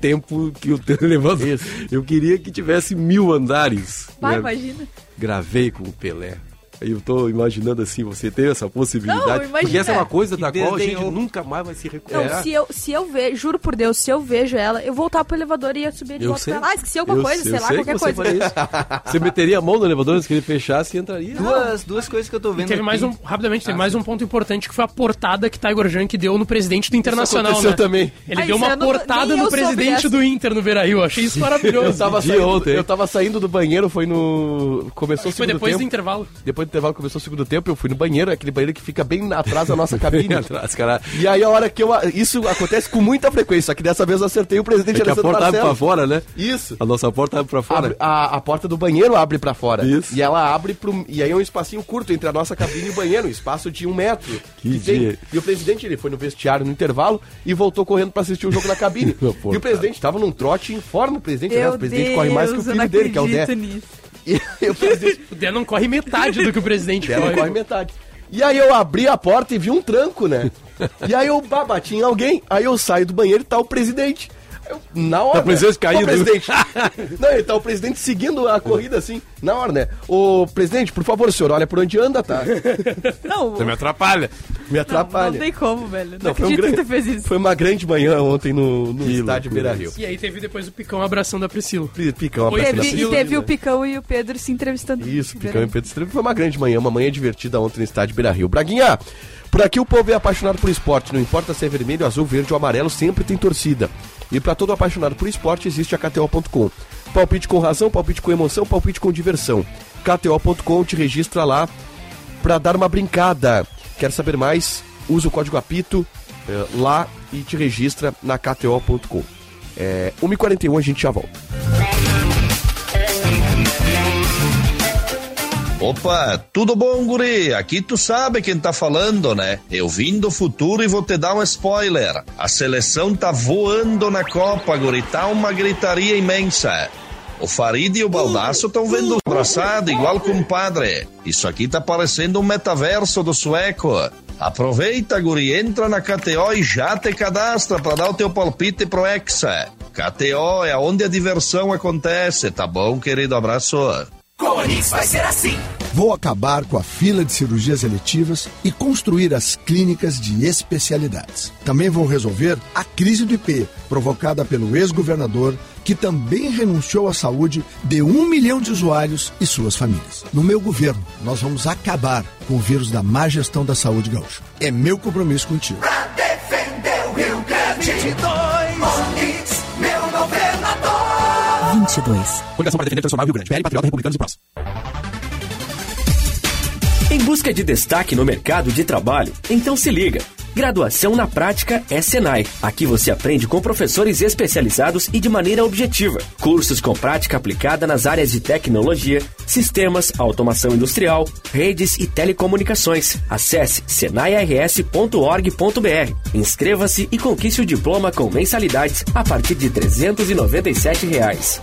Speaker 3: tempo que o <laughs> elevador. Eu queria que tivesse mil andares.
Speaker 6: Vai,
Speaker 3: né?
Speaker 6: imagina.
Speaker 3: Gravei com o Pelé. Eu tô imaginando assim, você ter essa possibilidade.
Speaker 6: Não,
Speaker 3: porque essa é uma coisa
Speaker 6: Que
Speaker 3: da qual a gente
Speaker 6: desdenhou.
Speaker 3: nunca mais vai se recuperar.
Speaker 6: Não, se eu, se eu ver, juro por Deus, se eu vejo ela, eu voltar pro elevador e ia subir de
Speaker 3: Eu
Speaker 6: volta
Speaker 3: sei.
Speaker 6: pra lá. Ah, esqueci alguma
Speaker 3: Eu-
Speaker 6: coisa,
Speaker 3: eu
Speaker 6: sei lá,
Speaker 3: sei
Speaker 6: qualquer
Speaker 3: que você
Speaker 6: coisa.
Speaker 3: isso. <laughs> Você meteria a mão no elevador antes que ele fechasse e entraria.
Speaker 5: Duas, duas coisas que eu tô
Speaker 4: E
Speaker 5: vendo
Speaker 4: teve
Speaker 5: aqui.
Speaker 4: mais um, rapidamente, teve mais um ponto importante que foi a portada que Tiger Junk deu no presidente do Internacional,
Speaker 3: aconteceu
Speaker 4: né?
Speaker 3: também.
Speaker 4: Ele
Speaker 6: Ah,
Speaker 4: deu
Speaker 6: isso
Speaker 4: uma
Speaker 6: eu não-
Speaker 4: portada no
Speaker 6: eu
Speaker 4: presidente do Inter no Beira-Rio. Achei isso maravilhoso.
Speaker 2: Eu tava,
Speaker 3: Dia
Speaker 2: saindo,
Speaker 3: ontem.
Speaker 2: eu tava saindo do banheiro, foi no. Começou o
Speaker 4: Foi
Speaker 2: segundo
Speaker 4: depois do
Speaker 2: tempo.
Speaker 4: intervalo.
Speaker 2: Depois do intervalo começou o segundo tempo, eu fui no banheiro, aquele banheiro que fica bem atrás da nossa <laughs> cabine.
Speaker 3: Atrás, cara.
Speaker 2: E aí a hora que eu. Isso acontece com muita frequência, só que dessa vez eu acertei o presidente
Speaker 3: É que a
Speaker 2: Alessandro
Speaker 3: porta abre
Speaker 2: Marcelo.
Speaker 3: pra fora, né?
Speaker 2: Isso.
Speaker 3: A nossa porta abre pra fora.
Speaker 2: Abre- a, a porta do banheiro abre pra fora.
Speaker 3: Isso.
Speaker 2: E ela abre pro. E aí é um espacinho curto entre a nossa cabine e o banheiro, um espaço de um metro.
Speaker 3: Que
Speaker 2: tem.
Speaker 3: dia.
Speaker 2: E o presidente ele foi no vestiário no intervalo e voltou correndo pra assistir o jogo na cabine. <laughs> E o presidente tava num trote informe, o presidente, né? O presidente corre mais que o
Speaker 6: Deus,
Speaker 2: filho dele, que é o Dé.
Speaker 6: nisso.
Speaker 2: E o presidente <laughs>
Speaker 4: O Dé não corre metade do que o presidente corre.
Speaker 2: corre metade. E aí eu abri a porta e vi um tranco, né? E aí eu bah, bati em alguém, aí eu saio do banheiro e tá o presidente. Eu, na hora.
Speaker 3: Tá o presidente
Speaker 2: né?
Speaker 3: caído.
Speaker 2: Ô, presidente. <laughs> Não, ele tá o presidente seguindo a corrida assim, na hora, né? Ô, presidente, por favor, o senhor olha por onde anda, tá? <laughs>
Speaker 6: Não,
Speaker 3: Você me atrapalha.
Speaker 2: Me
Speaker 6: não,
Speaker 2: atrapalha.
Speaker 6: não tem como, velho. Não,
Speaker 2: Não, foi, um
Speaker 6: acredito que
Speaker 2: grande,
Speaker 6: tu fez isso.
Speaker 2: foi uma grande manhã ontem no, no
Speaker 3: Que
Speaker 2: estádio Beira Rio.
Speaker 4: E aí teve depois o Picão abraçando a Priscila.
Speaker 2: Picão, abraçando a
Speaker 6: Teve, e
Speaker 2: Priscila.
Speaker 6: teve o Picão e o Pedro se entrevistando.
Speaker 2: Isso, Picão e Pedro Estrela. Foi uma grande manhã, uma manhã divertida ontem no estádio Beira Rio. Braguinha, por aqui o povo é apaixonado por esporte. Não importa se é vermelho, azul, verde ou amarelo, sempre tem torcida. E para todo apaixonado por esporte existe a KTO.com. Palpite com razão, palpite com emoção, palpite com diversão. KTO.com te registra lá para dar uma brincada. Quer saber mais? Usa o código APITO eh, lá e te registra na KTO.com. É, 1h41 a gente já volta.
Speaker 23: Opa, tudo bom, guri? Aqui tu sabe quem tá falando, né? Eu vim do futuro e vou te dar um spoiler. A seleção tá voando na Copa, guri. Tá uma gritaria imensa. O Farid e o Baldaço estão vendo abraçado, igual com padre. Isso aqui tá parecendo um metaverso do sueco. Aproveita, guri, entra na KTO e já te cadastra para dar o teu palpite pro Hexa. KTO é onde a diversão acontece, tá bom, querido? Abraço.
Speaker 42: Com a Onix vai ser assim.
Speaker 37: Vou acabar com a fila de cirurgias eletivas e construir as clínicas de especialidades. Também vou resolver a crise do IP, provocada pelo ex-governador, que também renunciou à saúde de um milhão de usuários e suas famílias. No meu governo, nós vamos acabar com o vírus da má gestão da saúde gaúcha. É meu compromisso contigo.
Speaker 42: Defendeu o Rio Grande. 22. Onix,
Speaker 43: 22. Coligação para defender e transformar o Rio Grande. PL, Patriota, Republicanos e Prós.
Speaker 11: Em busca de destaque no mercado de trabalho? Então se liga. Graduação na Prática é Senai. Aqui você aprende com professores especializados e de maneira objetiva. Cursos com prática aplicada nas áreas de tecnologia, sistemas, automação industrial, redes e telecomunicações. Acesse senairs.org.br. Inscreva-se e conquiste o diploma com mensalidades a partir de 397 reais.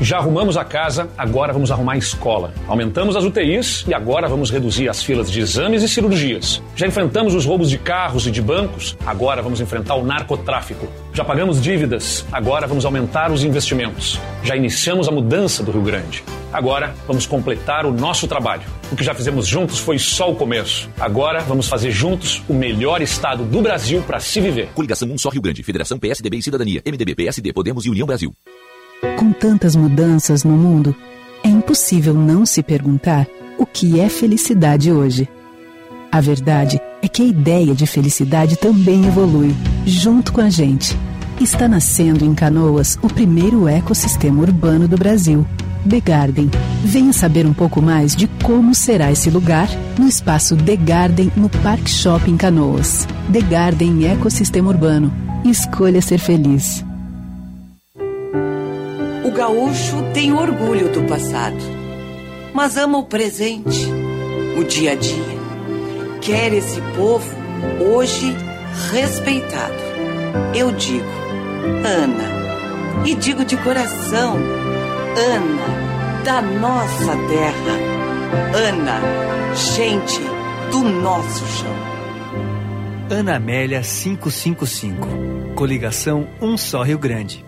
Speaker 32: Já arrumamos a casa, agora vamos arrumar a escola. Aumentamos as UTIs e agora vamos reduzir as filas de exames e cirurgias. Já enfrentamos os roubos de carros e de bancos, agora vamos enfrentar o narcotráfico. Já pagamos dívidas, agora vamos aumentar os investimentos. Já iniciamos a mudança do Rio Grande. Agora vamos completar o nosso trabalho. O que já fizemos juntos foi só o começo. Agora vamos fazer juntos o melhor estado do Brasil para se viver.
Speaker 44: Coligação Um Só Rio Grande. Federação PSDB e Cidadania. MDB, PSD, Podemos e União Brasil.
Speaker 41: Com tantas mudanças no mundo, é impossível não se perguntar o que é felicidade hoje. A verdade é que a ideia de felicidade também evolui, junto com a gente. Está nascendo em Canoas o primeiro ecossistema urbano do Brasil, The Garden. Venha saber um pouco mais de como será esse lugar no espaço The Garden no Park Shopping Canoas. The Garden Ecossistema Urbano. Escolha ser feliz.
Speaker 45: O gaúcho tem orgulho do passado. mas ama o presente, o dia a dia. Quer esse povo hoje respeitado. Eu digo, Ana, e digo de coração, Ana, da nossa terra. Ana, gente do nosso chão.
Speaker 39: Ana Amélia 555. Coligação Um Só Rio Grande.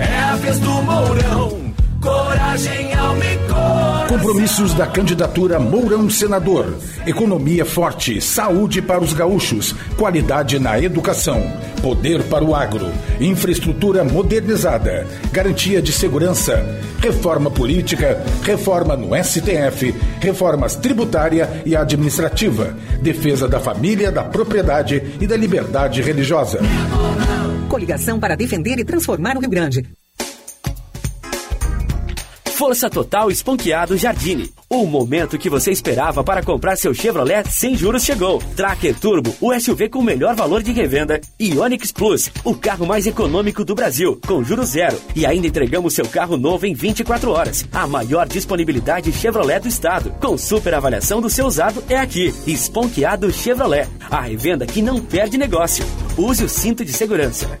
Speaker 46: É a vez do Mourão. Coragem ao licor.
Speaker 47: Compromissos da candidatura Mourão Senador. Economia forte, saúde para os gaúchos, qualidade na educação, poder para o agro, infraestrutura modernizada, garantia de segurança, reforma política, reforma no STF, reformas tributária e administrativa, defesa da família, da propriedade e da liberdade religiosa.
Speaker 25: Coligação para defender e transformar o Rio Grande.
Speaker 11: Força Total Esponqueado Jardine. O momento que você esperava para comprar seu Chevrolet sem juros chegou. Tracker Turbo, o SUV com o melhor valor de revenda. E Onix Plus, o carro mais econômico do Brasil, com juros zero. E ainda entregamos seu carro novo em 24 horas. A maior disponibilidade Chevrolet do estado. Com super avaliação do seu usado é aqui. Esponqueado Chevrolet. A revenda que não perde negócio. Use o cinto de segurança.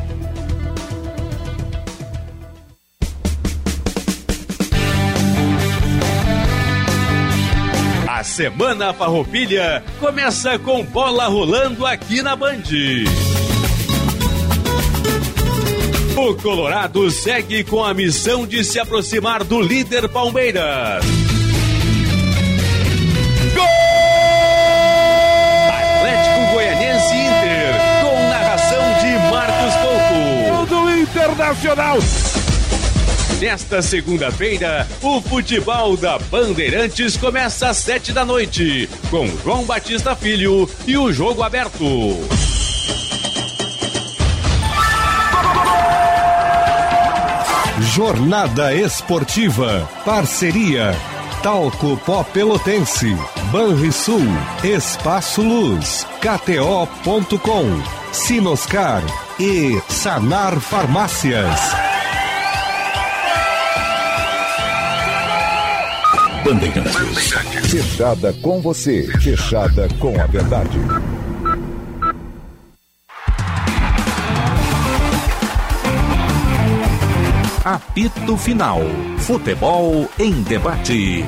Speaker 48: Semana Farroupilha começa com bola rolando aqui na Band. O Colorado segue com a missão de se aproximar do líder Palmeiras. Gol! Atlético Goianense Inter, com narração de Marcos Couto.
Speaker 49: do Internacional.
Speaker 48: Nesta segunda-feira, o futebol da Bandeirantes começa às sete da noite, com João Batista Filho e o jogo aberto.
Speaker 50: Jornada Esportiva. Parceria. Talco Pó Pelotense. Banrisul. Espaço Luz. KTO.com. Sinoscar. E Sanar Farmácias.
Speaker 51: Bandeirantes. Fechada com você. Fechada com a verdade.
Speaker 50: Apito Final. Futebol em debate.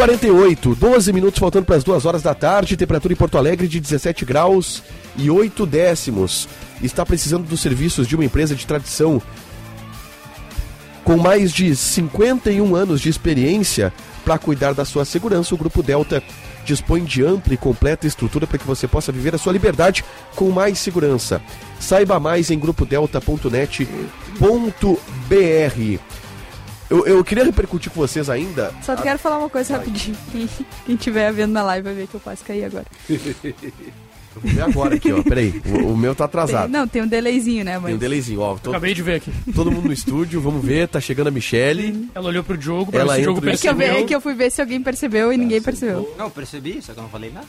Speaker 2: 48 12 minutos faltando para as 2 horas da tarde, temperatura em Porto Alegre de 17 graus e 8 décimos. Está precisando dos serviços de uma empresa de tradição com mais de 51 anos de experiência para cuidar da sua segurança. O Grupo Delta dispõe de ampla e completa estrutura para que você possa viver a sua liberdade com mais segurança. Saiba mais em grupodelta.net.br. Eu, eu queria repercutir com vocês ainda.
Speaker 6: Só quero falar uma coisa rapidinho. Quem, quem tiver vendo na live vai ver que eu posso cair agora. <laughs>
Speaker 2: Eu vou ver agora aqui, ó. Peraí, o, o meu tá atrasado.
Speaker 6: Não, tem um delayzinho, né,
Speaker 2: Tem
Speaker 6: mãe?
Speaker 2: um delayzinho, ó. Tô-
Speaker 4: Acabei de ver aqui.
Speaker 2: Todo mundo no estúdio, vamos ver, tá chegando a Michelle.
Speaker 4: Ela olhou pro Diogo, pra
Speaker 2: Ela
Speaker 4: ver se o Diogo
Speaker 2: entra-
Speaker 6: É que, eu,
Speaker 4: percebeu.
Speaker 6: é que eu fui ver se alguém percebeu e ninguém percebeu.
Speaker 51: Não, percebi, só que eu não falei nada.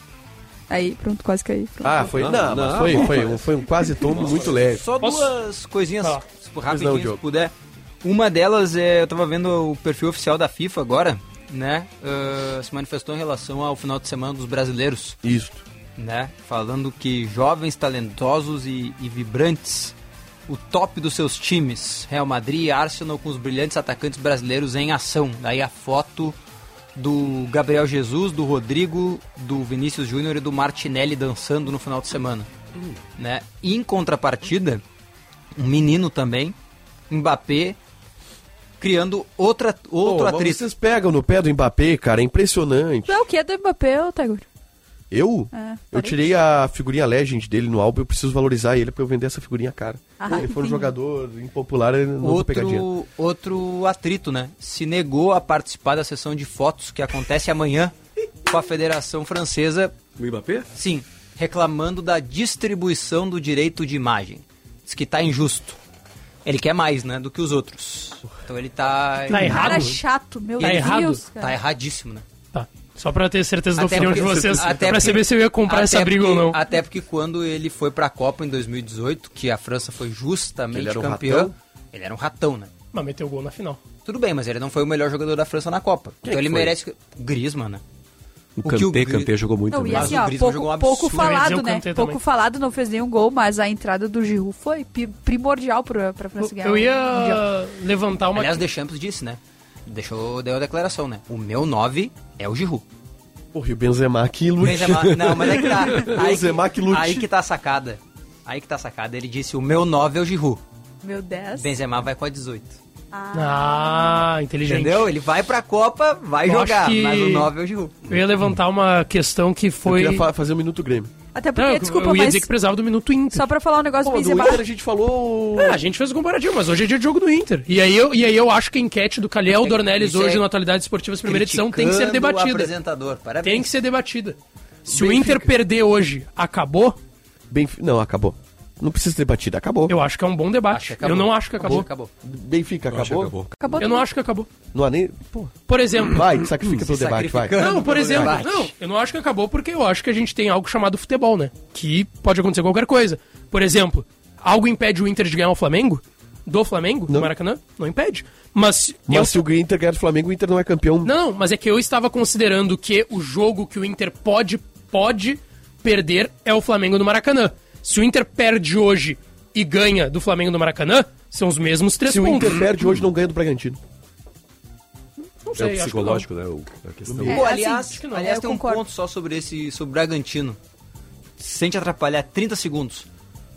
Speaker 6: Aí, pronto, quase caí. Pronto.
Speaker 2: Ah, foi. Não, mas foi, foi, um, foi um quase tombo muito leve.
Speaker 5: Só duas coisinhas
Speaker 2: Ah.
Speaker 5: rapidinho,
Speaker 2: não,
Speaker 5: se puder. Uma delas é, eu tava vendo o perfil oficial da FIFA agora, né? ah, se manifestou em relação ao final de semana dos brasileiros.
Speaker 2: Isso.
Speaker 5: Né? Falando que jovens, talentosos e, e vibrantes, o top dos seus times, Real Madrid e Arsenal com os brilhantes atacantes brasileiros em ação. Daí a foto do Gabriel Jesus, do Rodrigo, do Vinícius Júnior e do Martinelli dançando no final de semana. Né? Em contrapartida, um menino também, Mbappé, criando outra, outro
Speaker 2: Pô,
Speaker 5: atrito.
Speaker 2: Vocês pegam no pé do Mbappé, cara, é impressionante.
Speaker 6: É o que do Mbappé, ô Tiger?
Speaker 2: Eu?
Speaker 6: É,
Speaker 2: eu tirei a figurinha Legend dele no álbum, eu preciso valorizar ele pra eu vender essa figurinha cara.
Speaker 6: Ah,
Speaker 2: ele for um jogador impopular, ele não.
Speaker 5: Outro, outro atrito, né? Se negou a participar da sessão de fotos que acontece amanhã com a Federação Francesa.
Speaker 3: O Mbappé?
Speaker 5: Sim, reclamando da distribuição do direito de imagem. Diz que tá injusto. Ele quer mais, né, do que os outros. Então ele tá...
Speaker 4: Tá errado?
Speaker 6: Cara chato, meu
Speaker 4: Tá
Speaker 6: Deus.
Speaker 4: errado?
Speaker 6: cara.
Speaker 5: Tá erradíssimo, né?
Speaker 4: Tá. Só pra ter certeza da
Speaker 5: Até
Speaker 4: opinião de
Speaker 5: porque-
Speaker 4: vocês,
Speaker 5: até
Speaker 4: pra
Speaker 5: porque-
Speaker 4: saber se eu ia comprar essa briga ou
Speaker 5: porque-
Speaker 4: não.
Speaker 5: Até porque quando ele foi pra Copa em 2018, que a França foi justamente
Speaker 4: Ele era um
Speaker 5: ele era um ratão, né?
Speaker 4: Mas meteu gol na final.
Speaker 5: Tudo bem, mas ele não foi o melhor jogador da França na Copa.
Speaker 3: Quem
Speaker 5: então ele
Speaker 3: foi?
Speaker 5: merece... Griezmann, né?
Speaker 3: O
Speaker 5: que o
Speaker 3: Kanté, Kanté jogou muito
Speaker 6: Não, e
Speaker 3: também.
Speaker 6: assim,
Speaker 5: Mas o
Speaker 6: ó, pouco,
Speaker 5: jogou um
Speaker 6: pouco falado,
Speaker 5: dizer o
Speaker 6: né? Pouco
Speaker 5: também.
Speaker 6: falado, não fez nenhum gol, mas a entrada do Giroud foi primordial pra, pra França ganhar.
Speaker 4: Eu
Speaker 6: o
Speaker 4: ia
Speaker 6: Mundial.
Speaker 4: levantar uma.
Speaker 5: Aliás, Deschamps disse, né? Deixou, deu a declaração, né? O meu 9 é o Giroud.
Speaker 2: Porra, e o Benzema que lute.
Speaker 5: Benzema, não, mas é que tá. <laughs> Aí
Speaker 2: Benzema
Speaker 5: que,
Speaker 2: que lute.
Speaker 5: aí que tá a sacada. Aí que tá a sacada. Ele disse: o meu 9 é o Giroud.
Speaker 6: Meu 10.
Speaker 5: Benzema vai com a 18.
Speaker 4: Ah, inteligente.
Speaker 5: Entendeu? Ele vai pra Copa, vai
Speaker 4: Eu
Speaker 5: jogar, mas o 9 é o Giroud.
Speaker 4: Eu ia levantar uma questão que foi.
Speaker 2: Eu queria fa- fazer um minuto Grêmio.
Speaker 6: Até porque,
Speaker 4: Não, eu-
Speaker 6: desculpa,
Speaker 4: eu ia
Speaker 6: mas
Speaker 4: dizer que precisava do minuto Inter.
Speaker 6: só pra falar um negócio
Speaker 2: Pô,
Speaker 6: do.
Speaker 2: Inter a gente falou...
Speaker 4: É, a gente fez o comparativo, mas hoje é dia de jogo do Inter. E aí eu, e aí eu acho que a enquete do Calhel Dornelles hoje
Speaker 5: é
Speaker 4: no Atualidades Esportivas primeira edição tem que ser
Speaker 5: o
Speaker 4: debatida.
Speaker 5: apresentador. Parabéns.
Speaker 4: Tem que ser debatida. Se o
Speaker 2: Benfica.
Speaker 4: Inter perder hoje, acabou?
Speaker 2: Benf... Não, acabou. Não precisa ter batida, acabou.
Speaker 4: Eu acho que é um bom debate. Eu não acho que acabou.
Speaker 5: Acabou.
Speaker 2: Benfica,
Speaker 3: Eu acho que
Speaker 2: acabou?
Speaker 3: acabou.
Speaker 6: Acabou
Speaker 4: Eu não acho que acabou.
Speaker 2: Não há nem... Pô,
Speaker 4: Por exemplo.
Speaker 2: vai, sacrifica pelo debate, vai.
Speaker 5: sacrificando.
Speaker 4: Não, por exemplo,
Speaker 5: debate.
Speaker 4: não, eu não acho que acabou porque eu acho que a gente tem algo chamado futebol, né? Que pode acontecer qualquer coisa. Por exemplo, algo impede o Inter de ganhar o Flamengo? Do Flamengo?
Speaker 2: Não.
Speaker 4: No Maracanã? Não impede. Mas,
Speaker 2: Mas
Speaker 4: eu
Speaker 2: se o Inter ganhar do Flamengo, o Inter não é campeão.
Speaker 4: Não, mas é que eu estava considerando que o jogo que o Inter pode, pode perder é o Flamengo no Maracanã. Se o Inter perde hoje e ganha do Flamengo no Maracanã, são os mesmos três
Speaker 2: Se o
Speaker 4: pontos.
Speaker 2: Inter perde hoje, não ganha do Bragantino.
Speaker 4: Não
Speaker 3: É
Speaker 4: sei,
Speaker 3: o
Speaker 4: acho que
Speaker 3: psicológico, né? o- a questão.
Speaker 6: É, assim,
Speaker 5: aliás,
Speaker 6: acho que não,
Speaker 5: aliás
Speaker 6: eu
Speaker 5: tem um
Speaker 6: concordo.
Speaker 5: ponto só sobre esse sobre o Bragantino. Sem te atrapalhar, 30 segundos.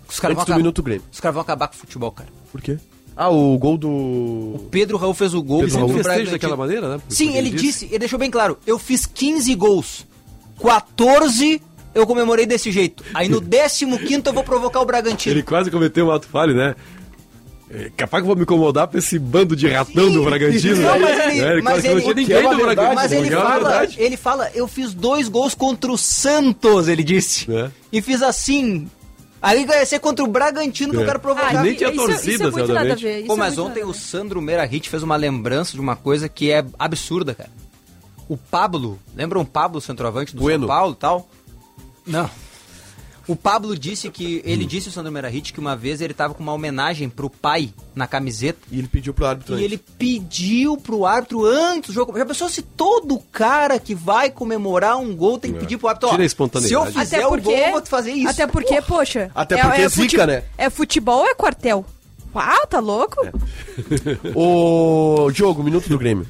Speaker 5: Os caras vão,
Speaker 2: do
Speaker 5: acabar- os caras vão acabar com o futebol, cara.
Speaker 2: Por quê? Ah, o gol do...
Speaker 5: Pedro Raul fez o gol
Speaker 2: Pedro Raul
Speaker 5: o
Speaker 3: festeja
Speaker 5: Bragantino.
Speaker 3: daquela maneira, né?
Speaker 5: Sim,
Speaker 3: Porque
Speaker 5: ele
Speaker 3: ele
Speaker 5: disse, ele deixou bem claro, eu fiz 15 gols. 14 eu comemorei desse jeito. Aí no 15º eu vou provocar o Bragantino.
Speaker 3: Ele quase cometeu um ato falho, né? É, capaz que eu vou me incomodar pra esse bando de ratão do Bragantino.
Speaker 5: Não, mas ele,
Speaker 3: É,
Speaker 5: mas ele,
Speaker 3: não
Speaker 2: é
Speaker 3: ninguém do Bragantino.
Speaker 5: mas ele
Speaker 3: é
Speaker 5: fala, ele fala, eu fiz dois gols contra o Santos, ele disse.
Speaker 3: É.
Speaker 5: E fiz assim. Aí vai ser contra o Bragantino que eu
Speaker 3: É.
Speaker 5: quero provocar.
Speaker 3: E nem tinha
Speaker 6: isso,
Speaker 3: torcida,
Speaker 6: isso é muito nada a ver. isso
Speaker 5: Pô,
Speaker 6: é
Speaker 5: mas
Speaker 6: muito
Speaker 5: ontem o. Sandro Merahit fez uma lembrança de uma coisa que é absurda, cara. O Pablo, lembra um Pablo centroavante do
Speaker 2: Bueno.
Speaker 5: São Paulo e tal? Não. O Pablo disse que. Ele disse, o Sandro Merahit, que uma vez ele tava com uma homenagem pro pai na camiseta.
Speaker 2: E ele pediu pro árbitro
Speaker 5: E
Speaker 2: antes.
Speaker 5: ele pediu pro árbitro antes do jogo. Já pensou se todo cara que vai comemorar um gol tem que pedir pro árbitro? ó,
Speaker 3: Tira a espontaneidade.
Speaker 5: Se eu fizer
Speaker 6: Até
Speaker 5: o
Speaker 6: porque,
Speaker 5: gol, eu vou fazer isso.
Speaker 6: Até porque, poxa.
Speaker 2: Até porque é
Speaker 6: fute-
Speaker 2: zica, né?
Speaker 6: É futebol ou é quartel? Ah, tá louco? <laughs>
Speaker 2: Ô, Diogo, minuto do Grêmio.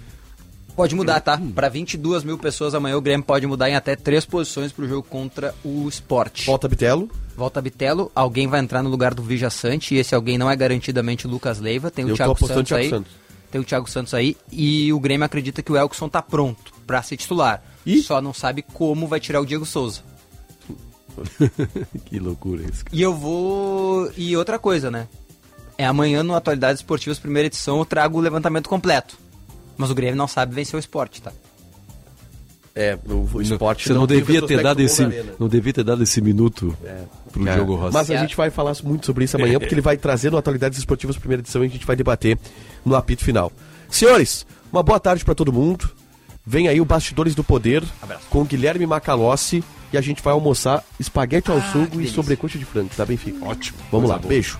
Speaker 5: Pode mudar, tá? Pra 22 mil pessoas amanhã o Grêmio pode mudar em até três posições pro jogo contra o Sport.
Speaker 2: Volta Bitelo.
Speaker 5: Volta Bitelo, alguém vai entrar no lugar do Vija Sante e esse alguém não é garantidamente o Lucas Leiva. Tem o
Speaker 2: Eu
Speaker 5: Thiago Santos
Speaker 2: Thiago
Speaker 5: aí.
Speaker 2: Santos.
Speaker 5: Tem o Thiago Santos aí e o Grêmio acredita que o Elkson tá pronto pra ser titular. Só não sabe como vai tirar o Diego Souza. <laughs>
Speaker 3: que loucura isso. cara.
Speaker 5: E eu vou. E outra coisa, né? É amanhã no Atualidades Esportivas, primeira edição, eu trago o levantamento completo. Mas o Grêmio não sabe vencer o esporte, tá?
Speaker 2: É, o, o esporte
Speaker 3: Você não,
Speaker 2: tem o
Speaker 3: devia ter dado esse, não devia ter dado esse minuto pro
Speaker 2: É.
Speaker 3: jogo Rossi.
Speaker 2: Mas a gente vai falar muito sobre isso amanhã, porque ele vai trazer no Atualidades Esportivas primeira edição e a gente vai debater no apito final. Senhores, uma boa tarde para todo mundo. Vem aí o Bastidores do Poder com o Guilherme Macalossi e a gente vai almoçar espaguete ao sugo e sobrecoxa de frango, tá, Benfica?
Speaker 3: Ótimo.
Speaker 2: Vamos
Speaker 3: Coisa
Speaker 2: lá,
Speaker 3: boa.
Speaker 2: beijo.